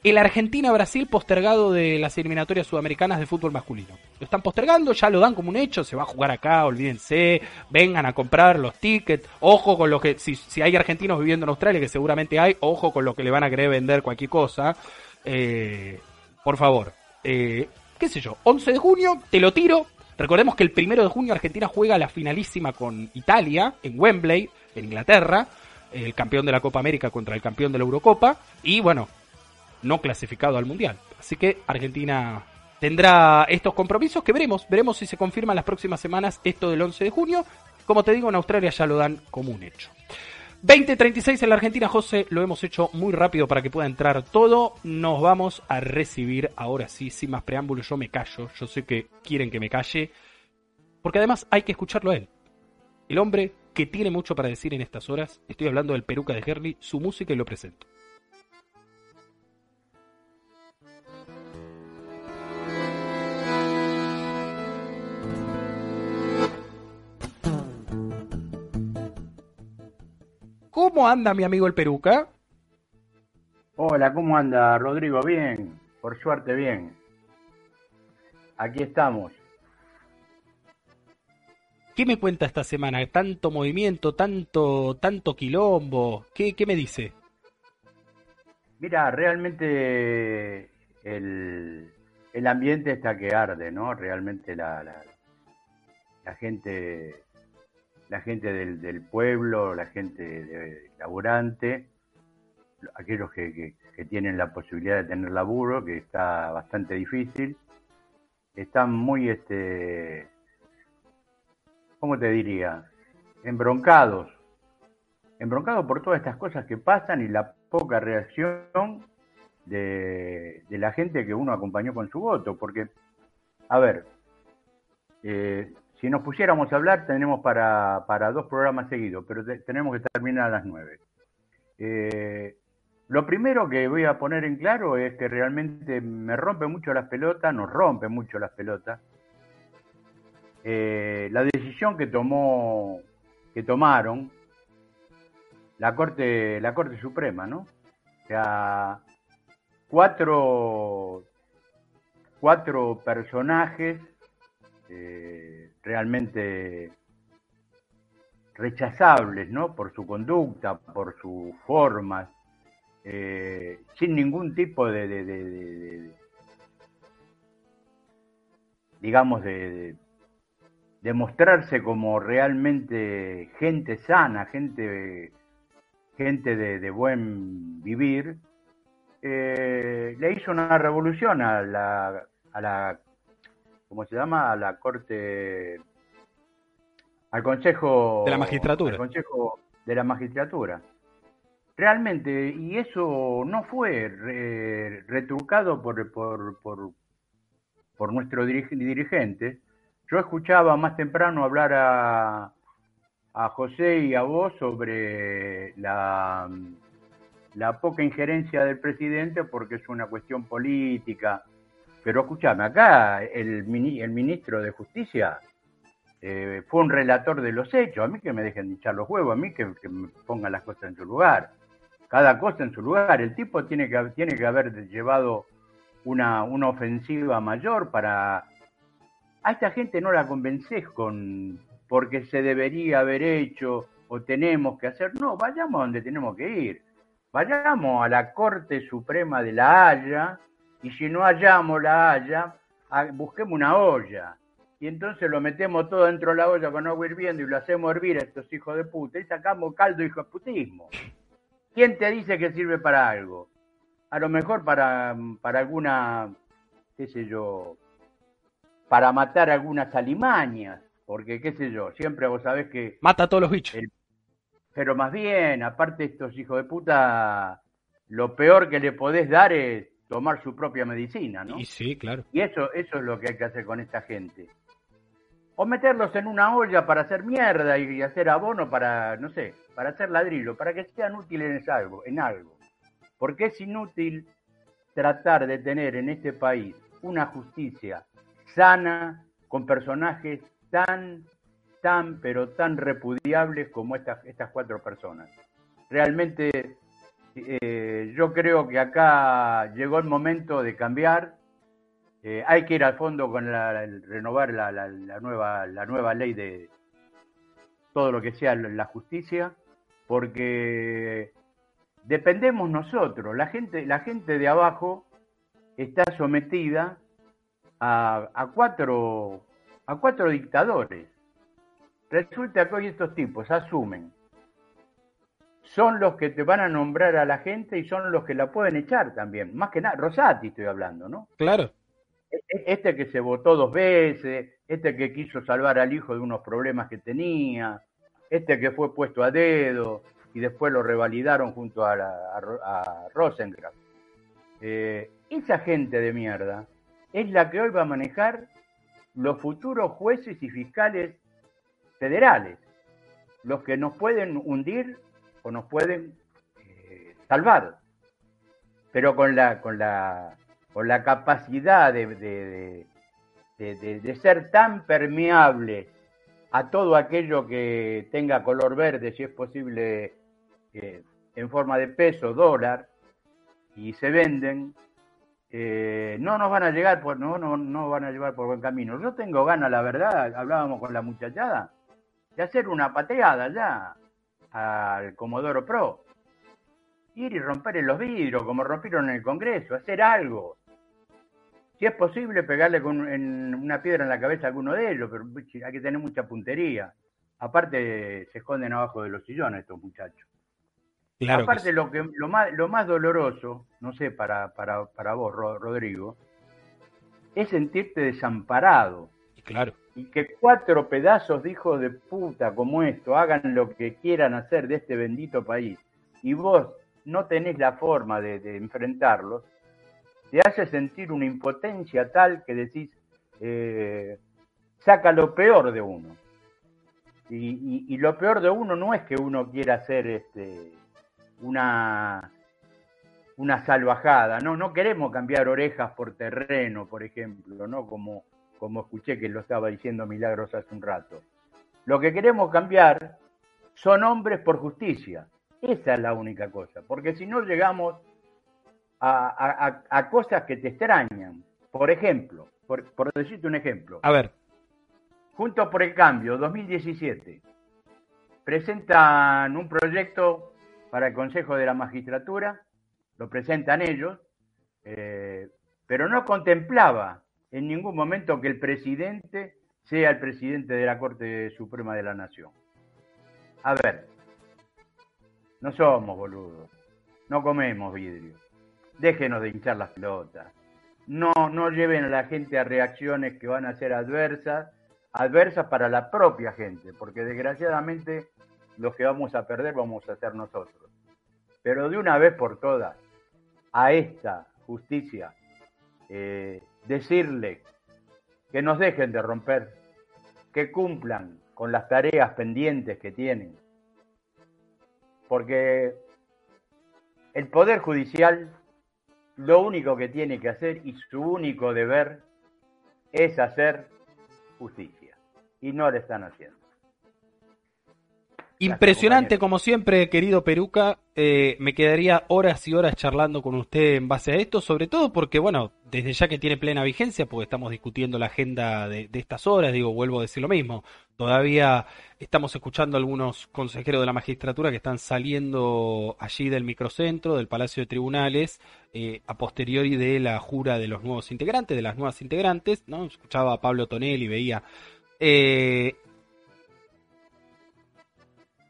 el Argentina-Brasil postergado de las eliminatorias sudamericanas de fútbol masculino. Lo están postergando, ya lo dan como un hecho, se va a jugar acá, olvídense, vengan a comprar los tickets, ojo con lo que, si, hay argentinos viviendo en Australia, que seguramente hay, ojo con lo que le van a querer vender cualquier cosa. Eh, por favor, eh, qué sé yo, 11 de junio, te lo tiro. Recordemos que el primero de junio Argentina juega la finalísima con Italia en Wembley, en Inglaterra, el campeón de la Copa América contra el campeón de la Eurocopa, y bueno, no clasificado al Mundial. Así que Argentina tendrá estos compromisos que veremos, veremos si se confirman las próximas semanas esto del 11 de junio. Como te digo, en Australia ya lo dan como un hecho. 20.36 en la Argentina, José, lo hemos hecho muy rápido para que pueda entrar todo. Nos vamos a recibir ahora sí, sin más preámbulos, yo me callo, yo sé que quieren que me calle, porque además hay que escucharlo a él. El hombre que tiene mucho para decir en estas horas, estoy hablando del Peruca de Herley, su música y lo presento. ¿Cómo anda mi amigo el Peruca? Hola, ¿cómo anda Rodrigo? Bien, por suerte bien. Aquí estamos. ¿Qué me cuenta esta semana? Tanto movimiento, tanto, tanto quilombo. ¿Qué, qué me dice? Mira, realmente el, el ambiente está que arde, ¿no? Realmente la, la, la gente, la gente del, pueblo, la gente de- laburante, aquellos que, que- que tienen la posibilidad de tener laburo, que está bastante difícil, están muy, este, ¿cómo te diría? Embroncados, embroncados por todas estas cosas que pasan y la poca reacción de, de la gente que uno acompañó con su voto, porque, a ver, eh, si nos pusiéramos a hablar tenemos para, para dos programas seguidos, pero te- tenemos que terminar a las nueve. Eh, lo primero que voy a poner en claro es que realmente me rompe mucho las pelotas, nos rompe mucho las pelotas, eh, la decisión que tomó, que tomaron la Corte, la Corte Suprema, ¿no? O sea, cuatro, cuatro personajes eh, realmente rechazables, ¿no? Por su conducta, por sus formas, eh, sin ningún tipo de, digamos, de, mostrarse como realmente gente sana, gente, gente de, de buen vivir, eh, le hizo una revolución a la, a la, ¿cómo se llama? A la Corte, al Consejo De la Magistratura. al Consejo de la Magistratura. Realmente, y eso no fue re- retrucado por, por, por, por nuestro dirige- dirigente. Yo escuchaba más temprano hablar a, a José y a vos sobre la, la poca injerencia del presidente porque es una cuestión política. Pero escúchame, acá el, mini- el ministro de Justicia eh, fue un relator de los hechos. A mí que me dejen hinchar los huevos, a mí que, me pongan las cosas en su lugar. Cada cosa en su lugar. El tipo tiene que, tiene que haber llevado una, una ofensiva mayor para... A esta gente no la convences con porque se debería haber hecho o tenemos que hacer. No, vayamos a donde tenemos que ir. Vayamos a la Corte Suprema de la Haya y si no hallamos la Haya, a- busquemos una olla. Y entonces lo metemos todo dentro de la olla con agua hirviendo y lo hacemos hervir a estos hijos de puta y sacamos caldo hijo de putismo. ¿Quién te dice que sirve para algo? A lo mejor para, para alguna, qué sé yo, para matar algunas alimañas, porque qué sé yo, siempre vos sabés que Mata a todos los bichos. El- pero más bien, aparte estos hijos de puta, lo peor que le podés dar es tomar su propia medicina, ¿no? Y sí, claro. Y eso, eso es lo que hay que hacer con esta gente. O meterlos en una olla para hacer mierda y hacer abono para, no sé, para hacer ladrillo, para que sean útiles en algo, en algo. Porque es inútil tratar de tener en este país una justicia sana, con personajes tan, tan, pero tan repudiables como estas, estas cuatro personas. Realmente eh, yo creo que acá llegó el momento de cambiar. Eh, hay que ir al fondo con la, renovar la, la, nueva, la nueva ley de todo lo que sea la justicia, porque dependemos nosotros. La gente, la gente de abajo está sometida a, a, cuatro, a cuatro dictadores. Resulta que hoy estos tipos asumen son los que te van a nombrar a la gente y son los que la pueden echar también. Más que nada, Rosati estoy hablando, ¿no? Claro. E, e, este que se votó dos veces, este que quiso salvar al hijo de unos problemas que tenía, este que fue puesto a dedo y después lo revalidaron junto a, la, a, Rosengraf. Eh, esa gente de mierda es la que hoy va a manejar los futuros jueces y fiscales federales, los que nos pueden hundir o nos pueden eh, salvar, pero con la, con la, con la capacidad de, de, de, ser tan permeable a todo aquello que tenga color verde, si es posible, eh, en forma de peso, dólar, y se venden, eh, no nos van a llegar por, no, no, no van a llevar por buen camino. Yo tengo ganas, la verdad, hablábamos con la muchachada, de hacer una pateada ya al Comodoro Pro. Ir y romper los vidrios, como rompieron en el Congreso, hacer algo. Si es posible, pegarle con una piedra en la cabeza a alguno de ellos, pero hay que tener mucha puntería. Aparte, se esconden abajo de los sillones estos muchachos. Aparte, lo, que, lo, más, lo más doloroso, no sé, para, para, para vos, Rodrigo, es sentirte desamparado. Claro y que cuatro pedazos de hijos de puta como esto hagan lo que quieran hacer de este bendito país y vos no tenés la forma de, enfrentarlos, te hace sentir una impotencia tal que decís, eh, saca lo peor de uno. Y, lo peor de uno no es que uno quiera hacer este, una, una salvajada, no, no queremos cambiar orejas por terreno, por ejemplo, ¿no? Como, como escuché que lo estaba diciendo Milagros hace un rato. Lo que queremos cambiar son hombres por justicia. Esa es la única cosa, porque si no llegamos a, cosas que te extrañan. Por ejemplo, por, por, decirte un ejemplo. A ver. Juntos por el Cambio, 2017, presentan un proyecto para el Consejo de la Magistratura, lo presentan ellos, eh, pero no contemplaba en ningún momento que el presidente sea el presidente de la Corte Suprema de la Nación. A ver, no somos boludos, no comemos vidrio, déjenos de hinchar las pelotas, no, no lleven a la gente a reacciones que van a ser adversas, adversas para la propia gente, porque desgraciadamente los que vamos a perder vamos a ser nosotros. Pero de una vez por todas, a esta justicia eh, decirle que nos dejen de romper, que cumplan con las tareas pendientes que tienen. Porque el Poder Judicial lo único que tiene que hacer y su único deber es hacer justicia. Y no lo están haciendo. Impresionante como siempre, querido Peruca. Eh, me quedaría horas y horas charlando con usted en base a esto, sobre todo porque, bueno, desde ya que tiene plena vigencia, porque estamos discutiendo la agenda de, estas horas, digo, vuelvo a decir lo mismo. Todavía estamos escuchando algunos consejeros de la magistratura que están saliendo allí del microcentro, del Palacio de Tribunales, eh, a posteriori de la jura de los nuevos integrantes, de las nuevas integrantes, ¿no? Escuchaba a Pablo Tonel y veía eh,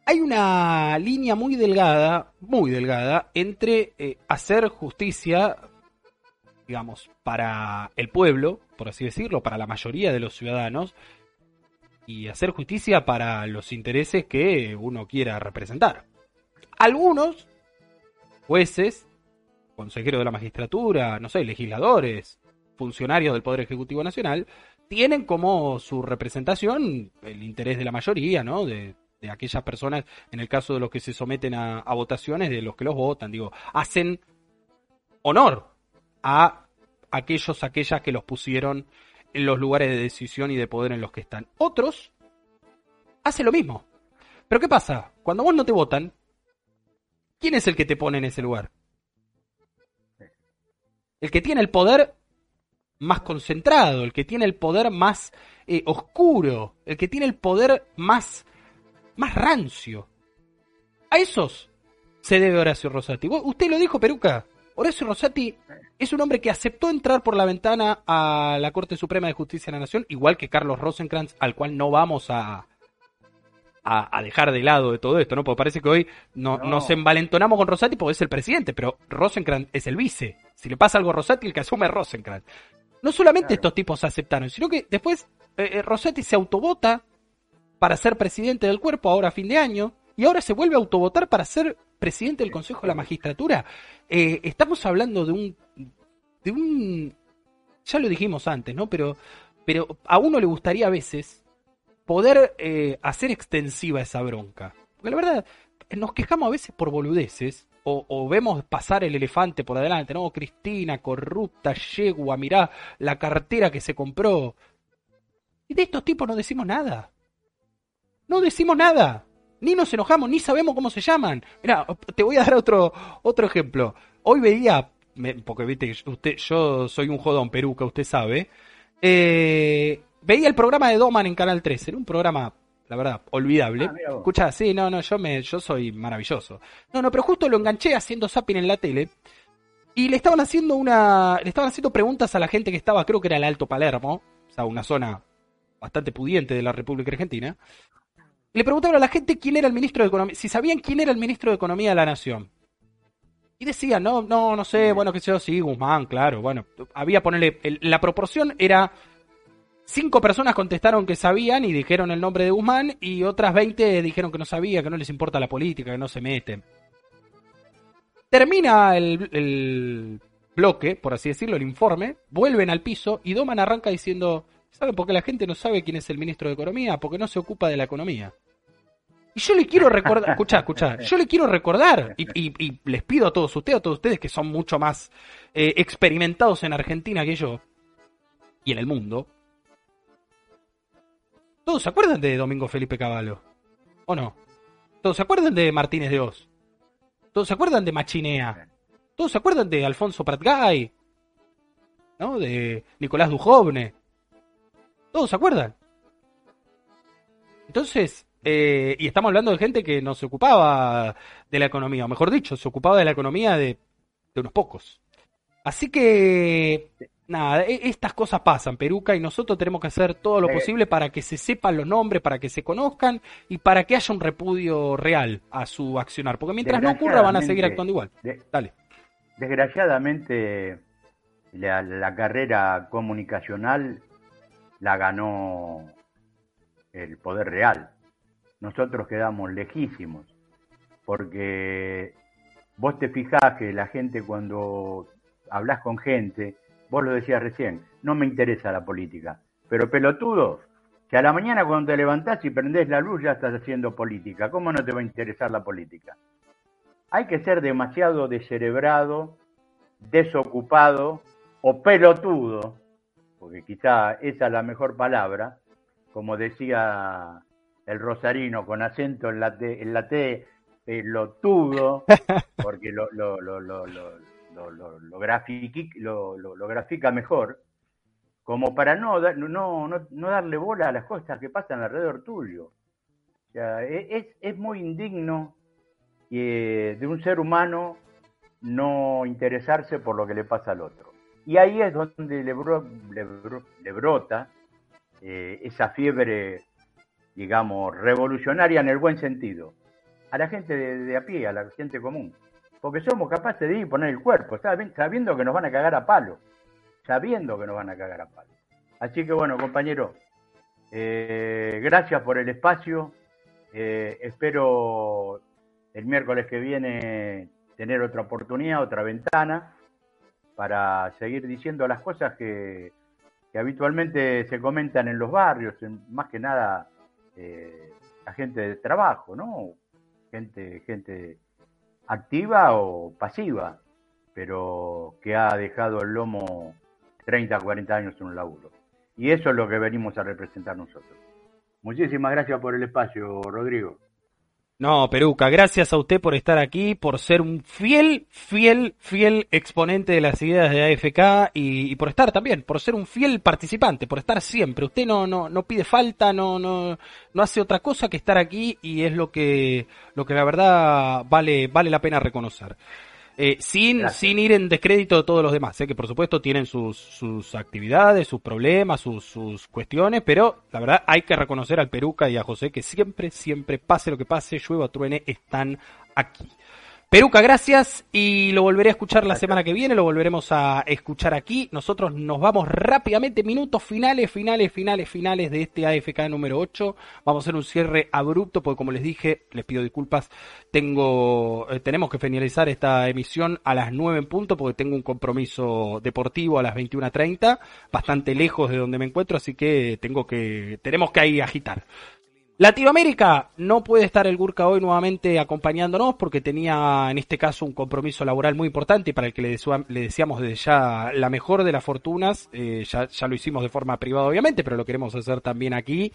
hay una línea muy delgada, muy delgada, entre eh, hacer justicia, digamos, para el pueblo, por así decirlo, para la mayoría de los ciudadanos, y hacer justicia para los intereses que uno quiera representar. Algunos jueces, consejeros de la magistratura, no sé, legisladores, funcionarios del Poder Ejecutivo Nacional, tienen como su representación el interés de la mayoría, ¿no? De, aquellas personas, en el caso de los que se someten a votaciones, de los que los votan, digo, hacen honor a aquellos, aquellas que los pusieron en los lugares de decisión y de poder en los que están. Otros hacen lo mismo. Pero ¿qué pasa? Cuando vos no te votan, ¿quién es el que te pone en ese lugar? El que tiene el poder más concentrado, el que tiene el poder más eh, oscuro, el que tiene el poder más, más rancio. A esos se debe Horacio Rosati. ¿Vos- Usted lo dijo, Peruca. Horacio Rosati es un hombre que aceptó entrar por la ventana a la Corte Suprema de Justicia de la Nación, igual que Carlos Rosenkrantz, al cual no vamos a, a, a dejar de lado de todo esto, ¿no? Porque parece que hoy no, No. nos envalentonamos con Rosati porque es el presidente, pero Rosenkrantz es el vice. Si le pasa algo a Rosati, el que asume es Rosenkrantz. No solamente Claro. estos tipos aceptaron, sino que después eh, eh, Rosati se autovota para ser presidente del cuerpo ahora a fin de año y ahora se vuelve a autovotar para ser presidente del Consejo de la Magistratura. Eh, estamos hablando de un de un ya lo dijimos antes, ¿no? Pero pero a uno le gustaría a veces poder eh, hacer extensiva esa bronca. Porque la verdad, nos quejamos a veces por boludeces, o, o vemos pasar el elefante por adelante, ¿no? Cristina, corrupta, yegua, mirá la cartera que se compró. Y de estos tipos no decimos nada. No decimos nada. Ni nos enojamos, ni sabemos cómo se llaman. Mira, te voy a dar otro, otro ejemplo. Hoy veía, porque viste que usted, yo soy un jodón peruca, usted sabe. Eh, veía el programa de Doman en Canal 13, era un programa, la verdad, olvidable. Ah. Escucha, sí, no, no, yo me, yo soy maravilloso. No, no, pero justo lo enganché haciendo zapping en la tele. Y le estaban haciendo una. Le estaban haciendo preguntas a la gente que estaba, creo que era el Alto Palermo, o sea, una zona bastante pudiente de la República Argentina. Le preguntaban a la gente quién era el ministro de Economía, si sabían quién era el ministro de Economía de la Nación. Y decían, no, no, no sé, bueno, qué sé yo, sí, Guzmán, claro, bueno, había ponerle, el- la proporción era cinco personas contestaron que sabían y dijeron el nombre de Guzmán y otras 20 dijeron que no sabía, que no les importa la política, que no se meten. Termina el, el bloque, por así decirlo, el informe, vuelven al piso y Doman arranca diciendo, ¿saben por qué la gente no sabe quién es el ministro de Economía? Porque no se ocupa de la economía. Y yo le quiero recordar, escuchá, escuchá, yo le quiero recordar, y, y- les pido a todos ustedes, a todos ustedes que son mucho más eh, experimentados en Argentina que yo, y en el mundo, ¿todos se acuerdan de Domingo Felipe Cavallo? ¿O no? ¿Todos se acuerdan de Martínez de Oz? ¿Todos se acuerdan de Machinea? ¿Todos se acuerdan de Alfonso Pratgay? ¿No? De Nicolás Dujovne. ¿Todos se acuerdan? Entonces, eh, y estamos hablando de gente que no se ocupaba de la economía, o mejor dicho, se ocupaba de la economía de, de unos pocos. Así que, nada, e- estas cosas pasan, Peruca, y nosotros tenemos que hacer todo lo posible para que se sepan los nombres, para que se conozcan y para que haya un repudio real a su accionar. Porque mientras no ocurra, van a seguir actuando igual. Dale. desgraciadamente, la, la carrera comunicacional la ganó el poder real. Nosotros quedamos lejísimos, porque vos te fijás que la gente cuando hablas con gente, vos lo decías recién, no me interesa la política, pero pelotudo, que a la mañana cuando te levantás y prendés la luz ya estás haciendo política, ¿cómo no te va a interesar la política? Hay que ser demasiado descerebrado, desocupado o pelotudo, porque quizá esa es la mejor palabra, como decía el rosarino con acento en la T, en la T pelotudo, porque lo, lo, grafica mejor, como para no, no, no, no darle bola a las cosas que pasan alrededor tuyo. O sea, e- es, es muy indigno eh, de un ser humano no interesarse por lo que le pasa al otro. Y ahí es donde le, bro- le, bro- le brota eh, esa fiebre, digamos, revolucionaria en el buen sentido, a la gente de, a pie, a la gente común. Porque somos capaces de ir y poner el cuerpo, sabi- sabiendo que nos van a cagar a palo, sabiendo que nos van a cagar a palo. Así que bueno, compañero, Eh, gracias por el espacio. Eh, espero el miércoles que viene tener otra oportunidad, otra ventana, para seguir diciendo las cosas que, habitualmente se comentan en los barrios, en- más que nada eh, la gente de trabajo, ¿no? Gente, gente activa o pasiva, pero que ha dejado el lomo 30, 40 años en un laburo. Y eso es lo que venimos a representar nosotros. Muchísimas gracias por el espacio, Rodrigo. No, Peruca, gracias a usted por estar aquí, por ser un fiel, fiel, fiel exponente de las ideas de AFK y, y por estar también, por ser un fiel participante, por estar siempre. Usted no, no, no pide falta, no, no, no hace otra cosa que estar aquí y es lo que, lo que la verdad vale, vale la pena reconocer. Eh, sin, Gracias. sin ir en descrédito de todos los demás, ¿eh? que por supuesto tienen sus, sus actividades, sus problemas, sus, sus cuestiones, pero la verdad hay que reconocer al Peruca y a José que siempre, siempre, pase lo que pase, llueva truene, están aquí. Peruca, gracias y lo volveré a escuchar la semana que viene, lo volveremos a escuchar aquí. Nosotros nos vamos rápidamente, minutos finales, finales, finales, finales de este AFK número 8. Vamos a hacer un cierre abrupto porque como les dije, les pido disculpas, tengo, eh, tenemos que finalizar esta emisión a las 9 en punto porque tengo un compromiso deportivo a las 21.30, bastante lejos de donde me encuentro, así que tengo que, tenemos que ahí agitar. Latinoamérica no puede estar el Gurka hoy nuevamente acompañándonos porque tenía en este caso un compromiso laboral muy importante para el que le, le deseamos desde ya la mejor de las fortunas. Eh, ya, ya lo hicimos de forma privada obviamente, pero lo queremos hacer también aquí.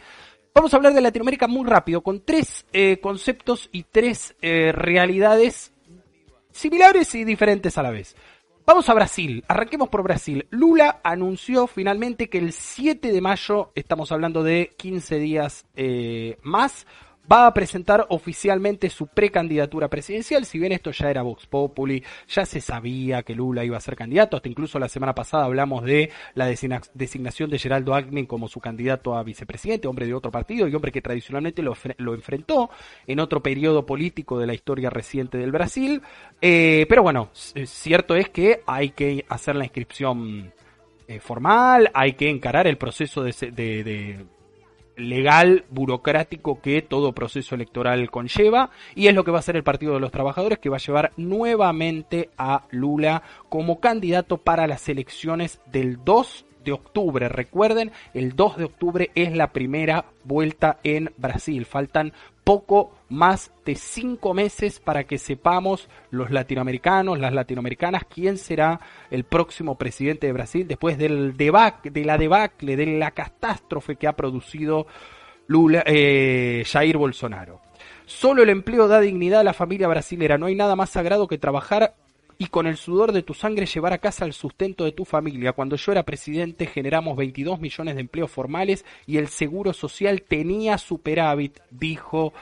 Vamos a hablar de Latinoamérica muy rápido con tres eh, conceptos y tres eh, realidades similares y diferentes a la vez. Vamos a Brasil, arranquemos por Brasil. Lula anunció finalmente que el 7 de mayo, estamos hablando de 15 días eh, más, va a presentar oficialmente su precandidatura presidencial. Si bien esto ya era Vox Populi, ya se sabía que Lula iba a ser candidato, hasta incluso la semana pasada hablamos de la designa- designación de Geraldo Alckmin como su candidato a vicepresidente, hombre de otro partido y hombre que tradicionalmente lo, fre- lo enfrentó en otro periodo político de la historia reciente del Brasil. Eh, pero bueno, c- cierto es que hay que hacer la inscripción eh, formal, hay que encarar el proceso de legal, burocrático que todo proceso electoral conlleva y es lo que va a hacer el Partido de los Trabajadores que va a llevar nuevamente a Lula como candidato para las elecciones del 2 de octubre. Recuerden, el 2 de octubre es la primera vuelta en Brasil. Faltan poco más de cinco meses para que sepamos los latinoamericanos, las latinoamericanas, quién será el próximo presidente de Brasil después del debacle, de la debacle, de la catástrofe que ha producido Lula, eh, Jair Bolsonaro. Solo el empleo da dignidad a la familia brasilera. No hay nada más sagrado que trabajar y con el sudor de tu sangre llevar a casa el sustento de tu familia. Cuando yo era presidente generamos 22 millones de empleos formales y el seguro social tenía superávit, dijo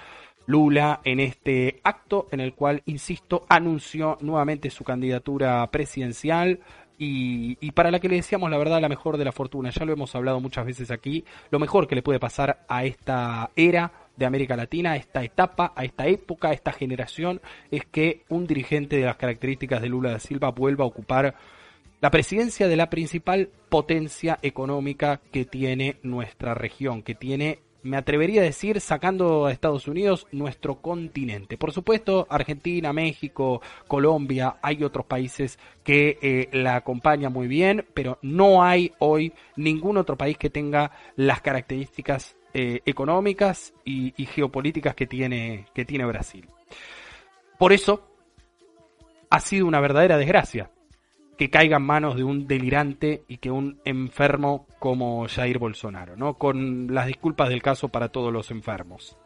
Lula en este acto en el cual, insisto, anunció nuevamente su candidatura presidencial y, y para la que le decíamos la verdad la mejor de la fortuna. Ya lo hemos hablado muchas veces aquí. Lo mejor que le puede pasar a esta era de América Latina, a esta etapa, a esta época, a esta generación, es que un dirigente de las características de Lula da Silva vuelva a ocupar la presidencia de la principal potencia económica que tiene nuestra región, que tiene, me atrevería a decir, sacando a Estados Unidos, nuestro continente. Por supuesto, Argentina, México, Colombia, hay otros países que eh, la acompañan muy bien, pero no hay hoy ningún otro país que tenga las características eh, económicas y, y geopolíticas que tiene, que tiene Brasil. Por eso, ha sido una verdadera desgracia que caiga en manos de un delirante y que un enfermo como Jair Bolsonaro, ¿no? Con las disculpas del caso para todos los enfermos.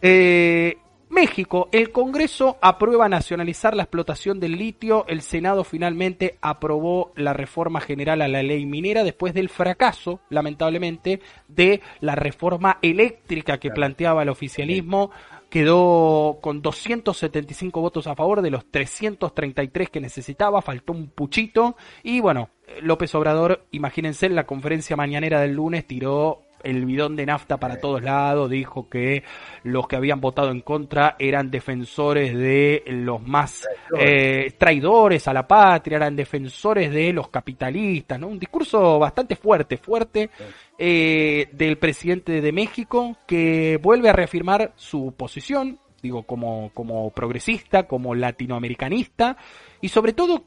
Eh, México, el Congreso aprueba nacionalizar la explotación del litio, el Senado finalmente aprobó la reforma general a la ley minera después del fracaso, lamentablemente, de la reforma eléctrica que planteaba el oficialismo, quedó con 275 votos a favor de los 333 que necesitaba, faltó un puchito. Y bueno, López Obrador, imagínense, en la conferencia mañanera del lunes tiró el bidón de nafta para todos lados, dijo que los que habían votado en contra eran defensores de los más eh, traidores a la patria, eran defensores de los capitalistas, ¿no? Un discurso bastante fuerte, fuerte eh, del presidente de México que vuelve a reafirmar su posición, digo, como, como progresista, como latinoamericanista y sobre todo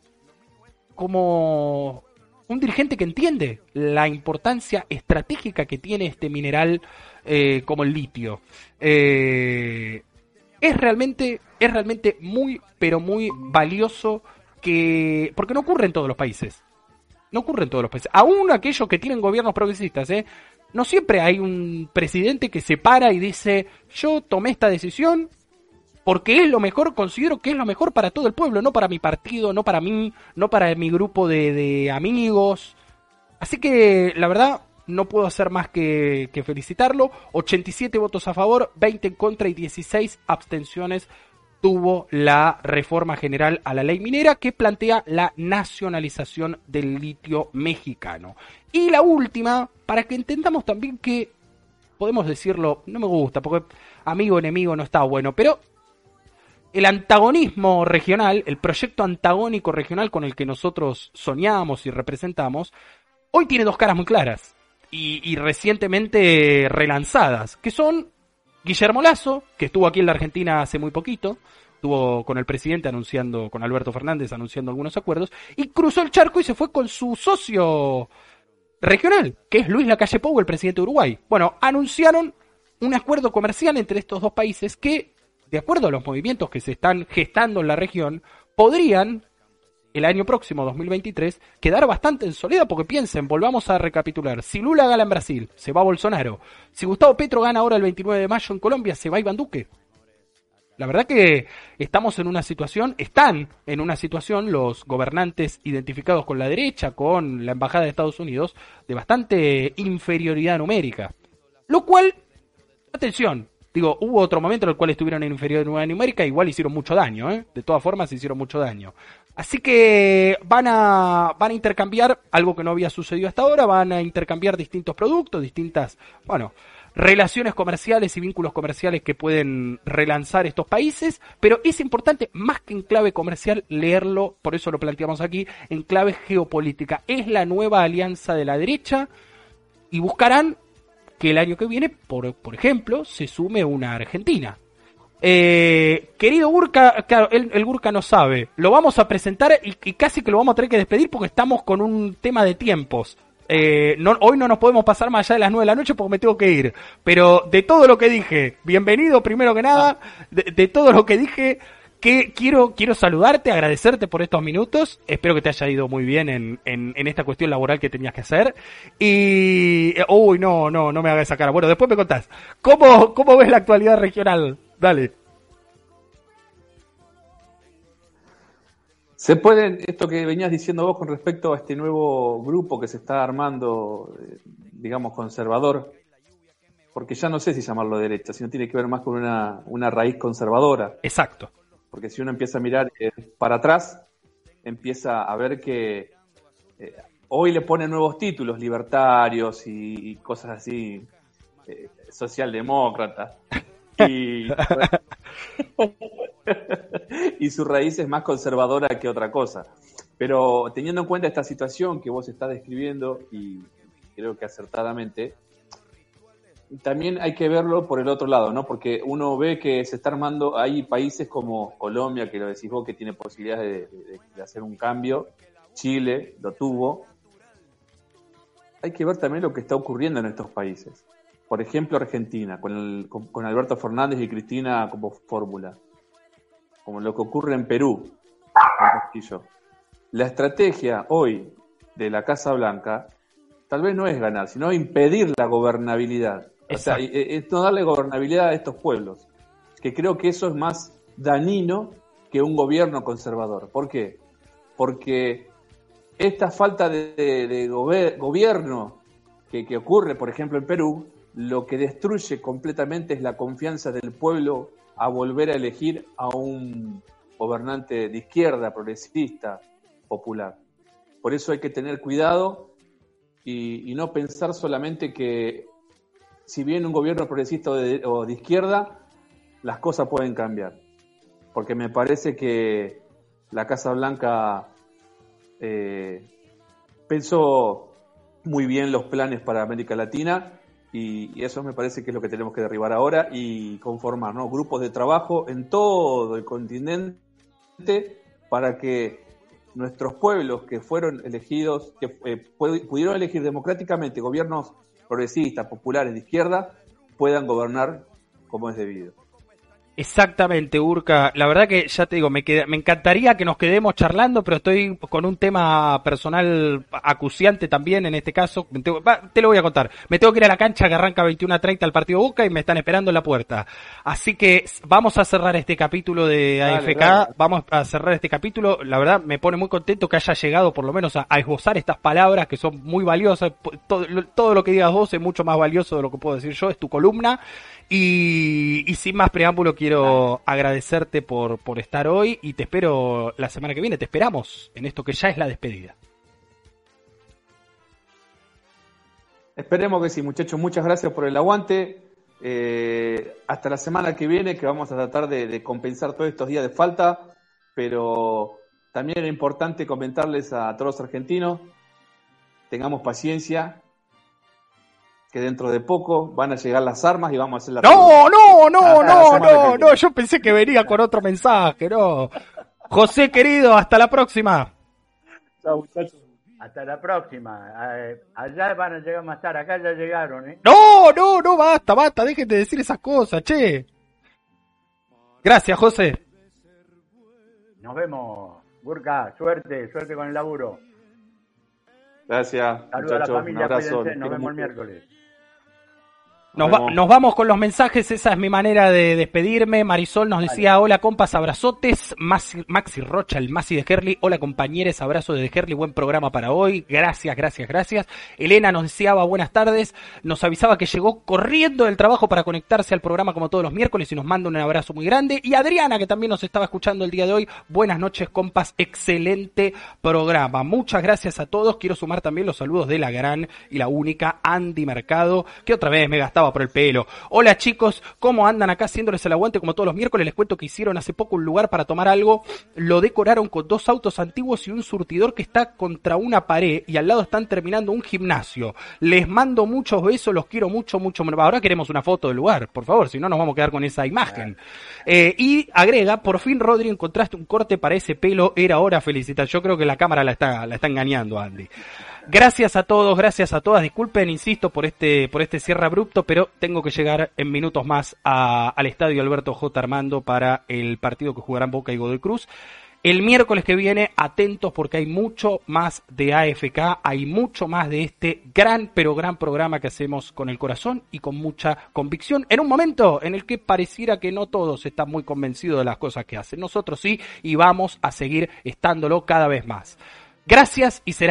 como un dirigente que entiende la importancia estratégica que tiene este mineral eh, como el litio. Eh, es realmente, es realmente muy, pero muy valioso que. porque no ocurre en todos los países. No ocurre en todos los países. Aún aquellos que tienen gobiernos progresistas, ¿eh? No siempre hay un presidente que se para y dice, yo tomé esta decisión porque es lo mejor, considero que es lo mejor para todo el pueblo, no para mi partido, no para mí, no para mi grupo de, amigos. Así que, la verdad, no puedo hacer más que, felicitarlo. 87 votos a favor, 20 en contra y 16 abstenciones tuvo la reforma general a la ley minera que plantea la nacionalización del litio mexicano. Y la última, para que entendamos también que, podemos decirlo, no me gusta, porque amigo enemigo no está bueno, pero el antagonismo regional, el proyecto antagónico regional con el que nosotros soñamos y representamos, hoy tiene dos caras muy claras y, recientemente relanzadas, que son Guillermo Lazo, que estuvo aquí en la Argentina hace muy poquito, estuvo con el presidente anunciando, con Alberto Fernández anunciando algunos acuerdos, y cruzó el charco y se fue con su socio regional, que es Luis Lacalle Pou, el presidente de Uruguay. Bueno, anunciaron un acuerdo comercial entre estos dos países que de acuerdo a los movimientos que se están gestando en la región, podrían, el año próximo, 2023, quedar bastante en soledad, porque piensen, volvamos a recapitular, si Lula gana en Brasil, se va Bolsonaro, si Gustavo Petro gana ahora el 29 de mayo en Colombia, se va Iván Duque. La verdad que estamos en una situación, están en una situación los gobernantes identificados con la derecha, con la Embajada de Estados Unidos, de bastante inferioridad numérica. Lo cual, atención, Digo, hubo otro momento en el cual estuvieron en inferior de numérica, igual hicieron mucho daño, ¿eh? De todas formas, hicieron mucho daño. Así que van a, van a intercambiar algo que no había sucedido hasta ahora, van a intercambiar distintos productos, distintas, bueno, relaciones comerciales y vínculos comerciales que pueden relanzar estos países, pero es importante, más que en clave comercial, leerlo, por eso lo planteamos aquí, en clave geopolítica. Es la nueva alianza de la derecha y buscarán que el año que viene, por, por ejemplo, se sume una Argentina. Eh, querido Burka, claro, el, el Burka no sabe. Lo vamos a presentar y, casi que lo vamos a tener que despedir porque estamos con un tema de tiempos. Eh, no, hoy no nos podemos pasar más allá de las 9 de la noche porque me tengo que ir. Pero de todo lo que dije, bienvenido primero que nada, de todo lo que dije, que quiero, quiero saludarte, agradecerte por estos minutos. Espero que te haya ido muy bien en, en, en esta cuestión laboral que tenías que hacer. Y, uy, no, no, no me hagas esa cara. Bueno, después me contás. ¿Cómo, cómo ves la actualidad regional? Dale. Se pueden, esto que venías diciendo vos con respecto a este nuevo grupo que se está armando, eh, digamos, conservador, porque ya no sé si llamarlo derecha, sino tiene que ver más con una, una raíz conservadora. Exacto porque si uno empieza a mirar eh, para atrás, empieza a ver que eh, hoy le ponen nuevos títulos, libertarios y, cosas así, eh, socialdemócratas. Y, y su raíz es más conservadora que otra cosa. Pero teniendo en cuenta esta situación que vos estás describiendo, y creo que acertadamente, también hay que verlo por el otro lado, ¿no? Porque uno ve que se está armando, hay países como Colombia, que lo decís vos, que tiene posibilidades de, hacer un cambio, Chile lo tuvo. Hay que ver también lo que está ocurriendo en estos países. Por ejemplo, Argentina, con, con, Alberto Fernández y Cristina como fórmula. Como lo que ocurre en Perú, La estrategia hoy de la Casa Blanca tal vez no es ganar, sino impedir la gobernabilidad o sea, es no darle gobernabilidad a estos pueblos, que creo que eso es más dañino que un gobierno conservador. ¿Por qué? Porque esta falta de, gobierno que, que, ocurre, por ejemplo, en Perú, lo que destruye completamente es la confianza del pueblo a volver a elegir a un gobernante de izquierda, progresista, popular. Por eso hay que tener cuidado y, y no pensar solamente que si bien un gobierno progresista o de, o de izquierda, las cosas pueden cambiar. Porque me parece que la Casa Blanca eh, pensó muy bien los planes para América Latina y, eso me parece que es lo que tenemos que derribar ahora y conformar grupos de trabajo en todo el continente para que nuestros pueblos que fueron elegidos, que eh, pu- pudieron elegir democráticamente gobiernos progresistas, populares, de izquierda, puedan gobernar como es debido. Exactamente, Urca. La verdad que ya te digo, me, queda- me encantaría que nos quedemos charlando, pero estoy con un tema personal acuciante también en este caso. Me tengo- va, te lo voy a contar. Me tengo que ir a la cancha que arranca 21 a 30 el partido Boca y me están esperando en la puerta. Así que vamos a cerrar este capítulo de AFK. dale. Vamos a cerrar este capítulo. La verdad me pone muy contento que haya llegado por lo menos a, a esbozar estas palabras que son muy valiosas. Todo, todo lo que digas vos es mucho más valioso de lo que puedo decir yo. Es tu columna. Y, sin más preámbulo, quiero agradecerte por, por estar hoy y te espero la semana que viene. Te esperamos en esto que ya es la despedida. Esperemos que sí, muchachos. Muchas gracias por el aguante. Eh, hasta la semana que viene, que vamos a tratar de, de compensar todos estos días de falta. Pero también es importante comentarles a todos los argentinos, tengamos paciencia, que dentro de poco van a llegar las armas y vamos a hacer la... No, no, no, la no, que no, no. Yo pensé que venía con otro mensaje, no. José querido, hasta la próxima. Muchachos. Hasta la próxima. Eh, allá van a llegar más tarde, acá ya llegaron, ¿eh? No, no, no, basta, basta, dejen de decir esas cosas, che. Gracias, José. Nos vemos. Burka, suerte, suerte con el laburo. Gracias, Saludos a la muchachos. Un familia, abrazo. cuídense, nos vemos el miércoles. Nos, va- nos vamos con los mensajes, esa es mi manera de despedirme. Marisol nos decía, hola compas, abrazotes. Maxi, Maxi Rocha, el Maxi de Herli. Hola compañeros, abrazo de Herli, buen programa para hoy. Gracias, gracias, gracias. Elena nos deseaba buenas tardes. Nos avisaba que llegó corriendo del trabajo para conectarse al programa como todos los miércoles y nos manda un abrazo muy grande. Y Adriana, que también nos estaba escuchando el día de hoy. Buenas noches compas, excelente programa. Muchas gracias a todos. Quiero sumar también los saludos de la gran y la única Andy Mercado, que otra vez me por el pelo. Hola chicos, ¿cómo andan acá haciéndoles el aguante como todos los miércoles? Les cuento que hicieron hace poco un lugar para tomar algo. Lo decoraron con dos autos antiguos y un surtidor que está contra una pared y al lado están terminando un gimnasio. Les mando muchos besos, los quiero mucho, mucho. Ahora queremos una foto del lugar, por favor, si no nos vamos a quedar con esa imagen. Eh, y agrega, por fin Rodri encontraste un corte para ese pelo, era hora felicitar. Yo creo que la cámara la está, la está engañando, Andy. Gracias a todos, gracias a todas. Disculpen, insisto, por este, por este cierre abrupto, pero tengo que llegar en minutos más al estadio Alberto J. Armando para el partido que jugarán Boca y Godoy Cruz. El miércoles que viene, atentos porque hay mucho más de AFK, hay mucho más de este gran, pero gran programa que hacemos con el corazón y con mucha convicción, en un momento en el que pareciera que no todos están muy convencidos de las cosas que hacen. Nosotros sí, y vamos a seguir estándolo cada vez más. Gracias y será